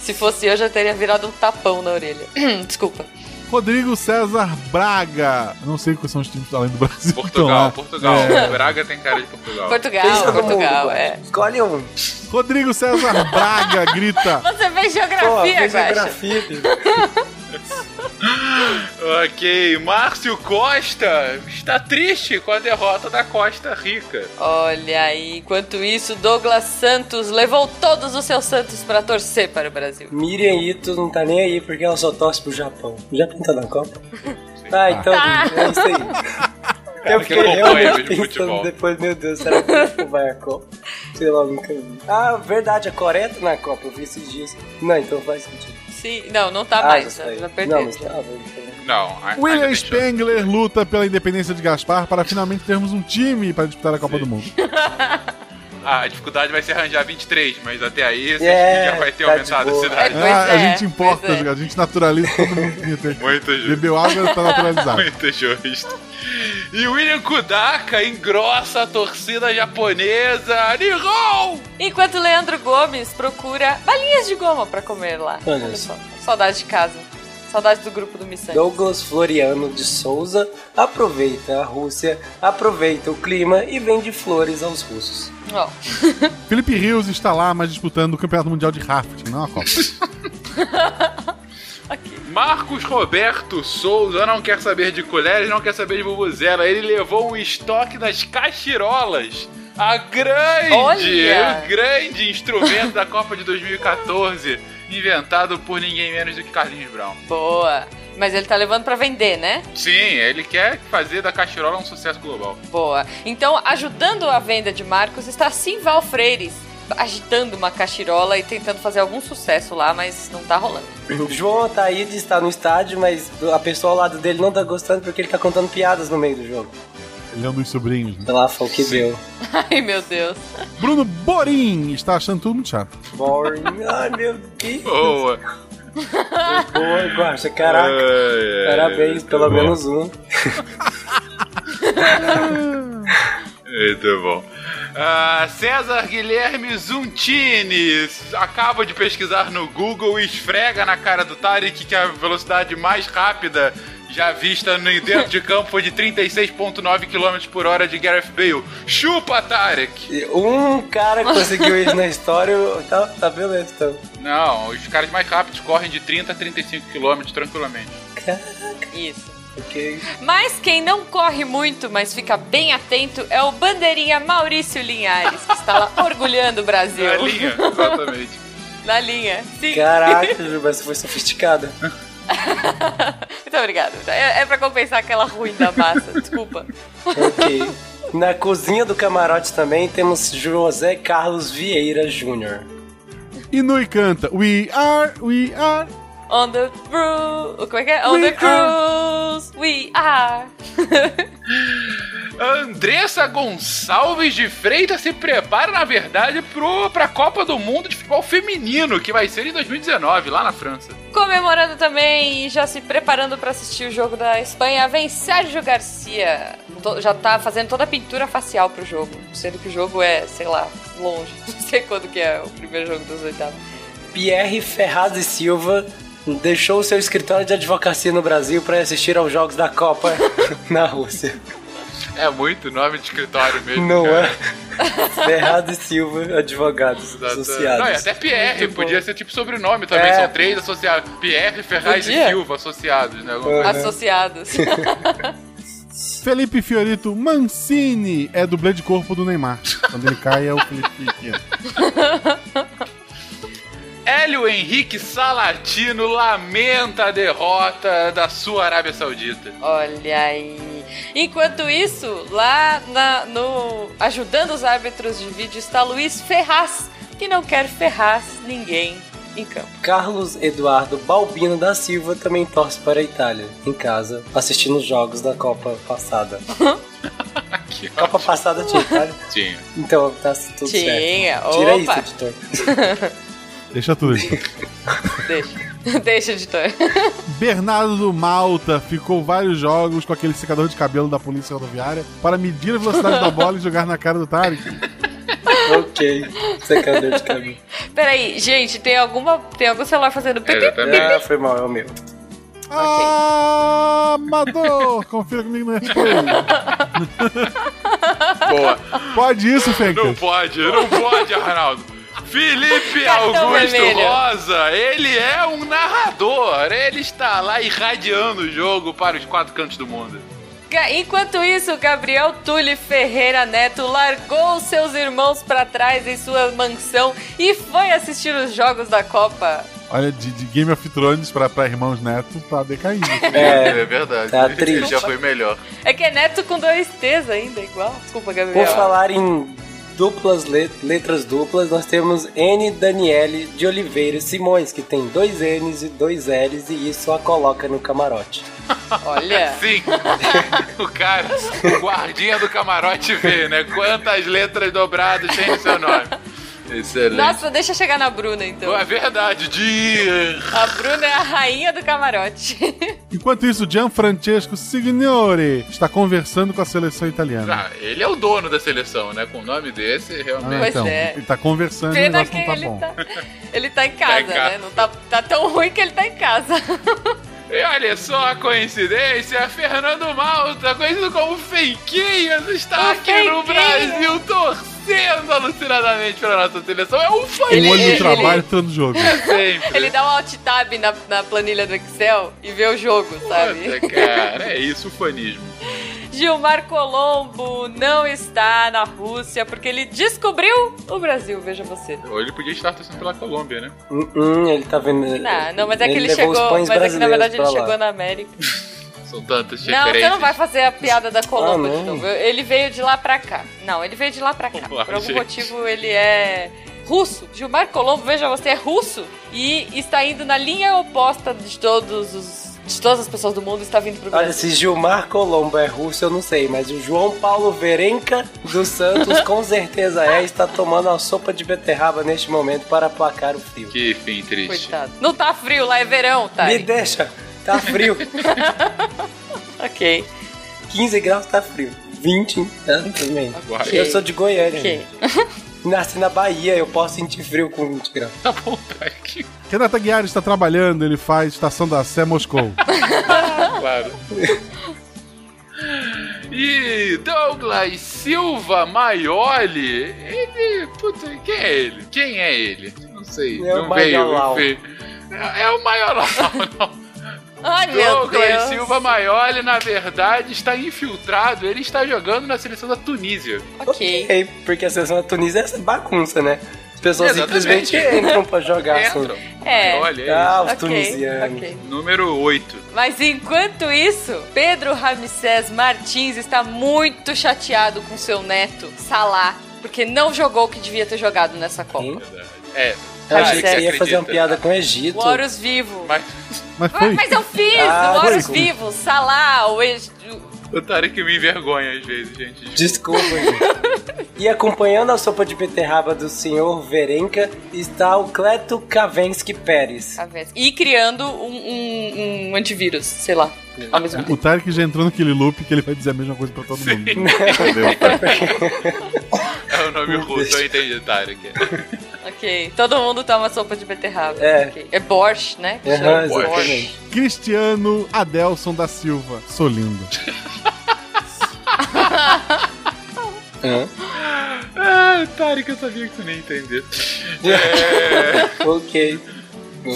Se fosse eu, já teria virado um tapão na orelha. Desculpa. Rodrigo César Braga. Não sei quais são os times além do Brasil. Portugal, lá. Portugal. É. Braga tem cara de Portugal. Portugal, Portugal, mundo, é. Escolhe um. Rodrigo César Braga grita. Você fez Pô, geografia, fez Guaxa. geografia, filho. ok, Márcio Costa está triste com a derrota da Costa Rica. Olha aí, enquanto isso, Douglas Santos levou todos os seus Santos pra torcer para o Brasil. Miriam Ito não tá nem aí porque ela só torce pro Japão. O Japão tá na Copa? Ah, então Tá. é isso aí. Eu Porque fiquei realmente pensando futebol. depois, meu Deus, será que o vai à Copa? Sei lá, nunca vi. Ah, verdade, a Coreia tá na Copa, eu vi esses dias. Não, então faz sentido. Sim, não, não tá Ah, mais, já já, sei. já Não, perdeu. mas tava. então. Não, a- William. Spengler luta pela independência de Gaspar para finalmente termos um time para disputar a Copa do Mundo. A dificuldade vai ser arranjar 23, mas até aí esse É, já vai ter tá aumentado a cidade. Pois Ah, a é, gente importa, é. a gente naturaliza todo mundo que tem. Muito justo. Bebeu água tá naturalizado. Muito justo. E William Kudaka engrossa a torcida japonesa. Nihon! Enquanto Leandro Gomes procura balinhas de goma pra comer lá. Olha só. Saudade de casa. Saudade do grupo do Missão. Douglas Floriano de Souza aproveita a Rússia, aproveita o clima e vende flores aos russos. Ó, Felipe Rios está lá, mas disputando o Campeonato Mundial de Rafting, não a Copa. Marcos Roberto Souza não quer saber de colheres, não quer saber de bubuzela. Ele levou um estoque das cachirolas. A grande, Olha! o grande instrumento da Copa de 2014, inventado por ninguém menos do que Carlinhos Brown. boa. Mas ele tá levando pra vender, né? Sim, ele quer fazer da cachirola um sucesso global. Boa. Então, ajudando a venda de Marcos está Simval Freires, agitando uma cachirola e tentando fazer algum sucesso lá, mas não tá rolando. João Ataíde está no estádio, mas a pessoa ao lado dele não tá gostando porque ele tá contando piadas no meio do jogo. Ele é um dos sobrinhos. Né? Lá, foi o que deu. Ai, meu Deus. Bruno Borim está achando tudo muito chato. Boring. Ai, meu Deus. Boa! Boa, Guaxa, caraca. Ai, ai, Parabéns, pelo bom. menos um. Muito bom. Ah, César Guilherme Zuntini acaba de pesquisar no Google e esfrega na cara do Tarek que a velocidade mais rápida já vista no dentro de campo foi de 36,9 km por hora de Gareth Bale. Chupa, Tarek! Um cara conseguiu isso na história, tá, tá beleza, então. Não, os caras mais rápidos correm de 30 a 35 km tranquilamente. Isso. Ok. Mas quem não corre muito, mas fica bem atento, é o bandeirinha Maurício Linhares, que está lá orgulhando o Brasil. Na linha, exatamente. Na linha, sim. Caraca, Ju, mas você foi sofisticada. Muito obrigada. É, é pra compensar aquela ruim da massa, desculpa. Ok. Na cozinha do camarote também temos José Carlos Vieira Jr. E Nui canta We are, we are. On the roof. Como é que é? On We the cruise. We are. Andressa Gonçalves de Freitas se prepara, na verdade, pro, pra Copa do Mundo de Futebol Feminino, que vai ser em 2019, lá na França. Comemorando também e já se preparando pra assistir o jogo da Espanha, vem Sérgio Garcia. Já tá fazendo toda a pintura facial pro jogo. Sendo que o jogo é, sei lá, longe. Não sei quando que é o primeiro jogo dos oitavos. Pierre Ferraz e Silva deixou o seu escritório de advocacia no Brasil para assistir aos jogos da Copa na Rússia. É muito nome de escritório mesmo. Não cara. é? Ferraz e Silva, advogados Exato. associados. Não, e até Pierre, Muito bom. podia ser tipo sobrenome também. É. São três associados. Pierre, Ferraz e. Silva associados, né? Coisa. Associados. Felipe Fiorito Mancini é dublê de corpo do Neymar. Quando ele cai é o Felipe Fiorito. Hélio Henrique Salatino lamenta a derrota da sua Arábia Saudita. Olha aí. Enquanto isso, lá na- no ajudando os árbitros de vídeo está Luiz Ferraz, que não quer ferrar ninguém em campo. Carlos Eduardo Balbino da Silva também torce para a Itália, em casa, assistindo os jogos da Copa passada. Copa passada tinha Itália? Tinha. Então tá tudo Tinha, certo. Tira opa. isso, editor. Deixa tudo aí. Deixa. Deixa, editor. Bernardo do Malta ficou vários jogos com aquele secador de cabelo da polícia rodoviária para medir a velocidade da bola e jogar na cara do Tarek. ok, secador de cabelo. Peraí, gente, tem alguma tem algum celular fazendo pipi? Ah, foi mal, é o meu. Amador! Confira comigo no replay. Boa. Pode isso, Fencas? Não pode, não pode, Arnaldo. Felipe Augusto vermelho. Rosa, ele é um narrador. Ele está lá irradiando o jogo para os quatro cantos do mundo. Enquanto isso, Gabriel Tulli Ferreira Neto largou seus irmãos pra trás em sua mansão e foi assistir os jogos da Copa. Olha, de, de Game of Thrones pra, pra Irmãos Neto, tá decaindo. É, verdade. tá triste. já foi melhor. É que é Neto com dois T's ainda, igual. Desculpa, Gabriel. Por falar em duplas let- letras duplas, nós temos N Daniele de Oliveira Simões, que tem dois N's e dois L's e isso a coloca no camarote. Olha. Sim. o cara, o guardinha do camarote vê, né? Quantas letras dobradas tem no seu nome. Excelente. Nossa, deixa eu chegar na Bruna então. É verdade, de... A Bruna é a rainha do camarote. Enquanto isso, Gianfrancesco Signore está conversando com a seleção italiana. Ah, ele é o dono da seleção, né? Com o nome desse, Ah, realmente. Pois então, é. ele tá conversando e o Pena negócio que não tá ele bom. tá, ele tá em casa, em casa. né? Não tá, tá tão ruim que ele tá em casa. E olha só a coincidência, Fernando Malta, conhecido como Feiquinhas, está O aqui no. Brasil torcendo alucinadamente pela nossa seleção. É um fã O olho ele- do trabalho tá no jogo. sempre. Ele dá um alt tab na, na planilha do Excel e vê o jogo, sabe? Puta, cara, é isso o fanismo. Gilmar Colombo não está na Rússia porque ele descobriu o Brasil, veja você. Ou ele podia estar torcendo pela Colômbia, né? Hum, hum, ele tá vendo. Não, não, mas é que ele, os chegou. Mas é que na verdade ele lá. chegou na América. São tantas Não, você não vai fazer a piada da Colômbia Ah, de novo. Ele veio de lá pra cá. Não, ele veio de lá pra cá. Lá, Por algum gente. motivo ele é russo. Gilmar Colombo, veja você, é russo e está indo na linha oposta de todos os. De todas as pessoas do mundo está vindo pro Olha, Brasil. se Gilmar Colombo é russo, eu não sei, mas o João Paulo Verenca dos Santos com certeza é, está tomando uma sopa de beterraba neste momento para aplacar o frio. Que fim triste. Coitado. Não tá frio, lá é verão, tá? Me deixa, tá frio. Ok. 15 graus tá frio. 20, tá? Também. Ok. Eu sou de Goiânia. Ok. Nasci na Bahia, eu posso sentir frio com 20 graus. Tá bom, tá aqui. Renata Guiar está trabalhando, ele faz Estação da Sé Moscou. Claro. E Douglas Silva Maioli, ele. Puta, quem é ele? Quem é ele? Não sei. É o não veio. Maiolau. veio. É, é o Maiolau, não. Ai, meu Douglas Deus. Silva Maioli, na verdade, está infiltrado. Ele está jogando na seleção da Tunísia. Ok. É, porque a seleção da Tunísia é essa bagunça, né? As pessoas Exatamente. simplesmente entram pra jogar. assim. Entram. É. Olha, Ah, os Ok, tunisianos. ok. isso. Número 8. Mas enquanto isso, Pedro Ramsés Martins está muito chateado com seu neto, Salah, porque não jogou o que devia ter jogado nessa Copa. Hein? É. Eu achei que você ia fazer uma piada com o Egito. Horus Vivo. Mas Mas foi. Mas eu fiz! Ah, o Horus desculpa. Vivo, Salah, o Eg... o Tarek me envergonha às vezes, gente. Desculpa, gente. E acompanhando a sopa de beterraba do senhor Verenca está o Cleto Kavensky Pérez. E criando um, um- um antivírus, sei lá, ao mesmo tempo. O Tarek já entrou naquele loop que ele vai dizer a mesma coisa pra todo mundo. É o nome russo, eu entendi, Tarek. Ok, todo mundo toma sopa de beterraba. É. Ok. É borscht, né? Chama exatamente. Cristiano Adelson da Silva. Sou lindo. Hã? Ah, Tarek, eu sabia que tu nem ia entender. É... ok.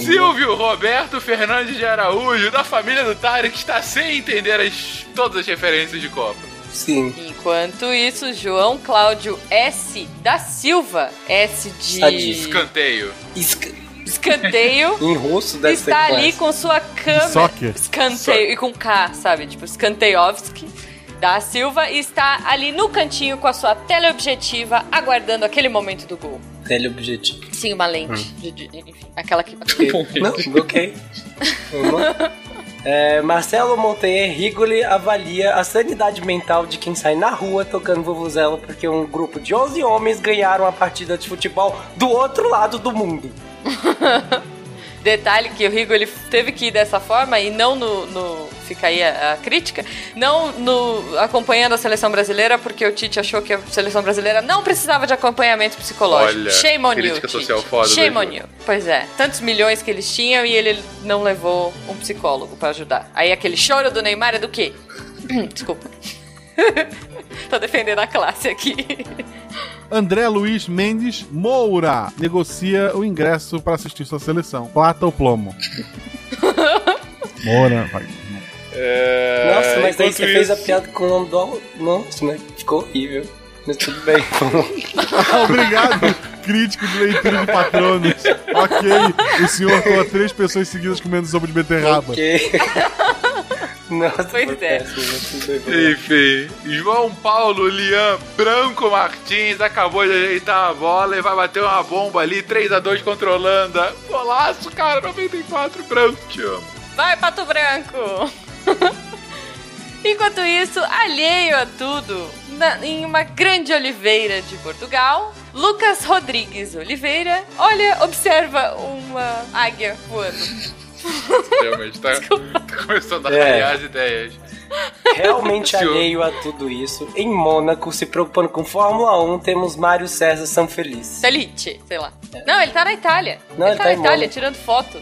Silvio Roberto Fernandes de Araújo, da família do Tarek, está sem entender as, todas as referências de Copa. Sim. Enquanto isso, João Cláudio S. da Silva, S de Sadista. Escanteio. escanteio, Em russo deve está ser ali com sua câmera. Soccer. Escanteio e com K, sabe? Tipo, Skanteiovski da Silva e está ali no cantinho com a sua teleobjetiva, aguardando aquele momento do gol. Teleobjetivo. Sim, uma lente. de- de- enfim, aquela que. Ok. Não, ok. É, Marcelo Monteiro Rigoli avalia a sanidade mental de quem sai na rua tocando vuvuzela porque um grupo de 11 homens ganharam a partida de futebol do outro lado do mundo. Detalhe que o Rigo ele teve que ir dessa forma e não no. no fica aí a, a crítica, não no acompanhando a seleção brasileira, porque o Tite achou que a seleção brasileira não precisava de acompanhamento psicológico. Olha, Shame on you. crítica Tite. social foda Shame on you. Pois é, tantos milhões que eles tinham e ele não levou um psicólogo pra ajudar. Aí aquele choro do Neymar é do quê? Desculpa. Tô defendendo a classe aqui. André Luiz Mendes Moura negocia o ingresso para assistir sua seleção. Plata ou plomo? Moura, vai. É, Nossa, mas aí enquanto você fez a isso- piada com o nome do. Nossa, mas ficou horrível. Mas tudo bem. Obrigado, crítico de leitura do Patronos. Ok, o senhor toa três pessoas seguidas comendo sopa de beterraba. ok. Nossa, Pois é. lá. Enfim, João Paulo Lian Branco Martins acabou de ajeitar a bola e vai bater uma bomba ali, 3x2 contra a Holanda. Golaço, cara, 94 Branco, te amo. Vai, Pato Branco! Enquanto isso, alheio a tudo, na- em uma grande oliveira de Portugal, Lucas Rodrigues Oliveira, olha, observa uma águia voando. Realmente, tá, tá começando a É. as ideias. Realmente Senhor. alheio a tudo isso. Em Mônaco, se preocupando com Fórmula 1, temos Mário César Sanfeliz. Felice, sei lá. Não, ele tá na Itália. Não, ele, ele tá tá na em Itália, Mônaco. tirando foto.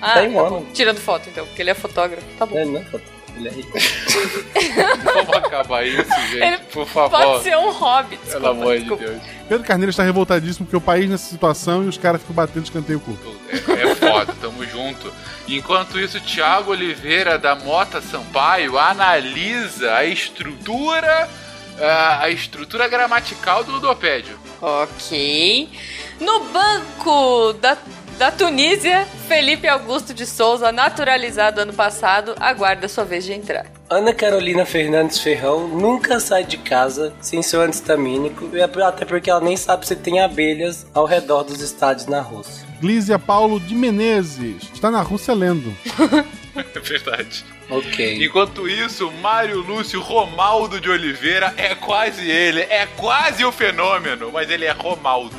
Ah, Tá em tá bom. Mônaco. Tirando foto, então, porque ele é fotógrafo. Tá bom. Ele não é foto- ele é rico. Vamos acabar isso, gente, Ele por favor. Pode ser um Pelo desculpa, amor de desculpa. Deus. Pedro Carneiro está revoltadíssimo porque o país nessa situação e os caras ficam batendo escanteio curto. É, é foda, tamo junto. Enquanto isso, Thiago Oliveira da Mota Sampaio analisa a estrutura. a- estrutura gramatical do ludopédio. Ok. No banco da, da Tunísia, Felipe Augusto de Souza, naturalizado ano passado, aguarda sua vez de entrar. Ana Carolina Fernandes Ferrão nunca sai de casa sem seu antistamínico, e até porque ela nem sabe se tem abelhas ao redor dos estádios na Rússia. Glízia Paulo de Menezes está na Rússia lendo. É verdade. Ok. Enquanto isso, Mário Lúcio Romaldo de Oliveira é quase ele, é quase o fenômeno, mas ele é Romaldo.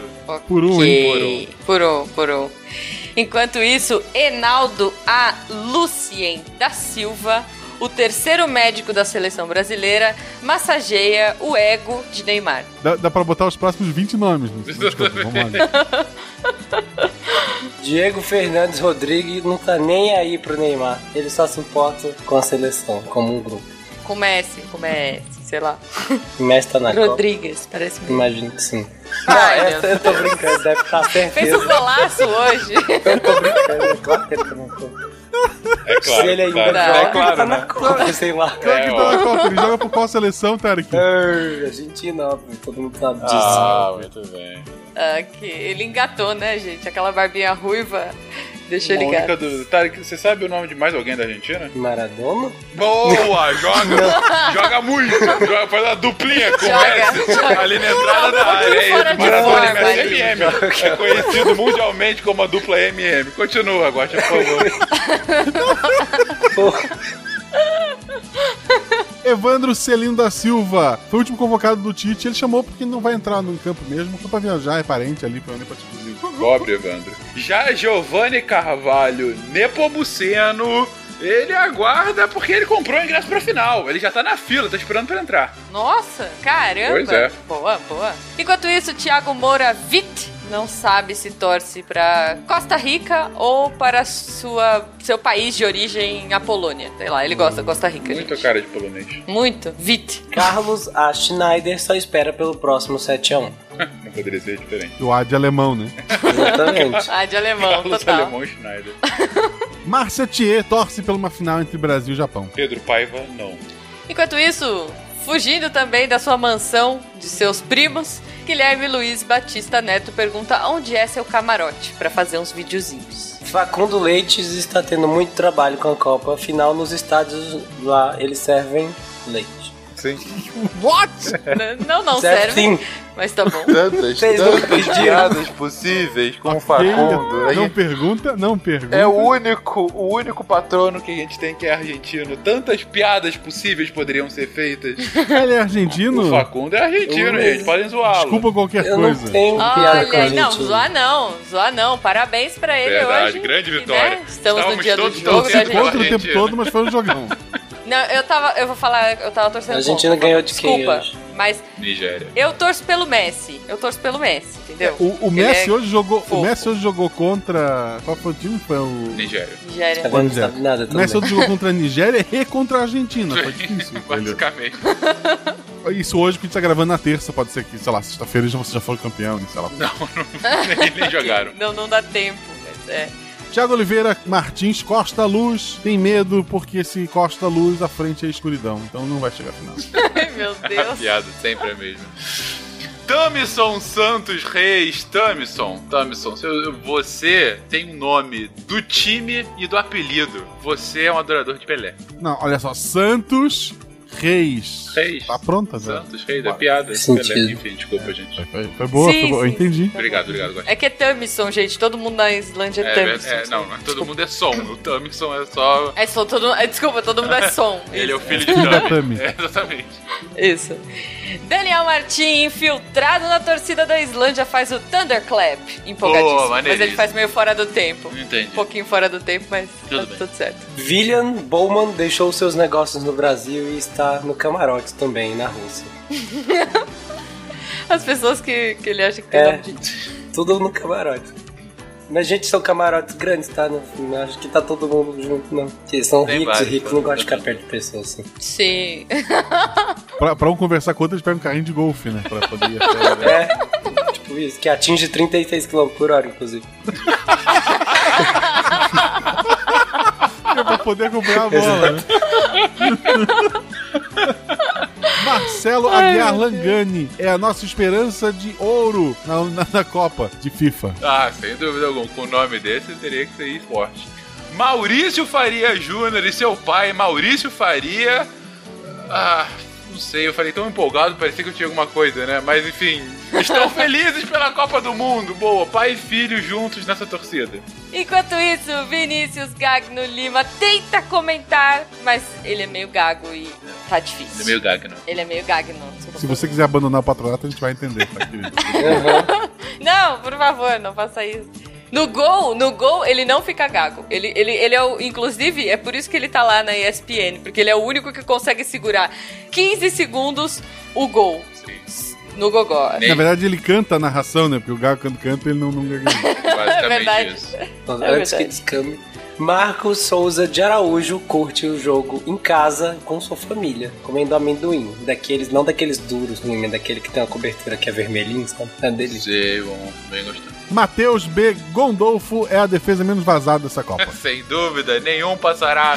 Por um, hein? Ok. Por um, por um. Enquanto isso, Enaldo A. Lucien da Silva, o terceiro médico da seleção brasileira, massageia o ego de Neymar. Dá, dá pra botar os próximos 20 nomes. no- Desculpa, vamos lá. Diego Fernandes Rodrigues não tá nem aí pro Neymar. Ele só se importa com a seleção, como um grupo. Comece, comece, sei lá. O Messi tá na Copa. Rodrigues, parece mesmo. Imagino que sim. Ai, não, meu essa eu tô brincando, deve estar Fez certeza. um golaço hoje. Eu tô brincando, é claro que ele tá Copa. É claro. Se ele ainda claro. joga, É ele claro, tá né? na Copa, sei lá. Claro que tá na Copa. Ele joga por qual seleção, Tarek? Ah, Argentina, óbvio, todo mundo sabe disso. Ah, muito bem. Ah, que ele engatou, né, gente? Aquela barbinha ruiva. Deixa eu ligar. Dúvida. Tarek, você sabe o nome de mais alguém da Argentina? Maradona? Boa! Joga! joga muito! Joga, faz uma duplinha com o Joga, Messi joga. ali na entrada da área. É Maradona e forma Messi ali. MM. É conhecido mundialmente como a dupla MM. Continua, Guaxa, por favor. Evandro Celino da Silva foi o último convocado do Tite. Ele chamou porque não vai entrar no campo mesmo, só pra viajar, é parente ali, pra pra Titezinho. Pobre Evandro. Já Giovanni Carvalho Nepomuceno, ele aguarda porque ele comprou o ingresso pra final. Ele já tá na fila, tá esperando pra entrar. Nossa, caramba. Pois é. Boa, boa. Enquanto isso, Thiago Moura Witt não sabe se torce pra Costa Rica ou para sua, seu país de origem, a Polônia. Sei lá, ele gosta da Costa Rica. Muito gente. cara de polonês. Muito. Witt. Carlos A. Schneider só espera pelo próximo 7x1. Não poderia ser diferente. O A de alemão, né? Exatamente. Ah, de alemão, Carlos total. Alemão Schneider. Márcia Thier torce pela uma final entre Brasil e Japão. Pedro Paiva, não. Enquanto isso, fugindo também da sua mansão de seus primos, Guilherme Luiz Batista Neto pergunta onde é seu camarote pra fazer uns videozinhos. Facundo Leites está tendo muito trabalho com a Copa, afinal nos estádios lá eles servem leite. Sim. What? Não, não Serve serve, sim. mas tá bom. Tantas, Vocês não tantas piadas possíveis com o Facundo. Não pergunta, não pergunta. É o único, o único patrono que a gente tem que é argentino. Tantas piadas possíveis poderiam ser feitas. Ele é argentino? O Facundo é argentino, Eu- gente. Podem zoá-lo. Desculpa qualquer Eu não coisa. tenho piada com Olha, não, zoar não, zoar não. Parabéns pra ele Verdade, hoje. grande E, vitória. né, Estamos no Estávamos dia do jogo da torcendo Torci contra o Argentina. tempo todo, mas foi um jogão. Não, eu tava, eu vou falar, eu tava torcendo A Argentina contra. ganhou de quem Desculpa, hoje? mas Nigéria. eu torço pelo Messi. Eu torço pelo Messi, entendeu? O, o Ele Messi é hoje jogou. fofo. O Messi hoje jogou contra. Qual foi o time? Foi o. Nigéria. Nigéria. Tá vendo? Não sabe nada O Messi hoje jogou contra a Nigéria e contra a Argentina. Foi difícil. Basicamente. Isso hoje, porque a gente tá gravando na terça, pode ser que, sei lá, sexta-feira já- você já foi campeão, sei lá. Não, não nem, nem jogaram. Não, não dá tempo, mas é. Tiago Oliveira Martins, Costa Luz, tem medo porque se Costa Luz, a frente é escuridão, então não vai chegar à final. Ai, meu A Deus. piada sempre é a mesma. Tamison Santos Reis, Tamison, Tamison, você tem um nome do time e do apelido. Você é um adorador de Pelé. Não, olha só, Santos Reis. Reis. Tá pronta, Zé? Santos Reis, é piada. Sentido. Enfim, desculpa, gente. Foi, foi boa, Sim, foi boa, eu sim. entendi. Obrigado, obrigado. Gosto. É que é Tamison, gente. Todo mundo na Islândia é, É, Tamison. é, não, não, todo mundo é som. O Tamison é só. É só todo é, Desculpa, todo mundo é som. Ele é o filho de Tami. Tami. É, exatamente. Isso. Daniel Martin, infiltrado na torcida da Islândia, faz o Thunderclap. Empolgadíssimo. Boa, mas ele faz meio fora do tempo. Entendi. Um pouquinho fora do tempo, mas Tudo tá bem. tudo certo. William Bowman deixou seus negócios no Brasil e está no camarote também, na Rússia. As pessoas que, que ele acha que tem É. nome de... Tudo no camarote. Mas, gente, são camarotes grandes, tá? Não, não acho que tá todo mundo junto, não. Porque são Tem ricos vários, e ricos não gostam de ficar perto de pessoas assim. Sim. Pra, pra um conversar com outro, eles pegam um carrinho de golfe, né? Pra poder ir até... É, tipo isso, que atinge 36 km por hora, inclusive. É pra poder acompanhar a bola, né? Marcelo Aguiar Langani é a nossa esperança de ouro na, na, na Copa de FIFA. Ah, sem dúvida alguma. Com o nome desse, teria que ser esporte. Maurício Faria Júnior e seu pai, Maurício Faria. Ah, não sei, eu falei tão empolgado, parecia que eu tinha alguma coisa, né? Mas enfim, estão felizes pela Copa do Mundo. Boa, pai e filho juntos nessa torcida. Enquanto isso, Vinícius Gagno Lima tenta comentar, mas ele é meio gago e tá difícil. Ele é meio gaga, não. Ele é meio gagno. Se você quiser abandonar o patronato, a gente vai entender, tá, querido? Não, por favor, não faça isso. No gol, no gol, ele não fica gago. Ele, ele, ele é o. Inclusive, é por isso que ele tá lá na ESPN, porque ele é o único que consegue segurar 15 segundos o gol. No gogó. Na verdade, ele canta a narração, né? Porque o Gago quando canta, ele não, não gagueja. É verdade. Antes É que verdade. descame. Marcos Souza de Araújo curte o jogo em casa com sua família, comendo amendoim. Daqueles, não daqueles duros, ruim, mas daquele que tem uma cobertura que é vermelhinho, sabe? É dele. Sei, bom, bem gostando. Matheus B. Gondolfo é a defesa menos vazada dessa Copa. Sem dúvida, nenhum passará.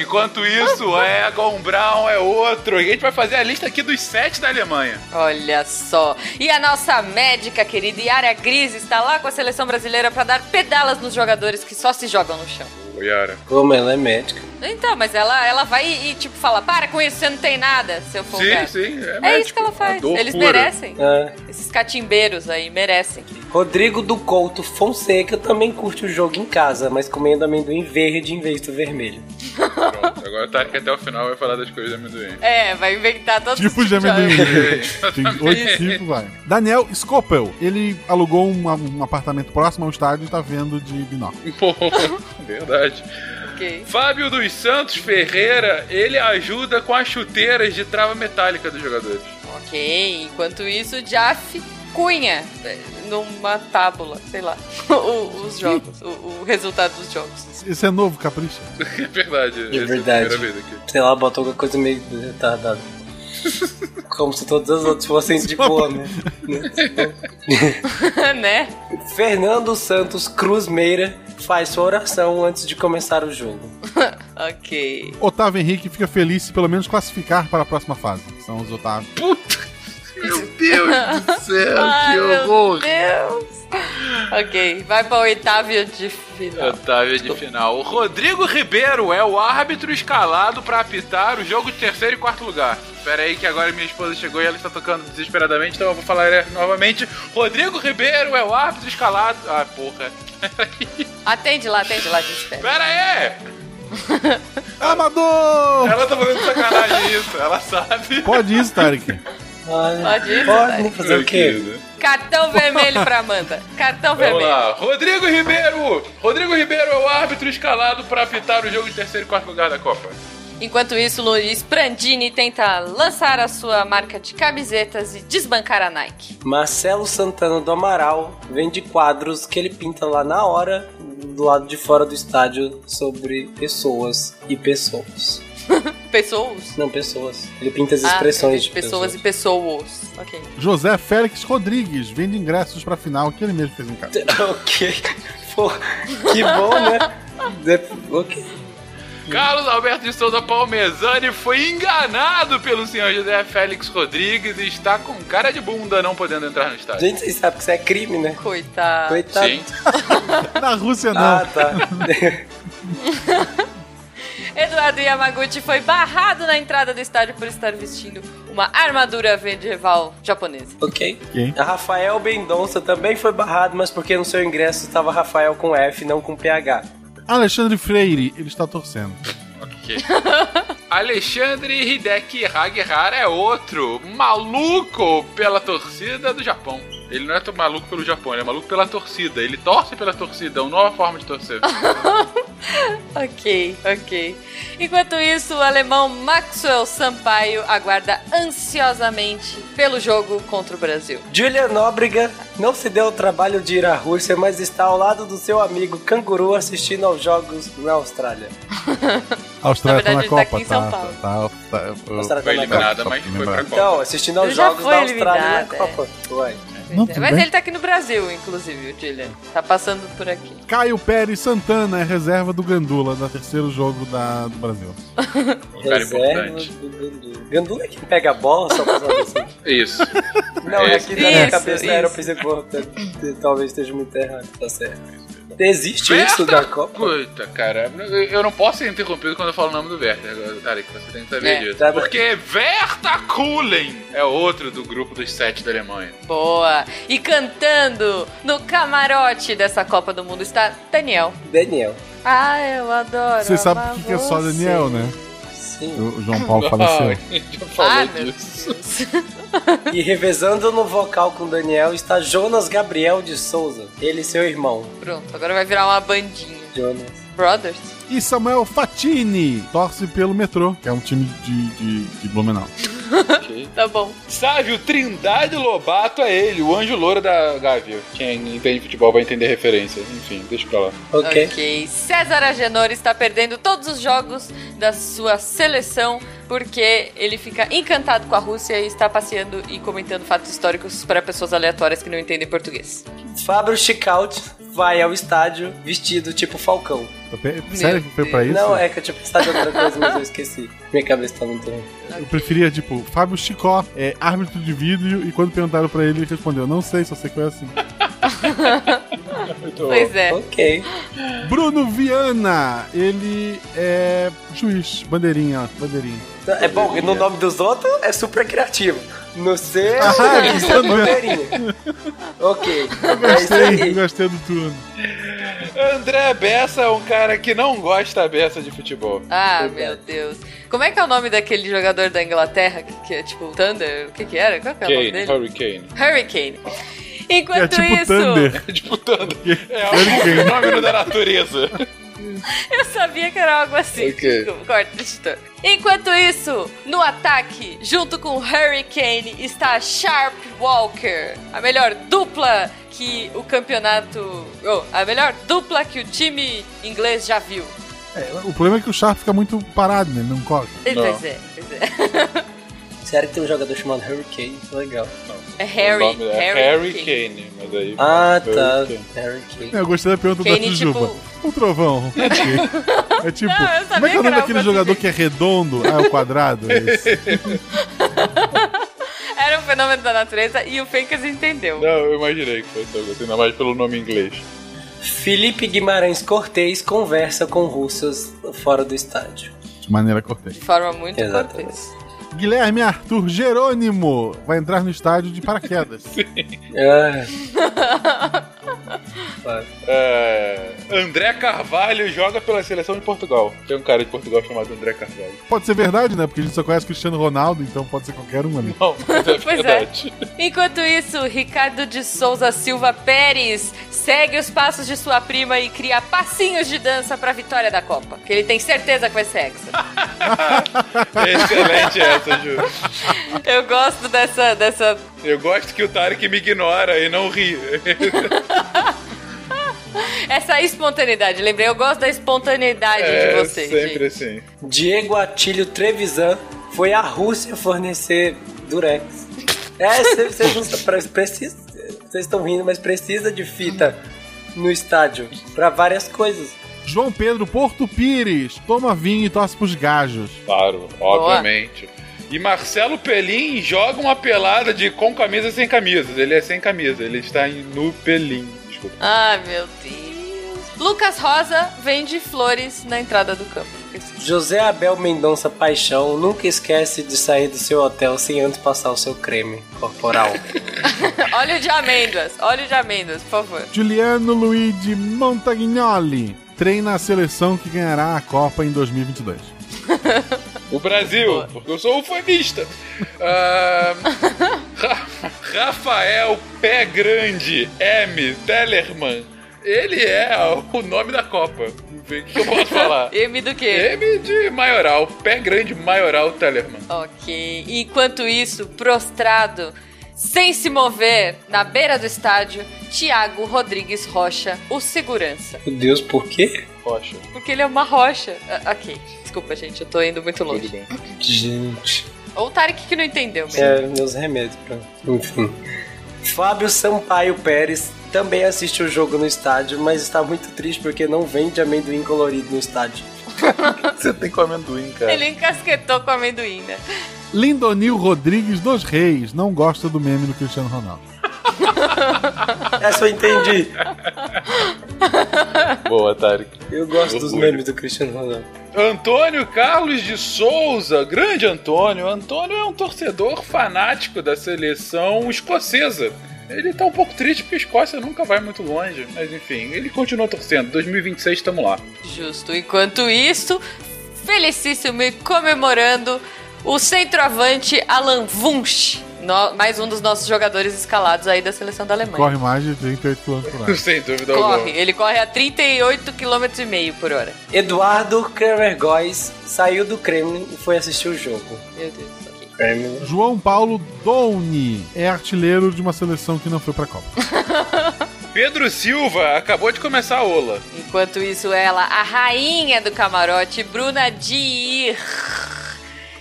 Enquanto isso, é Egon Brown, é outro. E a gente vai fazer a lista aqui dos sete da Alemanha. Olha só. E a nossa médica querida Yara Gris está lá com a seleção brasileira para dar pedalas nos jogadores que só se jogam no chão. Ô, Yara. Como ela é médica. Então, mas ela, ela vai e, tipo, fala: para com isso, você não tem nada, seu Sim, folgado. sim. É, É médico. isso que ela faz. Eles pura. merecem. É. Esses catimbeiros aí merecem. Rodrigo do Couto Fonseca também curte o jogo em casa, mas comendo amendoim verde em vez do vermelho. Pronto, agora tá aqui até o final vai falar das coisas de amendoim. É, vai inventar todos Tipos de amendoim. Tem oito tipos, vai. Daniel Scopel, ele alugou um, um apartamento próximo ao estádio e tá vendo de binóculo. Pô, verdade. Ok. Fábio dos Santos Ferreira, ele ajuda com as chuteiras de trava metálica dos jogadores. Ok, enquanto isso, Jaff Cunha, eh, numa tábula, sei lá, o- os jogos, o, o resultado dos jogos. Esse é novo, capricha. É verdade. É a verdade. primeira vez aqui. Sei lá, botou alguma coisa meio retardada. Como se todas as outras fossem de boa, né? né? Fernando Santos Cruz Meira faz sua oração antes de começar o jogo. Ok. Otávio Henrique fica feliz se pelo menos classificar para a próxima fase. São os Otávio. Meu Deus do céu, Ai, que meu horror. Deus. Ok, vai pra oitava de final. Otávio de final. O Rodrigo Ribeiro é o árbitro escalado pra apitar o jogo de terceiro e quarto lugar. Pera aí que agora minha esposa chegou e ela está tocando desesperadamente, então eu vou falar novamente. Rodrigo Ribeiro é o árbitro escalado... Ah, porra. Atende lá, atende lá, gente. Espera. Pera aí! Amador! Ela tá fazendo sacanagem isso, ela sabe. Pode isso, Tarek. Pode ir, Pode, né? Fazer o quê? Cartão vermelho pra Amanda. Cartão Vamos vermelho. lá, Rodrigo Ribeiro! Rodrigo Ribeiro é o árbitro escalado para apitar o jogo de terceiro e quarto lugar da Copa. Enquanto isso, Luiz Prandini tenta lançar a sua marca de camisetas e desbancar a Nike. Marcelo Santana do Amaral vende quadros que ele pinta lá na hora, do lado de fora do estádio, sobre pessoas e pessoas. Pessoas? Não, pessoas. Ele pinta as Ah, expressões de pessoas e pessoas. Ok. José Félix Rodrigues vende ingressos pra final que ele mesmo fez em casa. ok. Pô, que bom, né? De- Ok. Carlos Alberto de Souza Palmezani foi enganado pelo senhor José Félix Rodrigues e está com cara de bunda não podendo entrar no estádio. Gente, vocês sabem que isso é crime, né? Coitado. Coitado. Sim. Na Rússia não. Ah, tá. Eduardo Yamaguchi foi barrado na entrada do estádio por estar vestindo uma armadura medieval japonesa. ok. Ok. A Rafael Mendonça também foi barrado, mas porque no seu ingresso estava Rafael com F, não com PH. Alexandre Freire, ele está torcendo. Ok. Alexandre Hideki Hagihara é outro maluco pela torcida do Japão. Ele não é tão maluco pelo Japão, ele é maluco pela torcida. Ele torce pela torcida, é uma nova forma de torcer. Ok, ok. Enquanto isso, o alemão Maxwell Sampaio aguarda ansiosamente pelo jogo contra o Brasil. Julia Nóbrega não se deu o trabalho de ir à Rússia, mas está ao lado do seu amigo Canguru assistindo aos jogos na Austrália. A Austrália Na verdade, tá na tá Copa, aqui em São tá, Paulo. tá, tá, tá, Austrália Foi tá na eliminada, Copa. mas foi pra Copa. Então, assistindo aos jogos da Austrália na é. Copa. Ué. Não, Mas bem. ele tá aqui no Brasil, inclusive, o Dylan. Tá passando por aqui. Caio Pérez Santana é reserva do Gandula no terceiro jogo da, do Brasil. Um cara Reserva importante. do Gandula. Gandula é quem pega a bola, só pra assim. Isso. Não, é que na minha cabeça isso. era o Pisegor. Talvez esteja muito errado, tá certo. Existe isso da Copa? Puta, cara, eu- não posso ser interrompido quando eu falo o nome do Werther. agora, Tarek, você tem que saber É. disso. Tá. Porque Werther Kuhlen é outro do grupo dos sete da Alemanha. Boa! E cantando no camarote dessa Copa do Mundo está Daniel. Daniel. Ah, eu adoro. Você sabe por que que é só. Daniel, né? Sim. O João Paulo faleceu. Ai, Ah, meu disso. E revezando no vocal com Daniel está Jonas Gabriel de Souza. Ele e seu irmão. Pronto, agora vai virar uma bandinha. Jonas. Brothers? E Samuel Fatini torce pelo metrô, que é um time de, de, de Blumenau. Tá bom. Sabe, o Trindade Lobato é ele, o anjo louro da Gávea. Quem entende futebol vai entender referência. Enfim, deixa pra lá. Ok. Ok. César Agenor está perdendo todos os jogos da sua seleção porque ele fica encantado com a Rússia e está passeando e comentando fatos históricos para pessoas aleatórias que não entendem português. Fábio Chicaut vai ao estádio vestido tipo Falcão. Sério que foi pra isso? Não, é que eu tinha pensado em outra coisa, mas eu esqueci. Minha cabeça tá muito ruim. Eu preferia, tipo, Fábio Chicó, é árbitro de vídeo, e quando perguntaram pra ele, ele respondeu, não sei, só sei que foi assim. Pois é. Ok. Bruno Viana, ele é juiz, bandeirinha, ó, bandeirinha. É bom, no nome dos outros é super criativo. No seu, Ah, é bandeirinha. Ok. Eu É gostei, eu aí. gostei do turno. André Bessa é um cara que não gosta Bessa de futebol. Ah, meu Deus. Como é que é o nome daquele jogador da Inglaterra que, que é tipo Thunder? O que que era? Qual que é o nome Kane, dele? Hurricane. Hurricane. Enquanto É tipo isso, Thunder. É tipo Thunder. É o fenômeno da natureza. eu sabia que era algo assim. Ok. Desculpa, corta, editor. Enquanto isso, no ataque, junto com Hurricane, está Sharp Walker, a melhor dupla que o campeonato. Oh, a melhor dupla que o time inglês já viu. É, o problema é que o Sharp fica muito parado, né? Ele não corre. Pois é, pois é. Sério que tem um jogador chamado Hurricane? Legal. É Harry. O nome é Harry, Harry Kane, mas aí. Ah, tá. Hurricane. É, Eu gostei da pergunta da Kane, Jujuba. tipo- O trovão. É, quê? é tipo, Não, como é que é o nome daquele algo jogador assim. que é redondo? Ah, é o quadrado? É esse. Era um fenômeno da natureza e o Fencas entendeu. Não, eu imaginei que fosse algo assim, ainda mais pelo nome inglês. Felipe Guimarães Cortez conversa com russas fora do estádio. De maneira cortês. De forma muito Exatamente. cortês. Guilherme Arthur Jerônimo vai entrar no estádio de paraquedas. Ah, É, André Carvalho joga pela seleção de Portugal. Tem um cara de Portugal chamado André Carvalho. Pode ser verdade, né? Porque a gente só conhece Cristiano Ronaldo, então pode ser qualquer um ali. Não, mas é Pois é. verdade. Enquanto isso, Ricardo de Souza Silva Pérez segue os passos de sua prima e cria passinhos de dança pra vitória da Copa. Que ele tem certeza que vai ser hexa. Excelente essa, Ju. Eu gosto dessa, dessa. Eu gosto que o Tarek me ignora e não ri. Essa espontaneidade, lembrei, eu gosto da espontaneidade de vocês. gente. assim. Diego Atílio Trevisan foi à Rússia fornecer Durex. É, vocês não pre- precisa, vocês estão rindo, mas precisa de fita no estádio pra várias coisas. João Pedro Porto Pires, toma vinho e torce pros gajos. Claro, obviamente. E Marcelo Pelim joga uma pelada de com camisa e sem camisa. Ele é sem camisa, ele está em no Pelim. Desculpa. Ai, meu Deus. Lucas Rosa vende flores na entrada do campo. José Abel Mendonça Paixão nunca esquece de sair do seu hotel sem antes passar o seu creme corporal. óleo de amêndoas, óleo de amêndoas, por favor. Juliano Luigi Montagnoli treina a seleção que ganhará a Copa em 2022. O Brasil, porque eu sou ufanista. Ra- Rafael Pé Grande M. Tellerman. Ele é o nome da Copa. O que que eu posso falar? M do quê? M de maioral. Pé Grande Maioral Tellerman. Ok. Enquanto isso, prostrado, sem se mover, na beira do estádio, Tiago Rodrigues Rocha, o segurança. Meu Deus, por quê? Rocha. Porque ele é uma rocha. Ah, ok. Desculpa, gente, eu tô indo muito longe. Gente. Ou o Tarek que não entendeu mesmo. É, meus remédios pra. Enfim. Fábio Sampaio Pérez também assiste o jogo no estádio, mas está muito triste porque não vende amendoim colorido no estádio. Você tem com amendoim, cara. Ele encasquetou com amendoim, né? Lindonil Rodrigues dos Reis não gosta do meme do Cristiano Ronaldo. Essa eu entendi. Boa, Tarek. Eu gosto dos memes do Cristiano Ronaldo. Antônio Carlos de Souza, grande Antônio. Antônio é um torcedor fanático da seleção escocesa. Ele tá um pouco triste porque a Escócia nunca vai muito longe, mas enfim, ele continua torcendo. 2026 estamos lá. Justo. Enquanto isso, felicíssimo e comemorando o centroavante Alan Wunsch, no- mais um dos nossos jogadores escalados aí da seleção da Alemanha. Corre mais de 38 km por hora. Sem dúvida Corre, alguma. ele corre a 38 km e meio por hora. Eduardo Kramer Góes saiu do Kremlin e foi assistir o jogo. Meu Deus, Kremlin. João Paulo Douni é artilheiro de uma seleção que não foi pra Copa. Pedro Silva acabou de começar a Ola. Enquanto isso, ela, a rainha do camarote, Bruna Dir,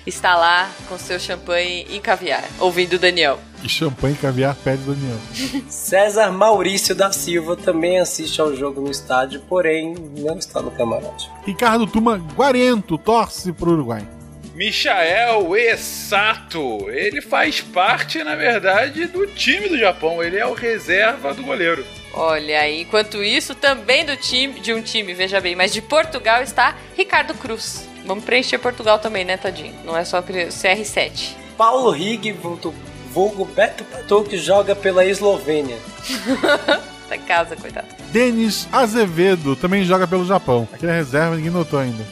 está lá com seu champanhe e caviar, ouvindo o Daniel. E champanhe e caviar pede Daniel. César Maurício da Silva também assiste ao jogo no estádio, porém não está no camarote. Ricardo Tuma Guarento torce pro Uruguai. Michael Esato, ele faz parte, na verdade, do time do Japão. Ele é o reserva do goleiro. Olha aí, enquanto isso, também do time, de um time, veja bem, mas de Portugal está Ricardo Cruz. Vamos preencher Portugal também, né, tadinho? Não é só CR7. Paulo Rig, vulgo, Beto Patou, que joga pela Eslovênia. Tá em casa, coitado. Denis Azevedo também joga pelo Japão. Aquele é reserva, ninguém notou ainda.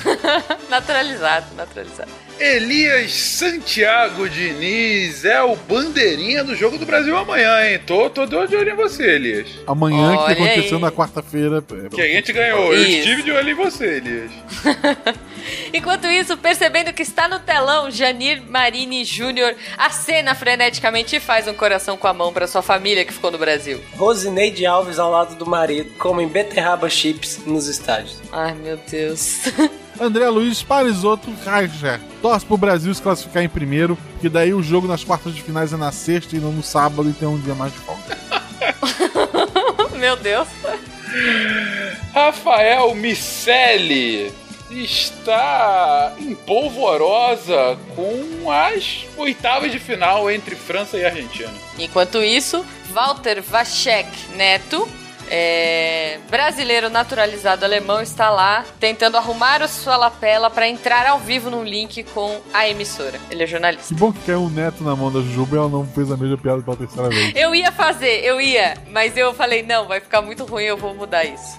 naturalizado, naturalizado. Elias Santiago Diniz é o bandeirinha do jogo do Brasil amanhã, hein? Tô, tô de olho em você, Elias. Amanhã, que Olha aconteceu aí. na quarta-feira. Que a gente ganhou. Eu Isso. estive de olho em você, Elias. Enquanto isso, percebendo que está no telão, Janir Marini Júnior acena freneticamente e faz um coração com a mão para sua família que ficou no Brasil. Rosineide Alves ao lado do marido comem beterraba chips nos estádios. Ai, meu Deus. André Luiz Parisotto Reicher torce pro Brasil se classificar em primeiro, que daí o jogo nas quartas de finais é na sexta e não no sábado e tem um dia mais de folga. meu Deus. Rafael Micelli está em polvorosa com as oitavas de final entre França e Argentina. Enquanto isso, Walter Vachek Neto, é, brasileiro naturalizado alemão, está lá tentando arrumar a sua lapela para entrar ao vivo num link com a emissora. Ele é jornalista. Que bom que caiu um neto na mão da Jujuba e ela não fez a mesma piada pela terceira vez. Eu ia fazer, eu ia, mas eu falei, não, vai ficar muito ruim, eu vou mudar isso.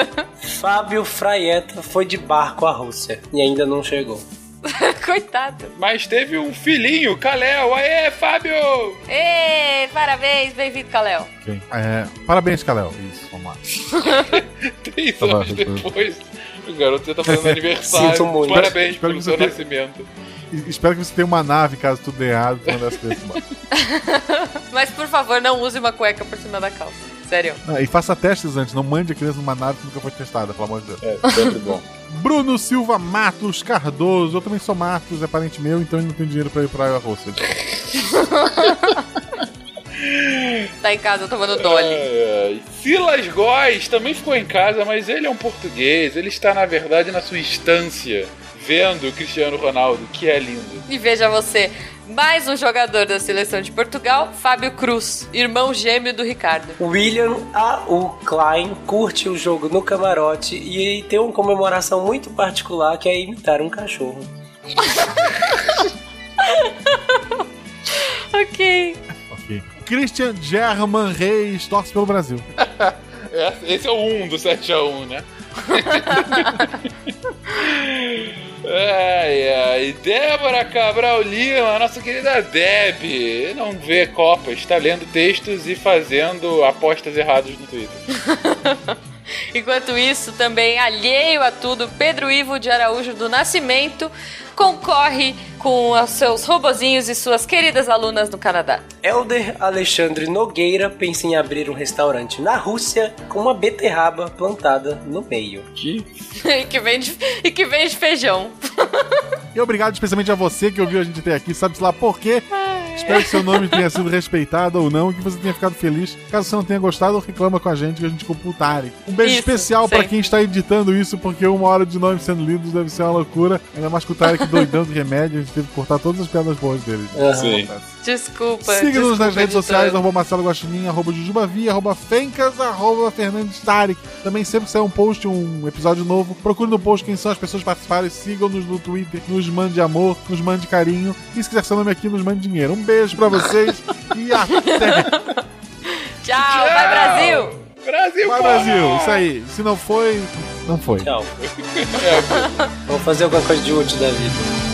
Fábio Fraieta foi de barco à Rússia e ainda não chegou. Coitado. Mas teve um filhinho, Kalel. Aê, Fábio! Ê, parabéns, bem-vindo, Kalel. Ok. É, parabéns, Kalel. Isso, vamos lá. Três Tá anos tá depois, o garoto tá fazendo aniversário. Sinto muito. Parabéns Espero pelo seu tenha- nascimento. Espero que você tenha uma nave caso tudo dê errado pra mandar as coisas embora. Mas por favor, não use uma cueca por cima da calça. Sério. Ah, e faça testes antes, não mande a criança numa nave que nunca foi testada, pelo amor de Deus. É, sempre bom. Bruno Silva Matos Cardoso, eu também sou Matos, é parente meu, então ele não tem dinheiro pra ir pra Rússia. Tá em casa tomando Dolly. Ai, ai. Silas Góes também ficou em casa, mas ele é um português. Ele está, na verdade, na sua instância, vendo o Cristiano Ronaldo, que é lindo. E veja você, mais um jogador da seleção de Portugal, Fábio Cruz, irmão gêmeo do Ricardo. William A.U. Klein curte o jogo no camarote e tem uma comemoração muito particular que é imitar um cachorro. ok. Ok. Christian German Reis torce pelo Brasil. É, Esse é o 1 do 7x1, né? ai, ai. Débora Cabral Lima, nossa querida Deb, não vê Copas, está lendo textos e fazendo apostas erradas no Twitter. Enquanto isso, também alheio a tudo, Pedro Ivo de Araújo do Nascimento concorre com os seus robozinhos e suas queridas alunas no Canadá. Elder Alexandre Nogueira pensa em abrir um restaurante na Rússia com uma beterraba plantada no meio. Que? e, que vende, e que vende feijão. E obrigado especialmente a você que ouviu a gente até aqui, sabe-se lá por quê. Espero que seu nome tenha sido respeitado ou não, que você tenha ficado feliz. Caso você não tenha gostado, reclama com a gente que a gente Tarek. Um beijo Isso, especial pra sempre. quem está editando isso, porque uma hora de nomes sendo lidos deve ser uma loucura. Ainda mais com o Tarek doidão de remédio, a gente teve que cortar todas as piadas boas dele. Sim. Desculpa. Siga-nos nas redes editor. sociais, arroba Marcelo Guaxinim, arroba Jujubavi, arroba Fencas, arroba Fernandes Tarek. Também sempre que sair um post, um episódio novo, procure no post quem são as pessoas que participaram, sigam-nos no Twitter, nos mande amor, nos mande carinho. E se quiser seu nome aqui, nos mande dinheiro. Um beijo pra vocês e até! Tchau, vai Brasil! Brasil, Vai porra! Brasil! Isso aí. Se não foi, não foi. Tchau. Vamos fazer alguma coisa de útil da vida.